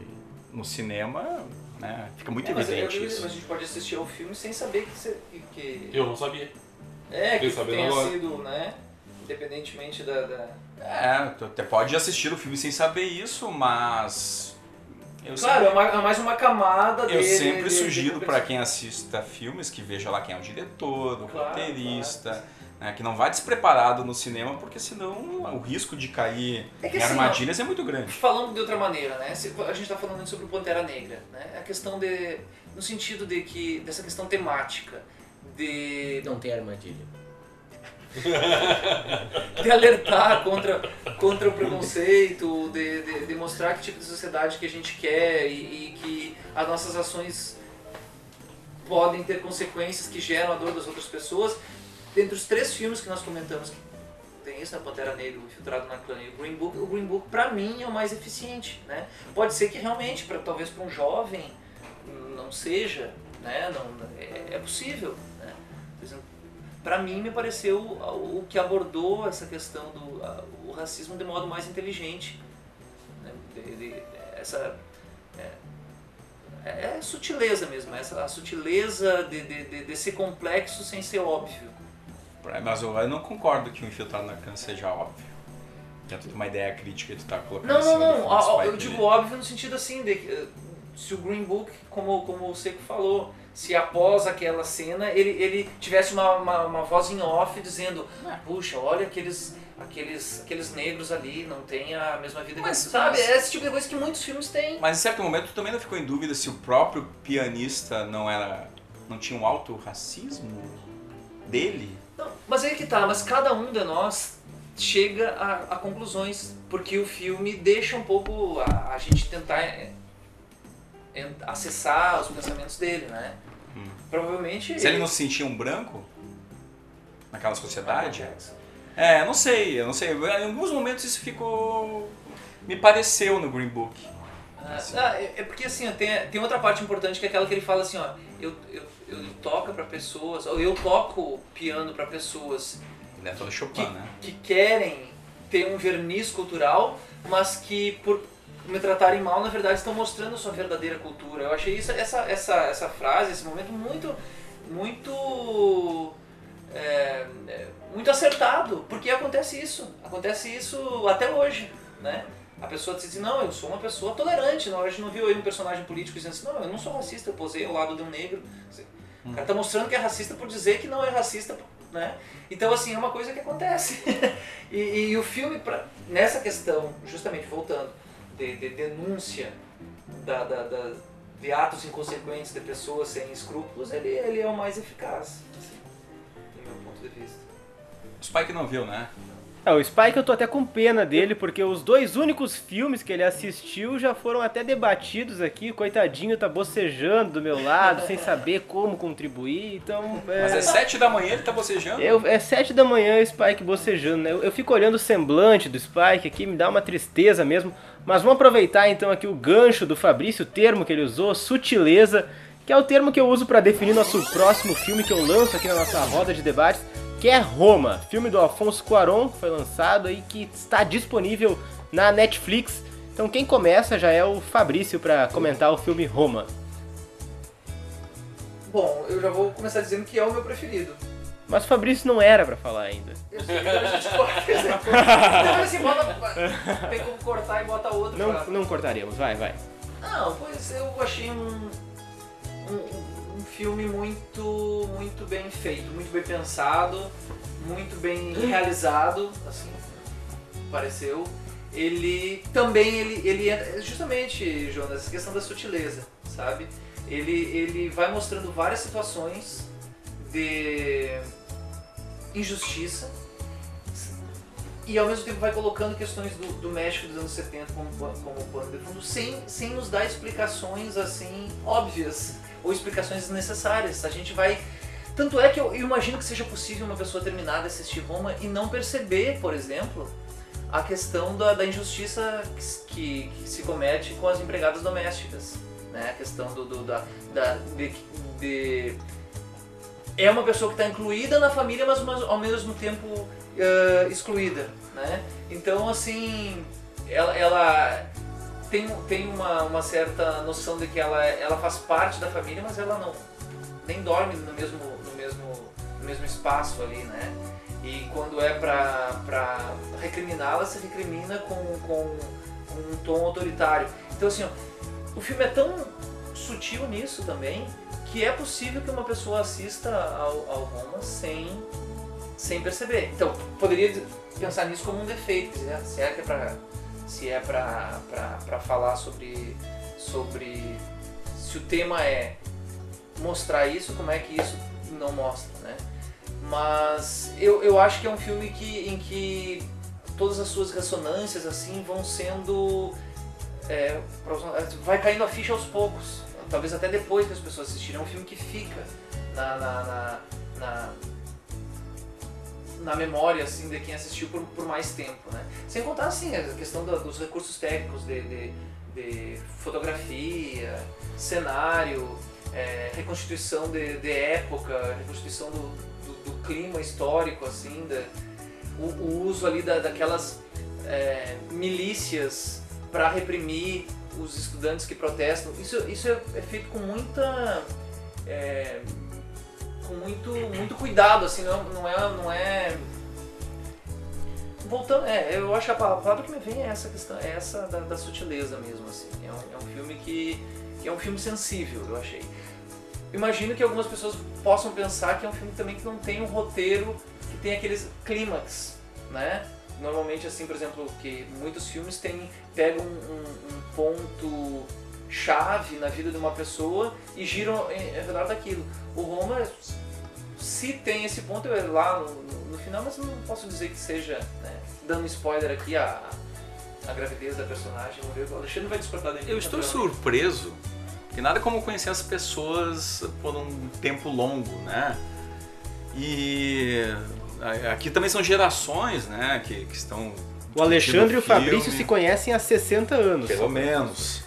no cinema, né, fica muito é, evidente mas, isso. Mas a gente pode assistir ao filme sem saber que, você, que... Eu não sabia. É, que tenha agora. sido, né? Independentemente da, da... É, tu até pode assistir o filme sem saber isso, mas. Eu claro, sempre... é, mais uma camada Eu dele, sempre sugiro para quem assista filmes que veja lá quem é o diretor, o claro, roteirista. Claro. Né, que não vá despreparado no cinema, porque senão o risco de cair é em assim, armadilhas é muito grande. Falando de outra maneira, né? A gente está falando sobre o Pantera Negra, né? A questão de. no sentido de que. dessa questão temática de. Não tem armadilha. de alertar contra, contra o preconceito, de, de, de, mostrar que tipo de sociedade que a gente quer e, e, que as nossas ações podem ter consequências que geram a dor das outras pessoas. Dentre os três filmes que nós comentamos, que tem isso, né, Pantera Negra, Infiltrado na Clã e o Green Book, o Green Book para mim é o mais eficiente. Né? Pode ser que realmente, pra, talvez para um jovem, não seja, né? não, é, é possível para mim me pareceu o que abordou essa questão do o racismo de modo mais inteligente né? de, de, essa é, é, é, sutileza mesmo essa a sutileza de, de, de, ser complexo sem ser óbvio mas eu, não concordo que o infiltrado na cana seja óbvio dentro de uma ideia crítica que tu tá colocando não não não eu digo óbvio no sentido assim de se o Green Book como como o Seco falou se após aquela cena ele, ele tivesse uma, uma, uma voz em off dizendo é. puxa, olha aqueles, aqueles, aqueles negros ali, não tem a mesma vida mas, que... Sabe, mas... é esse tipo de coisa que muitos filmes têm. Mas em certo momento tu também não ficou em dúvida se o próprio pianista não era... não tinha um alto racismo dele? Não, mas aí que tá, mas cada um de nós chega a, a conclusões, porque o filme deixa um pouco a, a gente tentar acessar os pensamentos dele, né? Hum. Provavelmente. Se ele não se sentia um branco naquela sociedade? É, não sei, eu não sei. Em alguns momentos isso ficou. me pareceu no Green Book. Ah, assim. ah, é, é porque assim, tem, tem outra parte importante que é aquela que ele fala assim, ó, eu, eu, eu toco para pessoas, ou eu toco piano para pessoas ele é Chopin, que, né? que querem ter um verniz cultural, mas que por me tratarem mal, na verdade estão mostrando sua verdadeira cultura. Eu achei isso, essa, essa, essa frase, esse momento muito, muito, é, é, muito acertado, porque acontece isso, acontece isso até hoje, né? A pessoa diz assim, não, eu sou uma pessoa tolerante, não, a gente não viu aí um personagem político dizendo assim, não, eu não sou racista, eu posei ao lado de um negro. O cara tá mostrando que é racista por dizer que não é racista, né? Então, assim, é uma coisa que acontece. e, e, o filme, pra, nessa questão, justamente voltando, de, de denúncia da, da, da, de atos inconsequentes de pessoas sem escrúpulos, ele, ele é o mais eficaz, assim, do meu ponto de vista. Spike não viu, né? É, o Spike eu tô até com pena dele, porque os dois únicos filmes que ele assistiu já foram até debatidos aqui. Coitadinho tá bocejando do meu lado, sem saber como contribuir, então... É... Mas é sete da manhã ele tá bocejando? Eu, é sete da manhã o Spike bocejando, né? Eu, eu fico olhando o semblante do Spike aqui, me dá uma tristeza mesmo. Mas vamos aproveitar então aqui o gancho do Fabrício, o termo que ele usou, sutileza, que é o termo que eu uso para definir nosso próximo filme que eu lanço aqui na nossa roda de debates que é Roma, filme do Alfonso Cuarón, que foi lançado aí, que está disponível na Netflix. Então quem começa já é o Fabrício para comentar o filme Roma. Bom, eu já vou começar dizendo que é o meu preferido. Mas o Fabrício não era pra falar ainda. Eu sei, então a gente corta. assim, bota, tem como cortar e bota outro. Não, não cortaríamos, vai, vai. Não, pois eu achei um um, um filme muito, muito bem feito, muito bem pensado, muito bem realizado, assim, pareceu. Ele também, ele, ele é justamente, Jonas, essa questão da sutileza, sabe? Ele, ele vai mostrando várias situações de injustiça e ao mesmo tempo vai colocando questões do, do México dos anos 70 como, como pano de fundo, sem, sem nos dar explicações assim óbvias ou explicações desnecessárias. A gente vai. Tanto é que eu, imagino que seja possível uma pessoa terminar de assistir Roma e não perceber, por exemplo, a questão da, da injustiça que, que, se comete com as empregadas domésticas. Né? A questão do, do da, da de, de, é uma pessoa que está incluída na família, mas, mas ao mesmo tempo uh, excluída. Né? Então, assim, ela, ela tem, tem uma, uma certa noção de que ela, ela faz parte da família, mas ela não nem dorme no mesmo, no mesmo, no mesmo espaço ali, né? E quando é pra recriminá-la, se recrimina com, com, com, um tom autoritário. Então assim, ó, o filme é tão sutil nisso também que é possível que uma pessoa assista ao, ao Roma sem, sem perceber. Então, poderia pensar nisso como um defeito, se é que é pra se é falar sobre, sobre se o tema é mostrar isso, como é que isso não mostra, né? Mas eu, eu acho que é um filme que, em que todas as suas ressonâncias assim vão sendo é, vai caindo a ficha aos poucos, talvez até depois que as pessoas assistirem. É um filme que fica na, na, na, na na memória assim de quem assistiu por, por mais tempo, né? Sem contar assim a questão da, dos recursos técnicos de, de, de fotografia, cenário, é, reconstituição de, de, época, reconstituição do, do, do, clima histórico assim, de, o, o uso ali da, daquelas é, milícias para reprimir os estudantes que protestam. Isso, isso é, é feito com muita é, com muito, muito cuidado, assim, não, não é. Não é... Voltando, é, eu acho que a palavra que me vem é essa questão, é essa da, da sutileza mesmo, assim. É um, é um filme que, que, é um filme sensível, eu achei. Imagino que algumas pessoas possam pensar que é um filme também que não tem um roteiro que tem aqueles clímax, né? Normalmente, assim, por exemplo, que muitos filmes têm, pegam um, um, ponto chave na vida de uma pessoa e giram em redor daquilo. O Roma se tem esse ponto eu lá no, no, final, mas não posso dizer que seja, né, dando spoiler aqui, a, a gravidez da personagem. Vamos ver, o Alexandre vai discordar dele. Eu estou surpreso, que nada como conhecer as pessoas por um tempo longo, né? E aqui também são gerações, né, que, que estão... O Alexandre e o Fabrício se conhecem há 60 anos. Pelo menos.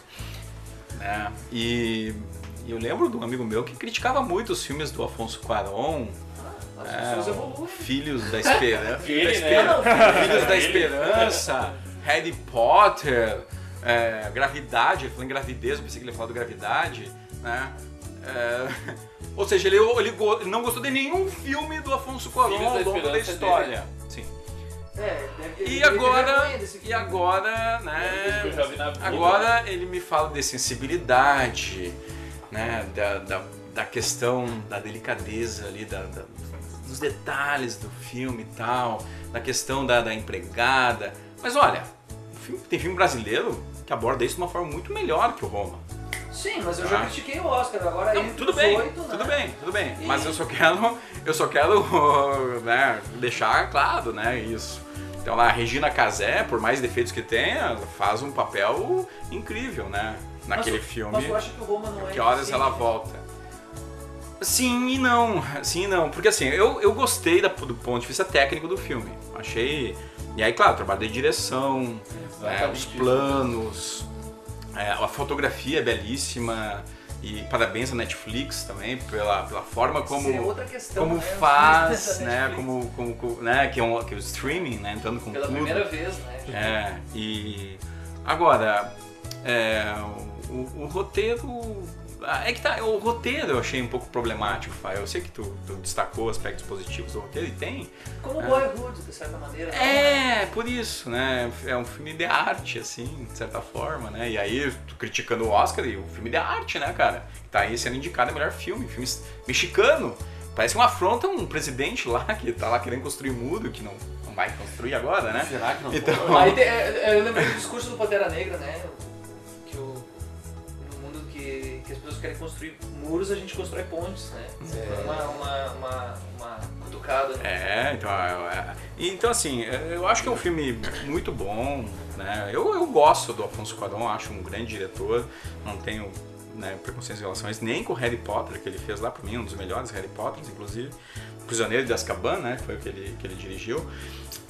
É, e e eu lembro de um amigo meu que criticava muito os filmes do Afonso Cuarón. Ah, é, Filhos da Esperança. Filho, né? Filhos da Esperança, Harry Potter, é, Gravidade, ele falou em gravidez, eu pensei que ele ia falar do gravidade, né? É, ou seja, ele, ele, ele, não gostou de nenhum filme do Afonso Cuarón ao longo da história. Dele. Sim. É, deve, e agora, e agora, né? Agora ele me fala de sensibilidade, né, da, da, da questão da delicadeza ali, da, da, dos detalhes do filme e tal, da questão da, da empregada. Mas olha, tem filme brasileiro que aborda isso de uma forma muito melhor que o Roma. Sim, mas eu já ah. critiquei o Oscar, agora Não, tudo bem, 8, né? tudo bem, tudo bem. E... Mas eu só quero, eu só quero né, deixar claro, né, isso. Então lá, a Regina Casé, por mais defeitos que tenha, faz um papel incrível, né? Naquele mas, filme. Mas eu acho que o Roma não é. Que horas ela volta? Sim e não, sim e não. Porque assim, eu, eu gostei da, do ponto de vista técnico do filme. Achei. E aí, claro, trabalho de direção, é, os planos, é, a fotografia é belíssima. E parabéns à Netflix também pela, pela forma como, é questão, como né? faz, né? Como, como, né? Que é, um, que é o streaming, né? Entrando com Pela tudo. primeira vez, né? É, e agora, é, o, o roteiro, É que tá, o roteiro eu achei um pouco problemático, Fábio. Eu sei que tu, tu destacou aspectos positivos do roteiro e tem. Como Boyhood, de certa maneira. né? É, por isso, né? É um filme de arte, assim, de certa forma, né? E aí, tu criticando o Oscar e o filme de arte, né, cara? Tá aí sendo indicado a melhor filme, filme mexicano. Parece uma afronta um presidente lá que tá lá querendo construir muro, que não, não vai construir agora, né? Será que não Então- Aí tem- é, é, eu lembrei do discurso do Pantera Negra, né? Pessoas querem construir muros, a gente constrói pontes, né? É. Uma, uma, uma, uma cutucada. né? É, então, é, é. então assim, eu acho que é um filme muito bom, né? Eu, eu gosto do Afonso Cuarón, acho um grande diretor, não tenho né, preconceitos em relação a isso, nem com o Harry Potter que ele fez lá, pra mim, um dos melhores Harry Potters, inclusive. Prisioneiro de Azkaban, né? Foi o que ele, que ele dirigiu.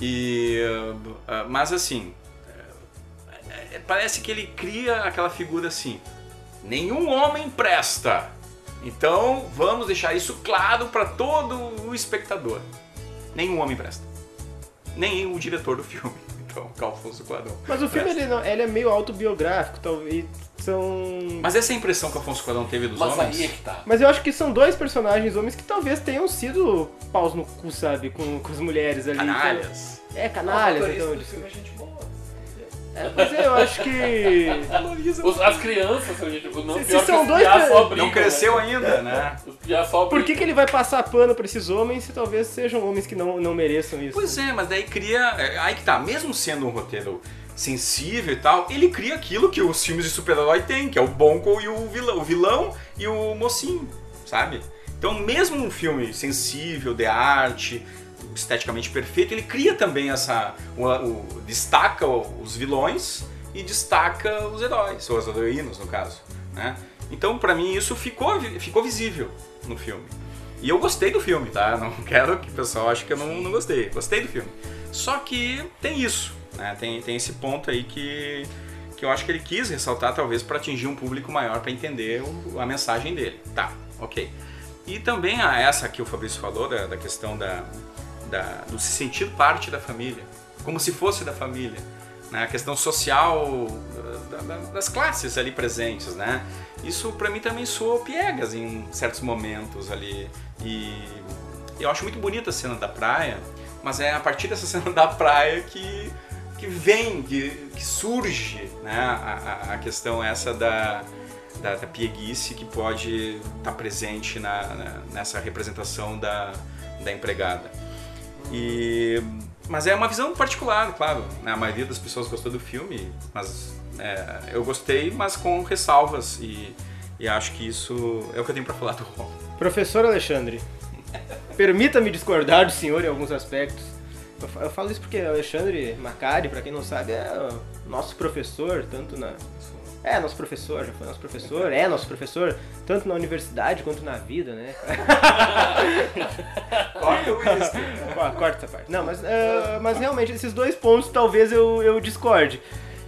E, uh, mas assim, é, é, parece que ele cria aquela figura assim, nenhum homem presta. Então vamos deixar isso claro para todo o espectador. Nenhum homem presta. Nem o diretor do filme. Então, Alfonso Cuarón. Mas o filme ele, não- ele é meio autobiográfico, talvez são. Mas essa é a impressão que Alfonso Cuarón teve dos Mas homens. aí é que tá. Mas eu acho que são dois personagens homens que talvez tenham sido paus no cu, sabe? Com, com as mulheres ali. Então- Canalhas. é, O canalhas, motorista então. do filme é gente boa. É, mas eu acho que. Os- as crianças, gente, não Se- se são dois só Não cresceu né? ainda, né? Por que, que ele vai passar pano pra esses homens se talvez sejam homens que não, não mereçam isso? Pois é, mas daí cria. é, Aí que tá, mesmo sendo um roteiro sensível e tal, ele cria aquilo que os filmes de super-herói têm, que é o bom com e o vilão, o vilão e o mocinho, sabe? Então, mesmo um filme sensível, de arte, esteticamente perfeito, ele cria também essa. O, o- destaca os vilões e destaca os heróis, ou as heroínas, no caso. Né? Então, pra mim, isso ficou, ficou visível no filme. E eu gostei do filme, tá? Não quero que o pessoal ache que eu não, não gostei. Gostei do filme. Só que tem isso, né? Tem, tem esse ponto aí que, que eu acho que ele quis ressaltar, talvez, para atingir um público maior, para entender o- a mensagem dele. Tá, ok. E também a essa que o Fabrício falou, da, da questão da, da- do se sentir parte da família, como se fosse da família. Né? A questão social da- da- das classes ali presentes, né? Isso pra mim também soou piegas em certos momentos ali. E eu acho muito bonita a cena da praia, mas é a partir dessa cena da praia que, que vem, que, que surge né? a, a- a questão essa da, da, da pieguice que pode estar presente na, na- nessa representação da, da empregada. E, mas é uma visão particular, claro. né? A maioria das pessoas gostou do filme, mas é, eu gostei, mas com ressalvas. E, e acho que isso é o que eu tenho pra falar do Ron. Professor Alexandre, permita-me discordar do senhor em alguns aspectos. Eu fa- Eu falo isso porque Alexandre Macari, pra quem não sabe, é nosso professor, tanto na. É nosso professor, já foi nosso professor, é nosso professor, tanto na universidade quanto na vida, né? Corta o uísque. Corta essa parte. Não, mas, é, mas realmente, esses dois pontos talvez eu, eu discorde.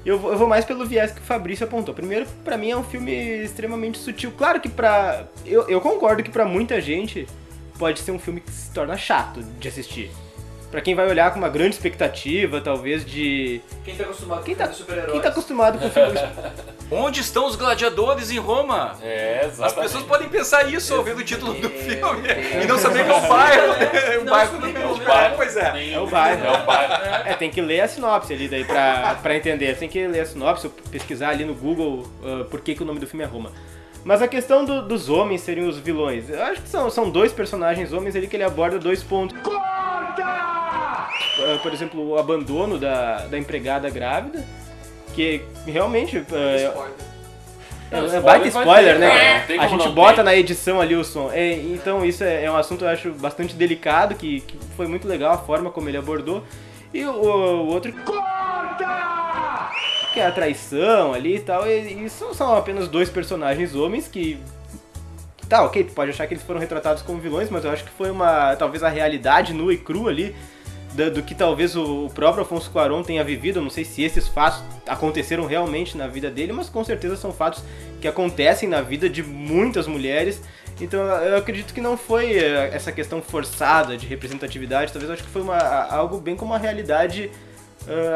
Eu vou, eu vou mais pelo viés que o Fabrício apontou. Primeiro, pra mim é um filme extremamente sutil. Claro que pra. Eu, eu concordo que pra muita gente pode ser um filme que se torna chato de assistir. Pra quem vai olhar com uma grande expectativa, talvez de. Quem tá acostumado Quem com tá, super-heróis? quem tá acostumado com filmes. Onde estão os gladiadores em Roma? É, As exatamente. pessoas podem pensar isso ouvindo o título do Meu filme Deus. e não saber que é o bairro. O Não, bairro não, do não, meu não. bairro, pois é. É o bairro. É o bairro. É, tem que ler a sinopse ali daí pra, pra entender. Tem que ler a sinopse, ou pesquisar ali no Google ah, por que, que o nome do filme é Roma. Mas a questão do- dos homens serem os vilões, eu acho que são, são dois personagens homens ali que ele aborda dois pontos. Ah, por exemplo, o abandono da, da empregada grávida, que realmente é, Spoiler. é, Não, é baita spoiler vai spoiler, ter, né? né? Tem A gente bota ter. na edição ali o som. É, então isso é, é um assunto eu acho bastante delicado, que, que foi muito legal a forma como ele abordou. E o, o outro. Que é a traição ali e tal. E, são, apenas dois personagens homens que. Tá, ok, tu pode achar que eles foram retratados como vilões, mas eu acho que foi uma. talvez a realidade nua e crua ali da- do, que talvez o, o próprio Afonso Cuarón tenha vivido. Eu não sei se esses fatos aconteceram realmente na vida dele, mas com certeza são fatos que acontecem na vida de muitas mulheres. Então eu acredito que não foi eh, essa questão forçada de representatividade, talvez eu acho que foi uma, algo bem como a realidade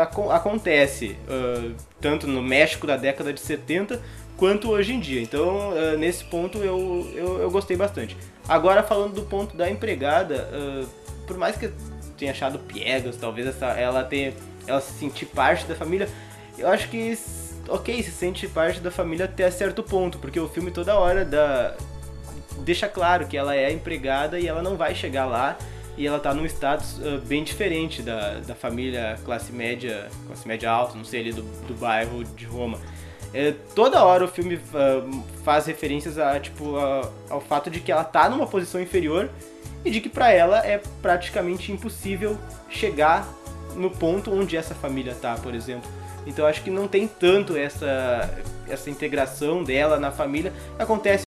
acon- acontece, eh, tanto no México da década de 70, quanto hoje em dia. Então, uh, nesse ponto eu, eu, eu, gostei bastante. Agora, falando do ponto da empregada, uh, por mais que eu tenha achado piegas, talvez essa, ela tenha ela se sentir parte da família, eu acho que ok, se sente parte da família até certo ponto, porque o filme toda hora dá, deixa claro que ela é empregada e ela não vai chegar lá e ela tá num status uh, bem diferente da, da família classe média, classe média alta, não sei ali, do, do bairro de Roma. É, toda hora o filme uh, faz referências a, tipo, a, ao fato de que ela tá numa posição inferior e de que para ela é praticamente impossível chegar no ponto onde essa família tá, por exemplo. Então acho que não tem tanto essa, essa integração dela na família. Acontece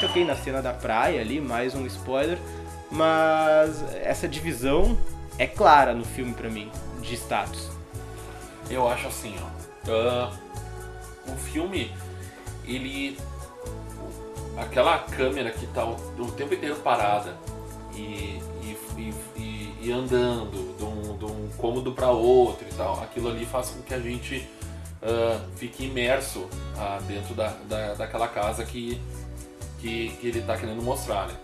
Toquei na cena da praia ali, mais um spoiler, mas essa divisão é clara no filme para mim, de status. Eu acho assim, ó. Uh, o filme, ele. Aquela câmera que tá o, o tempo inteiro parada e, e, e, e andando de um, de um cômodo para outro e tal, aquilo ali faz com que a gente uh, fique imerso uh, dentro da, da, daquela casa que que, que ele está querendo mostrar. Né?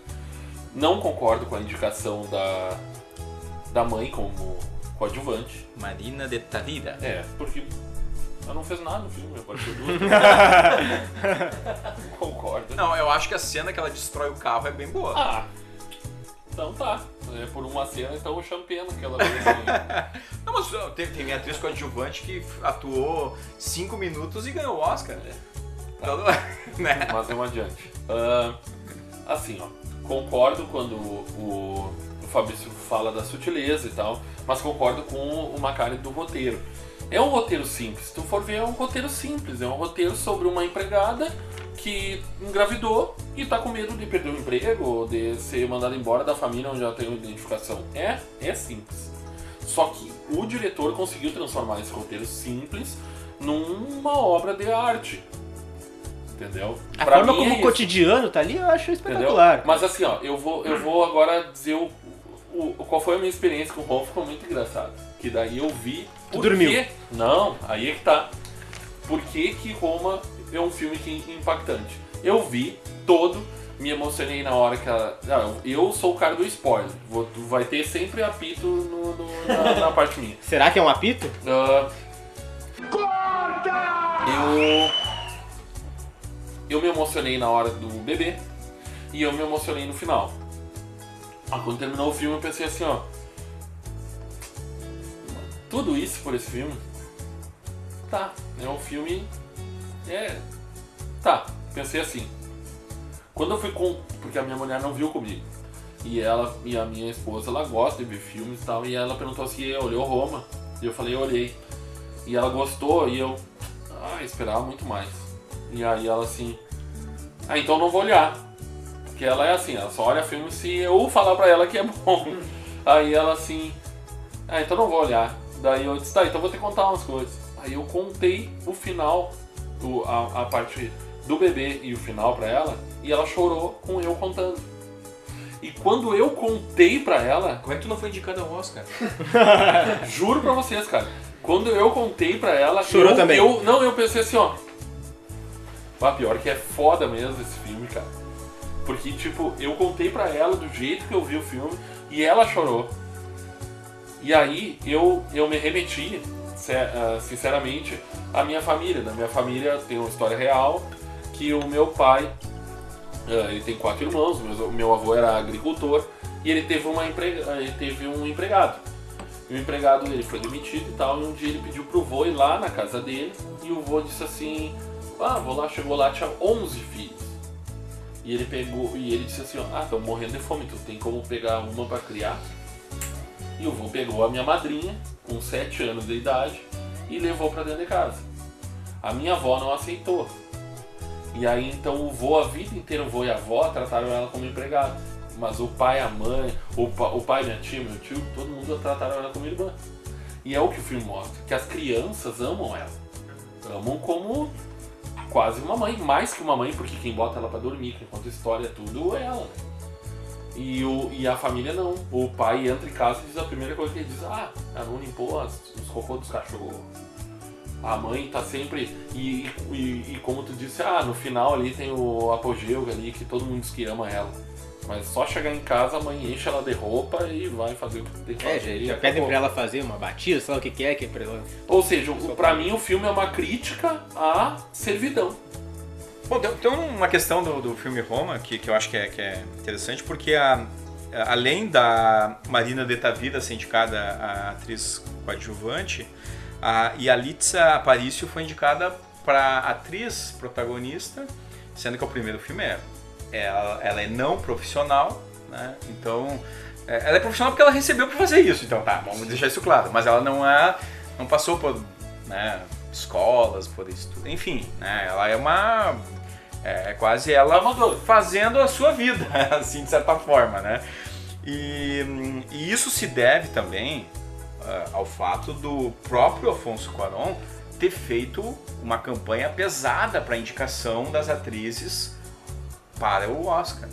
Não concordo com a indicação da, da mãe como coadjuvante. Marina de Tavira. É, porque ela não fez nada no filme, a partir do Concordo. Não, eu acho que a cena que ela destrói o carro é bem boa. Ah, então tá. É por uma cena, então eu chamo pena que ela. Não, mas tem, tem atriz coadjuvante que atuou 5 minutos e ganhou o Oscar. Né? Então, né? Mas vamos adiante. Assim, ó, concordo quando o, o Fabrício fala da sutileza e tal, mas concordo com o Macari do roteiro. É um roteiro simples, se tu for ver, é um roteiro simples, é um roteiro sobre uma empregada que engravidou e tá com medo de perder o emprego ou de ser mandada embora da família onde ela tem uma identificação. É, é simples. Só que o diretor conseguiu transformar esse roteiro simples numa obra de arte entendeu? A pra forma como é o cotidiano tá ali, eu acho espetacular. Entendeu? Mas assim, ó, eu vou, eu vou agora dizer o, o, qual foi a minha experiência com o Ron, ficou muito engraçado. Que daí eu vi. Tu dormiu? Que... Não, aí é que tá. Por que, que Roma é um filme que é impactante? Eu vi todo, me emocionei na hora que ela. Não, eu sou o cara do spoiler. Vou, vai ter sempre apito no, no, na, na, parte minha. Será que é um apito? Uh, Corta! Eu eu me emocionei na hora do bebê e eu me emocionei no final. Quando terminou o filme eu pensei assim, ó. Tudo isso por esse filme? Tá, é um filme. É. Tá, pensei assim. Quando eu fui com. Porque a minha mulher não viu comigo. E ela e a minha esposa, ela gosta de ver filmes e tal. E ela perguntou se olhou Roma. E eu falei, olhei. E ela gostou e eu. Ah, esperava muito mais. E aí ela assim, ah, então não vou olhar. Porque ela é assim, ela só olha filme se eu falar pra ela que é bom. Aí ela assim, ah, então não vou olhar. Daí eu disse, tá, então vou te contar umas coisas. Aí eu contei o final, o, a, a parte do bebê e o final pra ela, e ela chorou com eu contando. E quando eu contei pra ela. Como é que tu não foi indicado ao Oscar? Juro pra vocês, cara. Quando eu contei pra ela. Chorou eu, também. Eu, não, eu pensei assim, ó. Ah, pior que é foda mesmo esse filme, cara. Porque, tipo, eu contei pra ela do jeito que eu vi o filme e ela chorou. E aí eu, eu me remeti, ah, sinceramente, à minha família. Na minha família tem uma história real que o meu pai, ah, ele tem quatro irmãos, o meu avô era agricultor e ele teve, uma emprega, ele teve um empregado. E o empregado dele foi demitido e tal, e um dia ele pediu pro vô ir lá na casa dele e o vô disse assim ah, vou lá, chegou lá, tinha 11 filhos. E ele pegou, e ele disse assim, ah, estão morrendo de fome, tu tem como pegar uma para criar? E o vô pegou a minha madrinha, com 7 anos de idade, e levou para dentro de casa. A minha avó não aceitou. E aí então o vô, a vida inteira, o vô e a avó trataram ela como empregada. Mas o pai, a mãe, o, pa, o pai, minha tia, meu tio, todo mundo trataram ela como irmã. E é o que o filme mostra, que as crianças amam ela. Amam como quase uma mãe, mais que uma mãe, porque quem bota ela para dormir, quem conta história, tudo é ela. E, o, e a família não. O pai entra em casa e diz a primeira coisa que ele diz: Ah, ela não limpou as, os cocô dos cachorros. A mãe tá sempre. E, e, e como tu disse, ah, no final ali tem o apogeu ali que todo mundo diz que ama ela. Mas só chegar em casa, a mãe enche ela de roupa e vai fazer o que tem que É, fazer. já, e já acabou. pedem pra ela fazer uma batida, sabe o que, que é? Que é pra ela... Ou seja, o- pra mim o filme é uma crítica à servidão. Bom, tem, tem uma questão do, do filme Roma que, que eu acho que é, que é interessante, porque a- a- além da Marina de Tavira ser indicada a atriz coadjuvante, a Yalitza Aparicio foi indicada para atriz protagonista, sendo que o primeiro filme é ela, ela é não profissional, né? Então, é, ela é profissional porque ela recebeu para fazer isso, então tá, vamos deixar isso claro, mas ela não é, não passou por, né, escolas, por estudo, enfim, né? Ela é uma é quase ela fazendo a sua vida, assim, de certa forma, né? E, e isso se deve também ah, ao fato do próprio Afonso Cuarón ter feito uma campanha pesada para indicação das atrizes para o Oscar.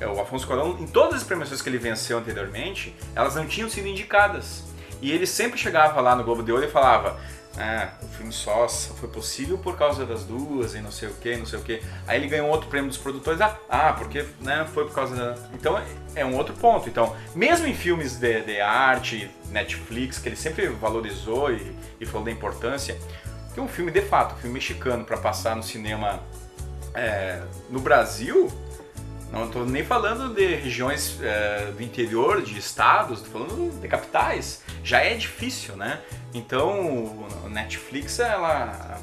É, O Afonso Cuarón, em todas as premiações que ele venceu anteriormente, elas não tinham sido indicadas. E ele sempre chegava lá no Globo de Ouro e falava: ah, o filme só foi possível por causa das duas e não sei o que, não sei o que. Aí ele ganhou outro prêmio dos produtores, ah, ah porque né, foi por causa da. Então é um outro ponto. Então, mesmo em filmes de, de arte, Netflix, que ele sempre valorizou e, e falou da importância, que um filme de fato, um filme mexicano para passar no cinema é, no Brasil, não estou nem falando de regiões é, do interior, de estados, estou falando de capitais. Já é difícil, né? Então, o Netflix, ela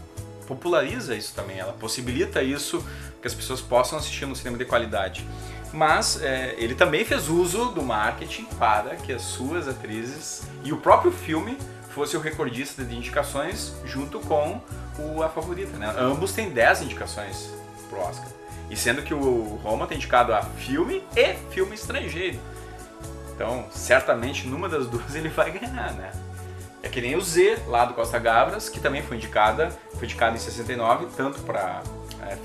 populariza isso também, ela possibilita isso que as pessoas possam assistir no cinema de qualidade. Mas é, ele também fez uso do marketing para que as suas atrizes e o próprio filme fosse o recordista de indicações junto com o A Favorita. Né? Ambos têm 10 indicações pro Oscar. E sendo que o Roma tem indicado a filme e filme estrangeiro. Então, certamente, numa das duas ele vai ganhar, né? É que nem o Z, lá do Costa Gavras, que também foi indicada, foi indicada em 69, tanto para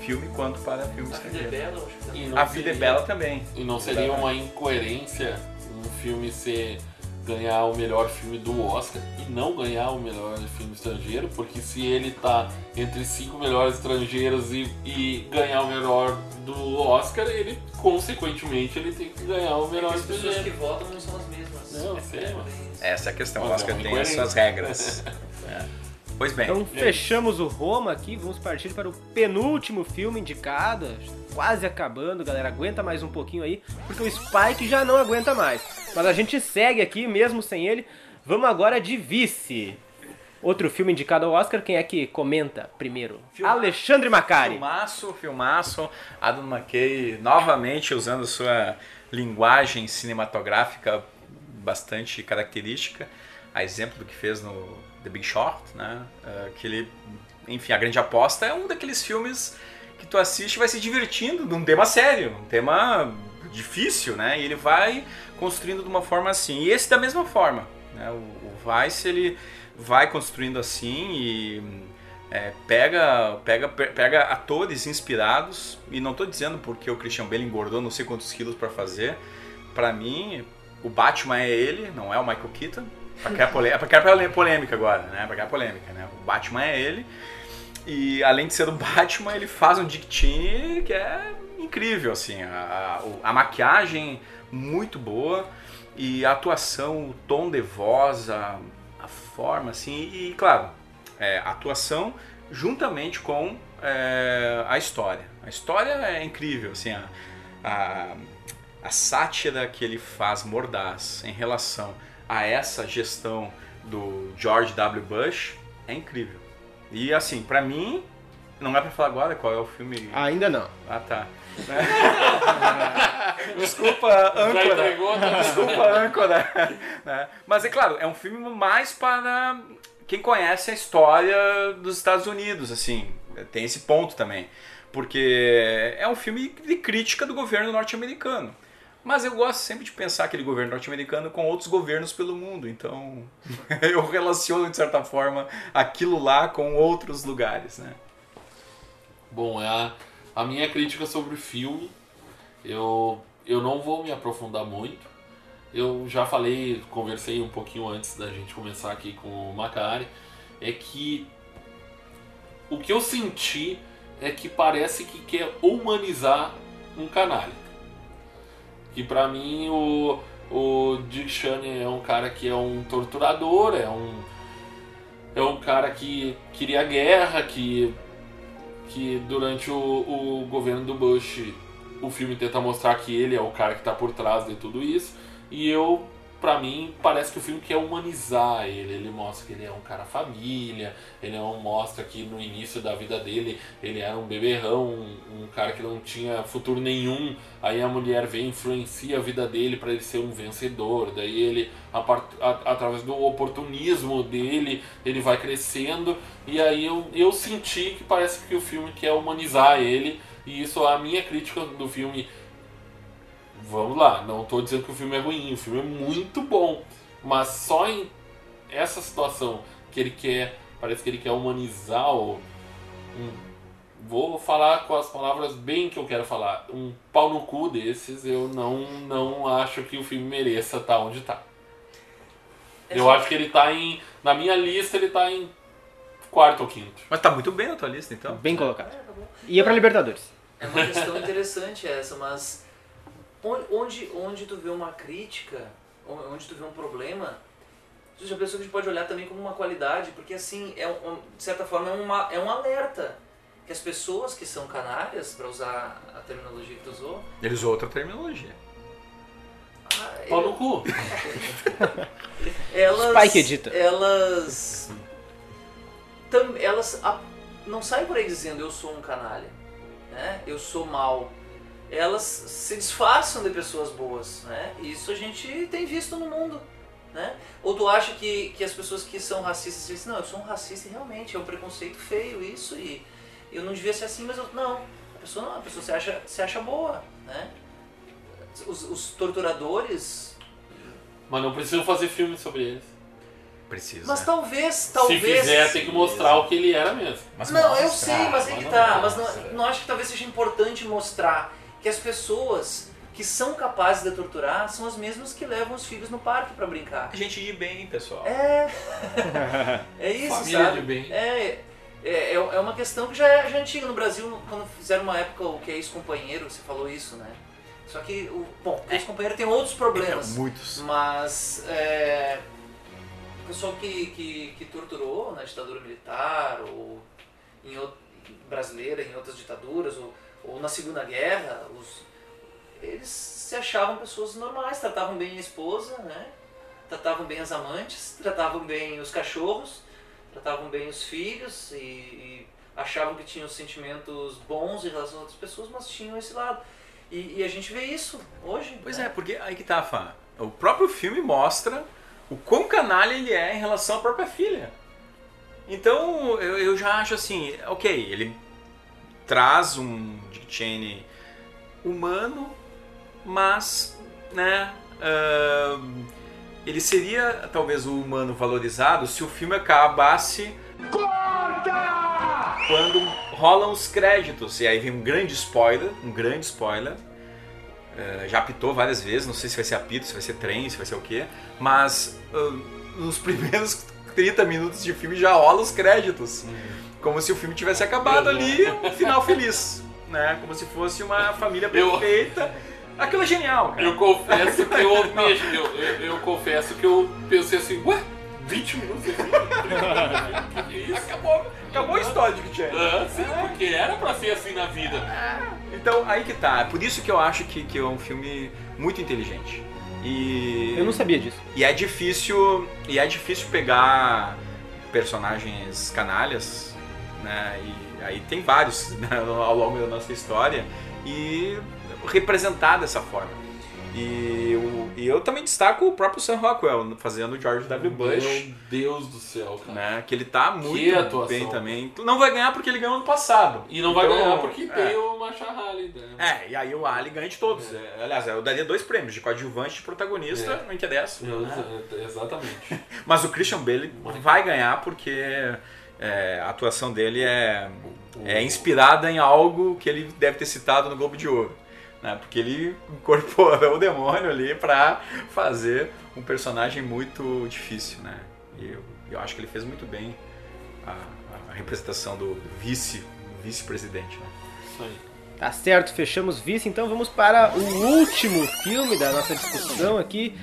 filme quanto para filme A vida é estrangeiro. bela, acho que A Vida é seria- Bela também. E não seria uma incoerência um filme ser ganhar o melhor filme do Oscar e não ganhar o melhor filme estrangeiro, porque se ele tá entre cinco melhores estrangeiros e, e ganhar o melhor do Oscar, ele consequentemente ele tem que ganhar o melhor As pessoas que estrangeiro. votam não são as mesmas. Não, sei, É, mas- bem isso. Essa é a questão. O Mas é Oscar uma tem as suas regras. É. Pois bem. Então fechamos o Roma aqui, vamos partir para o penúltimo filme indicado. Quase acabando, galera. Aguenta mais um pouquinho aí, porque o Spike já não aguenta mais. Mas a gente segue aqui, mesmo sem ele. Vamos agora de Vice. Outro filme indicado ao Oscar, quem é que comenta primeiro? Filmaço. Alexandre Macari. Filmaço, filmaço. Adam McKay novamente usando sua linguagem cinematográfica bastante característica, a exemplo do que fez no The Big Short, né? Eh, que ele, enfim, a grande aposta é um daqueles filmes que tu assiste e vai se divertindo num tema sério, um tema difícil, né? E ele vai construindo de uma forma assim. E esse da mesma forma, né? O, Vice ele vai construindo assim e é, pega, pega, pe- pega atores inspirados, e não estou dizendo porque o Christian Bale engordou não sei quantos quilos para fazer. Para mim, o Batman é ele, não é o Michael Keaton. Pra criar polê- pra criar polê- polêmica agora, né? Pra criar polêmica, né? O Batman é ele. E além de ser o Batman, ele faz um Dick Cheney que é incrível, assim. A, a, a maquiagem muito boa e a atuação, o tom de voz, a, a forma, assim. E, claro, é, a atuação juntamente com é, a história. A história é incrível, assim, a, a, a sátira que ele faz mordaz em relação a essa gestão do George W. Bush é incrível. E assim, pra mim, não é pra falar agora qual é o filme. Ainda não. Ah, tá. Desculpa, âncora. Desculpa, âncora. né? Mas é claro, é um filme mais para quem conhece a história dos Estados Unidos, assim. Tem esse ponto também. Porque é um filme de crítica do governo norte-americano. Mas eu gosto sempre de pensar aquele governo norte-americano com outros governos pelo mundo. Então eu relaciono, de certa forma, aquilo lá com outros lugares, né? Bom, é a, a minha crítica sobre o filme, eu, eu não vou me aprofundar muito. Eu já falei, conversei um pouquinho antes da gente começar aqui com o Macari, é que o que eu senti é que parece que quer humanizar um canalha. Que pra mim o, o Dick Cheney é um cara que é um torturador, é um é um cara que queria guerra, que que durante o, o governo do Bush o filme tenta mostrar que ele é o cara que está por trás de tudo isso. E eu pra mim, parece que o filme quer humanizar ele. Ele mostra que ele é um cara família, ele não mostra que no início da vida dele ele era um beberrão, um, um cara que não tinha futuro nenhum. Aí a mulher vem influencia a vida dele para ele ser um vencedor. Daí ele, a a, através do oportunismo dele, ele vai crescendo. E aí eu, eu senti que parece que o filme quer humanizar ele. E isso, a minha crítica do filme vamos lá, não estou dizendo que o filme é ruim, o filme é muito bom, mas só em essa situação que ele quer, parece que ele quer humanizar o. Um, vou falar com as palavras bem que eu quero falar, um pau no cu desses, eu não, não acho que o filme mereça estar tá onde está. Eu acho que ele está em. Na minha lista ele está em quarto ou quinto. Mas tá muito bem na tua lista então. Bem colocado. Ia pra Libertadores. É uma questão interessante essa, mas onde, onde tu vê uma crítica, onde tu vê um problema, tu já pensou que a gente pode olhar também como uma qualidade, porque assim, é um, de certa forma é, uma, é um alerta que as pessoas que são canárias, para usar a terminologia que tu usou... Ele usou outra terminologia. Ah, Pau no cu. elas, Spike edita. Elas... Tam, elas a, não saem por aí dizendo eu sou um canalha, né? eu sou mal, elas se disfarçam de pessoas boas, né? Isso a gente tem visto no mundo, né? Ou tu acha que, que as pessoas que são racistas dizem, não, eu sou um racista e realmente é um preconceito feio isso e eu não devia ser assim, mas eu, não, a pessoa não, a pessoa se acha, se acha boa, né? Os, os torturadores... Mas não precisam fazer filme sobre eles. Precisa. Mas talvez, talvez... Se fizer, tem que mostrar o que ele era mesmo. Mas não, mostra, eu sei, mas é que tá. Mas não, não acho que talvez seja importante mostrar que as pessoas que são capazes de torturar são as mesmas que levam os filhos no parque para brincar. Gente de bem, pessoal. É. É isso, Família sabe? de bem. É, é, é uma questão que já é, já é antiga no Brasil, quando fizeram uma época o que é ex-companheiro, você falou isso, né? Só que, o, bom, o ex-companheiro tem outros problemas. É, muitos. Mas é, o pessoal que, que, que torturou na ditadura militar, ou em, brasileira, em outras ditaduras, ou ou na Segunda Guerra, os, eles se achavam pessoas normais, tratavam bem a esposa, né? tratavam bem as amantes, tratavam bem os cachorros, tratavam bem os filhos e, e achavam que tinham sentimentos bons em relação a outras pessoas, mas tinham esse lado. E, e a gente vê isso hoje. Pois né? é, porque aí que tá, Fá. O próprio filme mostra o quão canalha ele é em relação à própria filha. Então eu, eu já acho assim, ok, ele traz um Dick Cheney humano, mas, né, uh, ele seria talvez o humano valorizado se o filme acabasse Corta! quando rolam os créditos e aí vem um grande spoiler, um grande spoiler. Uh, já apitou várias vezes, não sei se vai ser apito, se vai ser trem, se vai ser o quê, mas uh, nos primeiros 30 minutos de filme já rola os créditos. Uhum. Como se o filme tivesse acabado ali, um final feliz. Né? Como se fosse uma família perfeita. Aquilo é genial, cara. Eu confesso que eu, eu, eu, eu confesso que eu pensei assim, ué, 20 minutos filme? acabou, acabou a história de que Ah, sim, porque era pra ser assim na vida. Então, aí que tá. É por isso que eu acho que, que é um filme muito inteligente. E... Eu não sabia disso. E é difícil, e é difícil pegar personagens canalhas né? E aí tem vários né, ao longo da nossa história e representar dessa forma. E, o, e eu também destaco o próprio Sam Rockwell fazendo o George W. Bush. Meu Deus do céu, cara. Né? Que ele tá muito bem também. Não vai ganhar porque ele ganhou ano passado. E não vai então, ganhar porque é. tem o Machar Ali. Né? É, e aí o Ali ganha de todos. É. Aliás, eu daria dois prêmios, de coadjuvante e de protagonista, é. não interessa. Né? Exatamente. Mas o Christian Bale vai ganhar porque é, a atuação dele é, é inspirada em algo que ele deve ter citado no Globo de Ouro. Né? Porque ele incorporou o demônio ali para fazer um personagem muito difícil. Né? E eu, eu acho que ele fez muito bem a, a representação do vice, vice-presidente. Né? Isso aí. Tá certo, fechamos vice, então vamos para o último filme da nossa discussão aqui.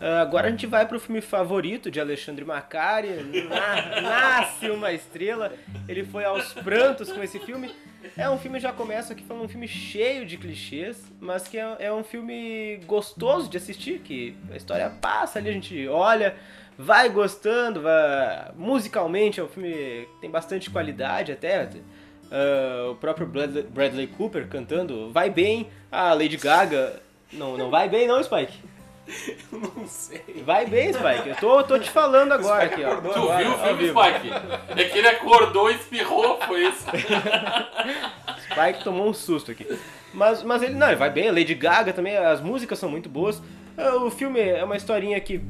Uh, agora a gente vai para o filme favorito de Alexandre Macari, Na- Nasce uma Estrela. Ele foi aos prantos com esse filme. É um filme, já começa aqui falando um filme cheio de clichês, mas que é, é um filme gostoso de assistir, que a história passa ali, a gente olha, vai gostando, vai... musicalmente é um filme que tem bastante qualidade até. Ah, o próprio Bradley, Bradley Cooper cantando vai bem, a Lady Gaga não, não vai bem não, Spike. Não sei. Vai bem, Spike. Eu tô, tô te falando agora aqui, ó. Tu Agora, viu o filme. Spike? É que ele acordou e espirrou, foi isso. Spike tomou um susto aqui. Mas, mas ele, não, ele vai bem. A Lady Gaga também, as músicas são muito boas. Ah, O filme é uma historinha que,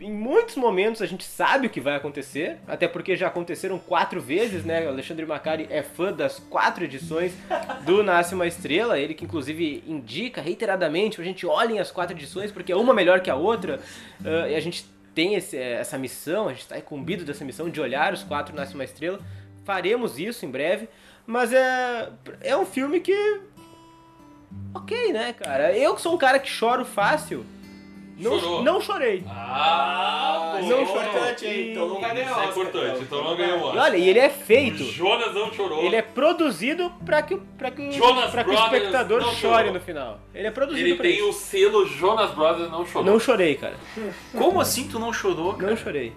em muitos momentos, a gente sabe o que vai acontecer. Até porque já aconteceram quatro vezes, né? O Alexandre Macari é fã das quatro edições do Nasce Uma Estrela. Ele que, inclusive, indica reiteradamente pra gente olhem as quatro edições, porque é uma melhor que a outra. Ah, e a gente tem esse- essa missão, a gente está incumbido dessa missão de olhar os quatro Nasce Uma Estrela. Faremos isso em breve. Mas é, é um filme que. Ok, né, cara? Eu que sou um cara que choro fácil. Não, Chorou. não chorei. Ah, Não bom. é importante, hein? Então não ganhar Isso é importante, então não ganhou Oscar. olha, e ele é feito. O Jonas não chorou. Ele é produzido pra que, o- pra que, Jonas pra que o Brothers espectador não chore chorou. no final. Ele é produzido Ele pra tem isso. o selo Jonas Brothers não chorou. Não chorei, cara. Como assim tu não chorou, cara? Não chorei.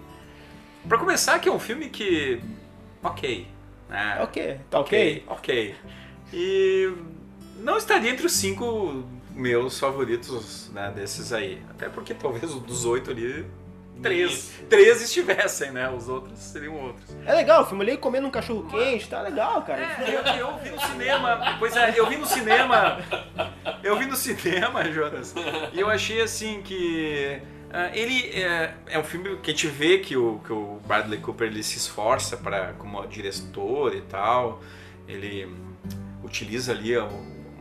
Pra começar, que é um filme que. Ok. né? Ok, tá ok? Ok. E não estaria entre os cinco meus favoritos né, desses aí. Até porque talvez o dos oito ali. Três, três estivessem, né? Os outros seriam outros. É legal, o filme ali comendo um cachorro quente, tá legal, cara. É, eu, eu vi no cinema. Pois é, eu vi no cinema. Eu vi no cinema, Jonas. E eu achei assim que. ah, ele é, é um filme que a gente vê que o, que o Bradley Cooper ele se esforça para como diretor e tal. Ele utiliza ali ó,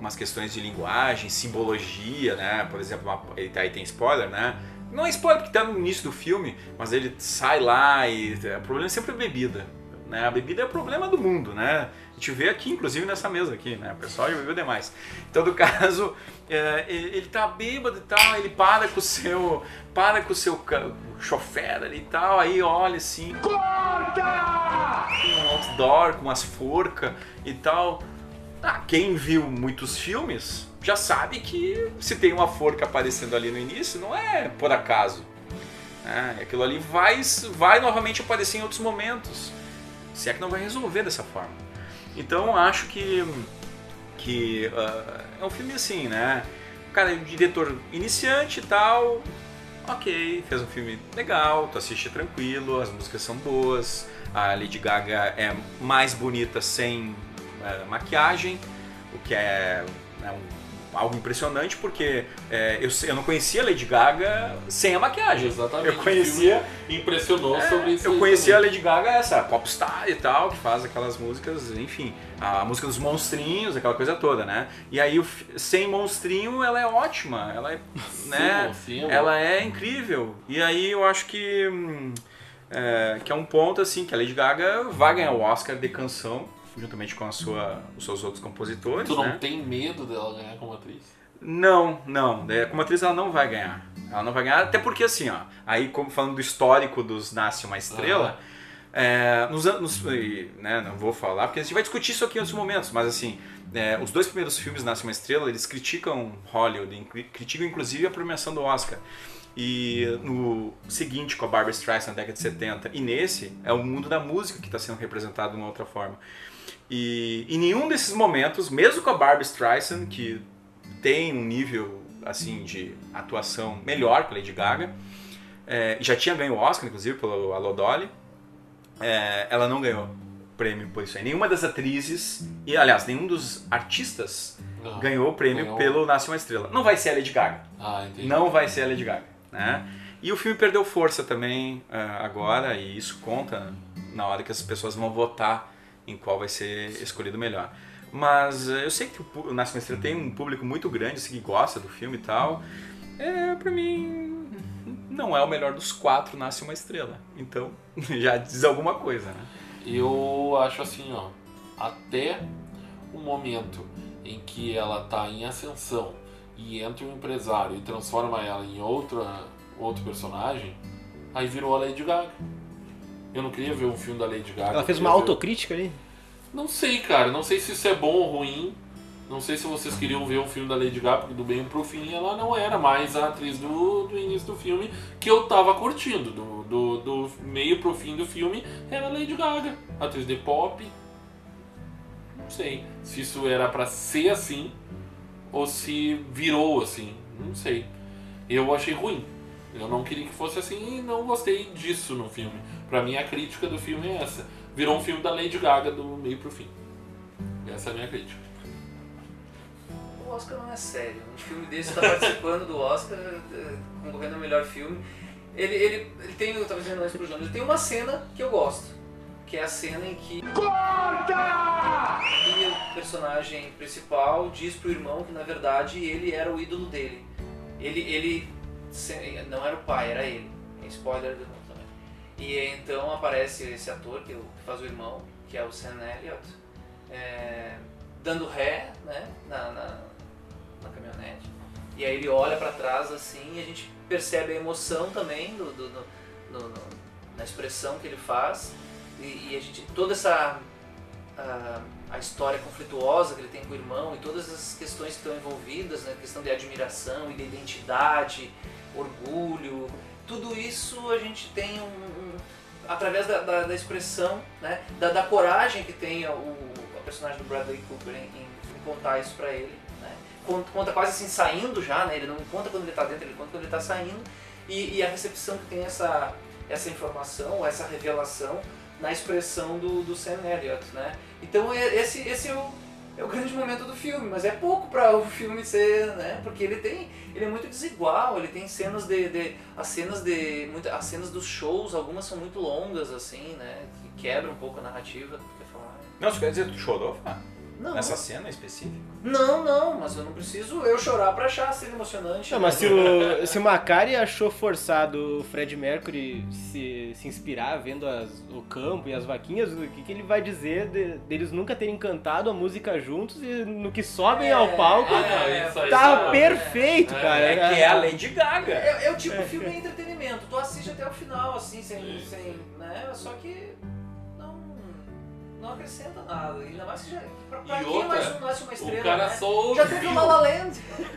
umas questões de linguagem, simbologia, né? Por exemplo, uma, ele, aí tem spoiler, né? Não é spoiler porque tá no início do filme, mas ele sai lá e o problema é sempre a bebida. Né? A bebida é o problema do mundo, né? A gente vê aqui, inclusive nessa mesa aqui, né? O pessoal já bebeu demais. Então, no caso, é, ele, tá bêbado e tal, ele para com o seu, para com o seu chofer ali e tal, aí olha assim, corta! Tem um outdoor com umas forcas e tal. Ah, quem viu muitos filmes já sabe que se tem uma forca aparecendo ali no início, não é por acaso. né? aquilo ali vai, vai novamente aparecer em outros momentos. Se é que não vai resolver dessa forma. Então acho que, que ah, é um filme assim, né? O cara é diretor iniciante e tal. Ok, fez um filme legal, tu assiste tranquilo, as músicas são boas, a Lady Gaga é mais bonita sem eh, maquiagem, o que é, né, um- algo impressionante porque eh, eu, eu não conhecia a Lady Gaga sem a maquiagem. Exatamente. Eu conhecia Impressionou é, sobre isso. Eu conhecia a. Lady Gaga, essa popstar e tal, que faz aquelas músicas, enfim, a música dos monstrinhos, aquela coisa toda, né? E aí, sem monstrinho, ela é ótima, ela é, né? sim, sim. ela é incrível. E aí, eu acho que hum, é, que é um ponto assim que a Lady Gaga vai ganhar o Oscar de canção, juntamente com a sua, os seus outros compositores, Tu não né? tem medo dela ganhar como atriz? Não, não. É, Como atriz ela não vai ganhar. Ela não vai ganhar, até porque assim, ó. Aí, como falando do histórico dos Nasce uma Estrela, é, nos anos. Né, não vou falar, porque a gente vai discutir isso aqui em outros momentos, mas assim, é, os dois primeiros filmes Nasce uma Estrela, eles criticam Hollywood, criticam inclusive a premiação do Oscar. E no seguinte, com a Barbara Streisand na década de 70, e nesse, é o mundo da música que está sendo representado de uma outra forma. E em nenhum desses momentos, mesmo com a Barbara Streisand, que tem um nível assim de atuação melhor que a Lady Gaga, é, já tinha ganho o Oscar, inclusive, pelo Alô Dolly, é, ela não ganhou prêmio por isso aí. Nenhuma das atrizes, e aliás, nenhum dos artistas Não. ganhou o prêmio Ganhou. pelo Nasce uma Estrela. Não vai ser a Lady Gaga. Ah, entendi. Não vai ser a Lady Gaga, né? E o filme perdeu força também ah, agora, e isso conta na hora que as pessoas vão votar em qual vai ser escolhido melhor. Mas eh, eu sei que o Nasce uma Estrela tem um público muito grande assim, que gosta do filme e tal. É, pra mim, não é o melhor dos quatro Nasce uma Estrela. Então, já diz alguma coisa, né? Eu acho assim, ó, até o momento em que ela tá em ascensão e entra um empresário e transforma ela em outra, outro personagem, aí virou a Lady Gaga. Eu não queria ver um filme da Lady Gaga. Ela fez uma ver- autocrítica ali? Não sei, cara. Não sei se isso é bom ou ruim. Não sei se vocês queriam ver um filme da Lady Gaga, porque do bem pro fim ela não era mais a atriz do, do início do filme que eu tava curtindo. Do, do, do meio pro fim do filme era a Lady Gaga, atriz de pop. Não sei se isso era pra ser assim ou se virou assim. Não sei. Eu achei ruim. Eu não queria que fosse assim e não gostei disso no filme. Pra mim a crítica do filme é essa. Virou um filme da Lady Gaga do meio pro fim. Essa é a minha crítica. O Oscar não é sério. Um filme desse tá participando do Oscar, eh, concorrendo ao melhor filme. Ele, ele, ele tem, eu tava dizendo antes pro Jonas, ele tem uma cena que eu gosto. Que é a cena em que. E o personagem principal diz pro irmão que na verdade ele era o ídolo dele. Ele, ele não era o pai, era ele. Spoiler do. E então aparece esse ator que faz o irmão, que é o Sam Elliott, é, dando ré né, na, na, na caminhonete. E aí ele olha pra trás assim e a gente percebe a emoção também do, do- do- na expressão que ele faz. E, e a gente, toda essa a, a história conflituosa que ele tem com o irmão e todas as questões que estão envolvidas, né, questão de admiração e de identidade, orgulho, tudo isso a gente tem um, um- através da, da, da expressão, né, da, da coragem que tem o, personagem do Bradley Cooper em, em- contar isso pra ele, né, conta, conta quase assim saindo já, né, ele não conta quando ele tá dentro, ele conta quando ele tá saindo e, e a recepção que tem essa essa informação, essa revelação na expressão do, do Sam Elliott, né? Então é- esse, esse é, o, é o grande momento do filme, mas é pouco para o filme ser, né? Porque ele tem, ele é muito desigual, ele tem cenas de, de as cenas de, muita, as cenas dos shows, algumas são muito longas assim, né? Que quebram um pouco a narrativa. Quer falar? Não, você quer dizer, tu chorou, Fá? Não, Nessa cena específica? não, não, mas eu não preciso eu chorar pra achar a cena emocionante. Não, mas se o, se o Macari achou forçado o Fred Mercury se, se inspirar vendo as, o campo e as vaquinhas, o que, que ele vai dizer de- deles nunca terem cantado a música juntos e no que sobem ao palco não, isso aí tá tá- perfeito, É, cara. É que é a Lady Gaga. É, é o tipo de filme de entretenimento. Tu assiste até o final, assim, sem. sem né? Só que não acrescenta nada. Ainda mais que já. Pra, pra E quem outra, mais um nasce uma estrela? O cara né? só. Já teve o La La Land.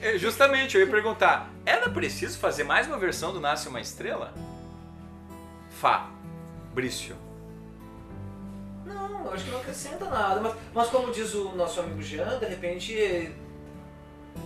É, justamente, eu ia perguntar, era preciso fazer mais uma versão do Nasce Uma Estrela? Fá, Brício. Não, eu acho que não acrescenta nada. Mas, mas como diz o nosso amigo Jean, de repente.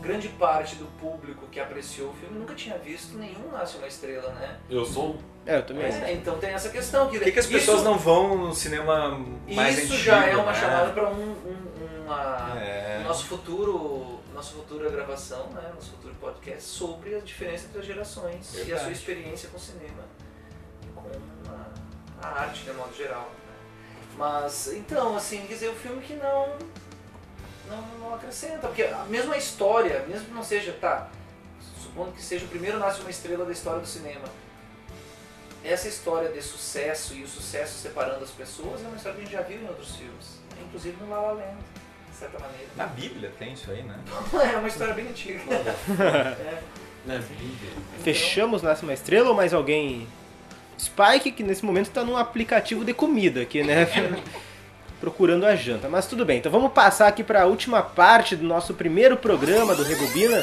Grande parte do público que apreciou o filme nunca tinha visto nenhum Nasce uma Estrela, né? Eu sou. É, eu também. É, então tem essa questão. Que, Por que, que as pessoas isso, não vão no cinema mais Isso antigo? já é uma né? chamada para um, um- uma, É. nosso futuro, nossa futura gravação, né, nosso futuro podcast sobre a diferença entre as gerações e a Verdade. sua experiência com o cinema, com a, a arte de modo geral. né. Mas então, assim, quer dizer, o filme que não não, não acrescenta, porque a mesma história, mesmo que não seja, tá, supondo que seja o primeiro nasce uma estrela da história do cinema. Essa história de sucesso e o sucesso separando as pessoas é uma história que a gente já viu em outros filmes, inclusive no La La Land, de certa maneira. Na Bíblia tem isso aí, né? É uma história bem antiga. É. Na Bíblia. Fechamos Nasce uma Estrela ou mais alguém? Spike, que nesse momento tá num aplicativo de comida aqui, né? Procurando a janta. Mas tudo bem, então vamos passar aqui para a última parte do nosso primeiro programa do Rebobina,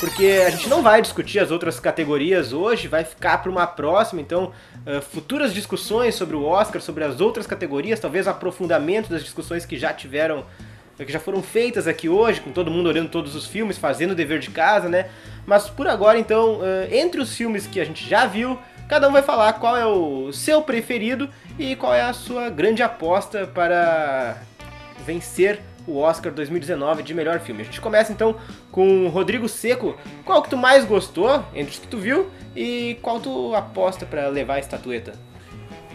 porque a gente não vai discutir as outras categorias hoje, vai ficar para uma próxima, então eh, futuras discussões sobre o Oscar, sobre as outras categorias, talvez aprofundamento das discussões que já tiveram que já foram feitas aqui hoje, com todo mundo olhando todos os filmes, fazendo o dever de casa, né? Mas por agora, então, eh, entre os filmes que a gente já viu, cada um vai falar qual é o seu preferido e qual é a sua grande aposta para vencer o Oscar 2019 de melhor filme. A gente começa então com o Rodrigo Seco. Qual que tu mais gostou entre os que tu viu e qual tu aposta para levar a estatueta?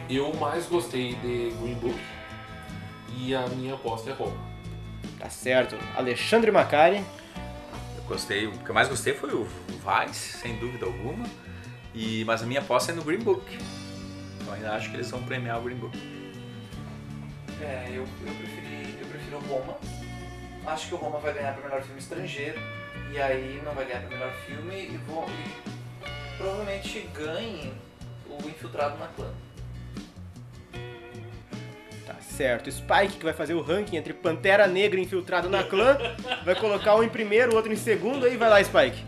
Eu mais gostei de Green Book e a minha aposta é Roma. Tá certo. Alexandre Macari. Eu gostei, o que eu mais gostei foi o Vice, sem dúvida alguma. E, mas a minha aposta é no Green Book. Então ainda acho que eles vão premiar o Green Book. É, eu, eu, prefiro Roma. Acho que o Roma vai ganhar para melhor filme estrangeiro. E aí não vai ganhar para melhor filme e, vou, e provavelmente ganhe o Infiltrado na Clã. Tá certo. Spike, que vai fazer o ranking entre Pantera Negra e Infiltrado na Clã, vai colocar um em primeiro, o outro em segundo, aí vai lá, Spike.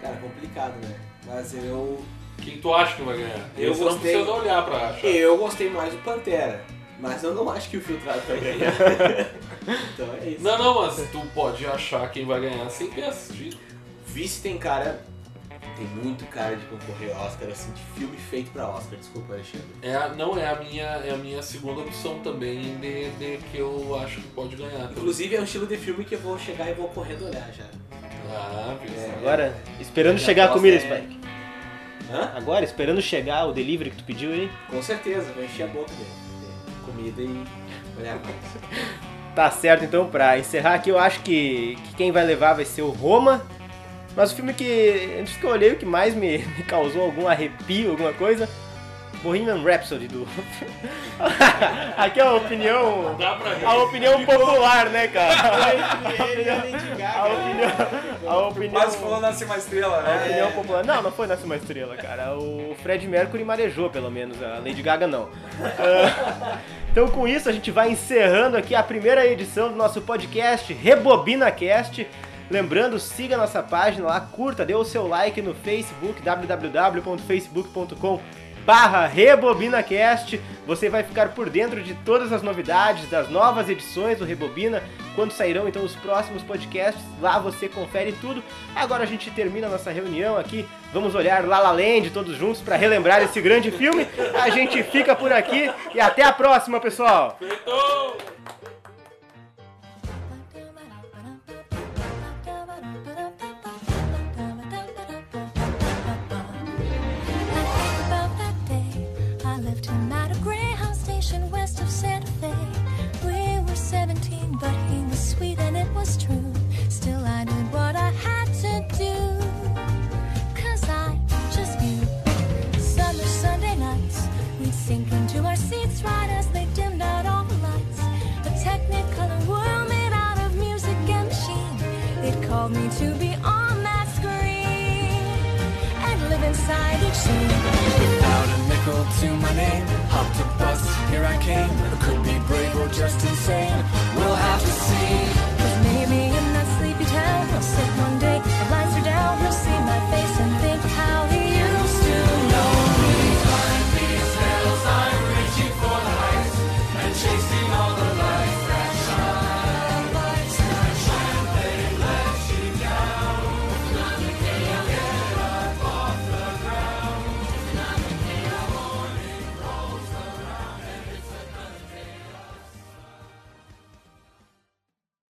Cara, complicado, né? Mas eu. Quem tu acha que vai ganhar? Eu Esse gostei. não precisa olhar pra achar. Eu gostei mais do Pantera. Mas eu não acho que o filtrado vai ganhar. então é isso. Não, não, mas tu pode achar quem vai ganhar sem ter assistido. Vice tem cara. Tem muito cara de concorrer ao Oscar, assim, de filme feito pra Oscar. Desculpa, Alexandre. É, não é a minha, é a minha segunda opção também de, de que eu acho que pode ganhar. Inclusive é um estilo de filme que eu vou chegar e vou correndo olhar já. Ah, viu? É. Agora, esperando Minha chegar a comida, é- Spike. Hã? Agora, esperando chegar o delivery que tu pediu aí. Com certeza, vou encher a boca de, de comida e olhar mais. Tá certo, então, pra encerrar aqui, eu acho que, que quem vai levar vai ser o Roma. Mas o filme que, antes que eu olhei, o que mais me, me causou algum arrepio, alguma coisa, Bohemian Rhapsody do... aqui é a opinião... Dá pra ver. A opinião popular, né, cara? A opinião... A opinião... Quase falou nascer uma estrela, A né? opinião popular. Não, não foi Nasce uma Estrela, cara. O Fred Mercury marejou, pelo menos. A Lady Gaga, não. Então, com isso, a gente vai encerrando aqui a primeira edição do nosso podcast Rebobina Cast. Lembrando, siga nossa página lá, curta, dê o seu like no Facebook, www.facebook.com barra RebobinaCast. Você vai ficar por dentro de todas as novidades, das novas edições do Rebobina, quando sairão então os próximos podcasts. Lá você confere tudo. Agora a gente termina a nossa reunião aqui. Vamos olhar La La Land todos juntos para relembrar esse grande filme. A gente fica por aqui e até a próxima, pessoal! About was true. Still, I did what I had to do. Cause I just knew. Summer Sunday nights, we'd sink into our seats right as they dimmed out all the lights. A technicolor world made out of music and machine. It called me to be on that screen and live inside each scene. Without a nickel to my name, hopped a bus, here I came. Could be brave or just insane. We'll have to see said one day.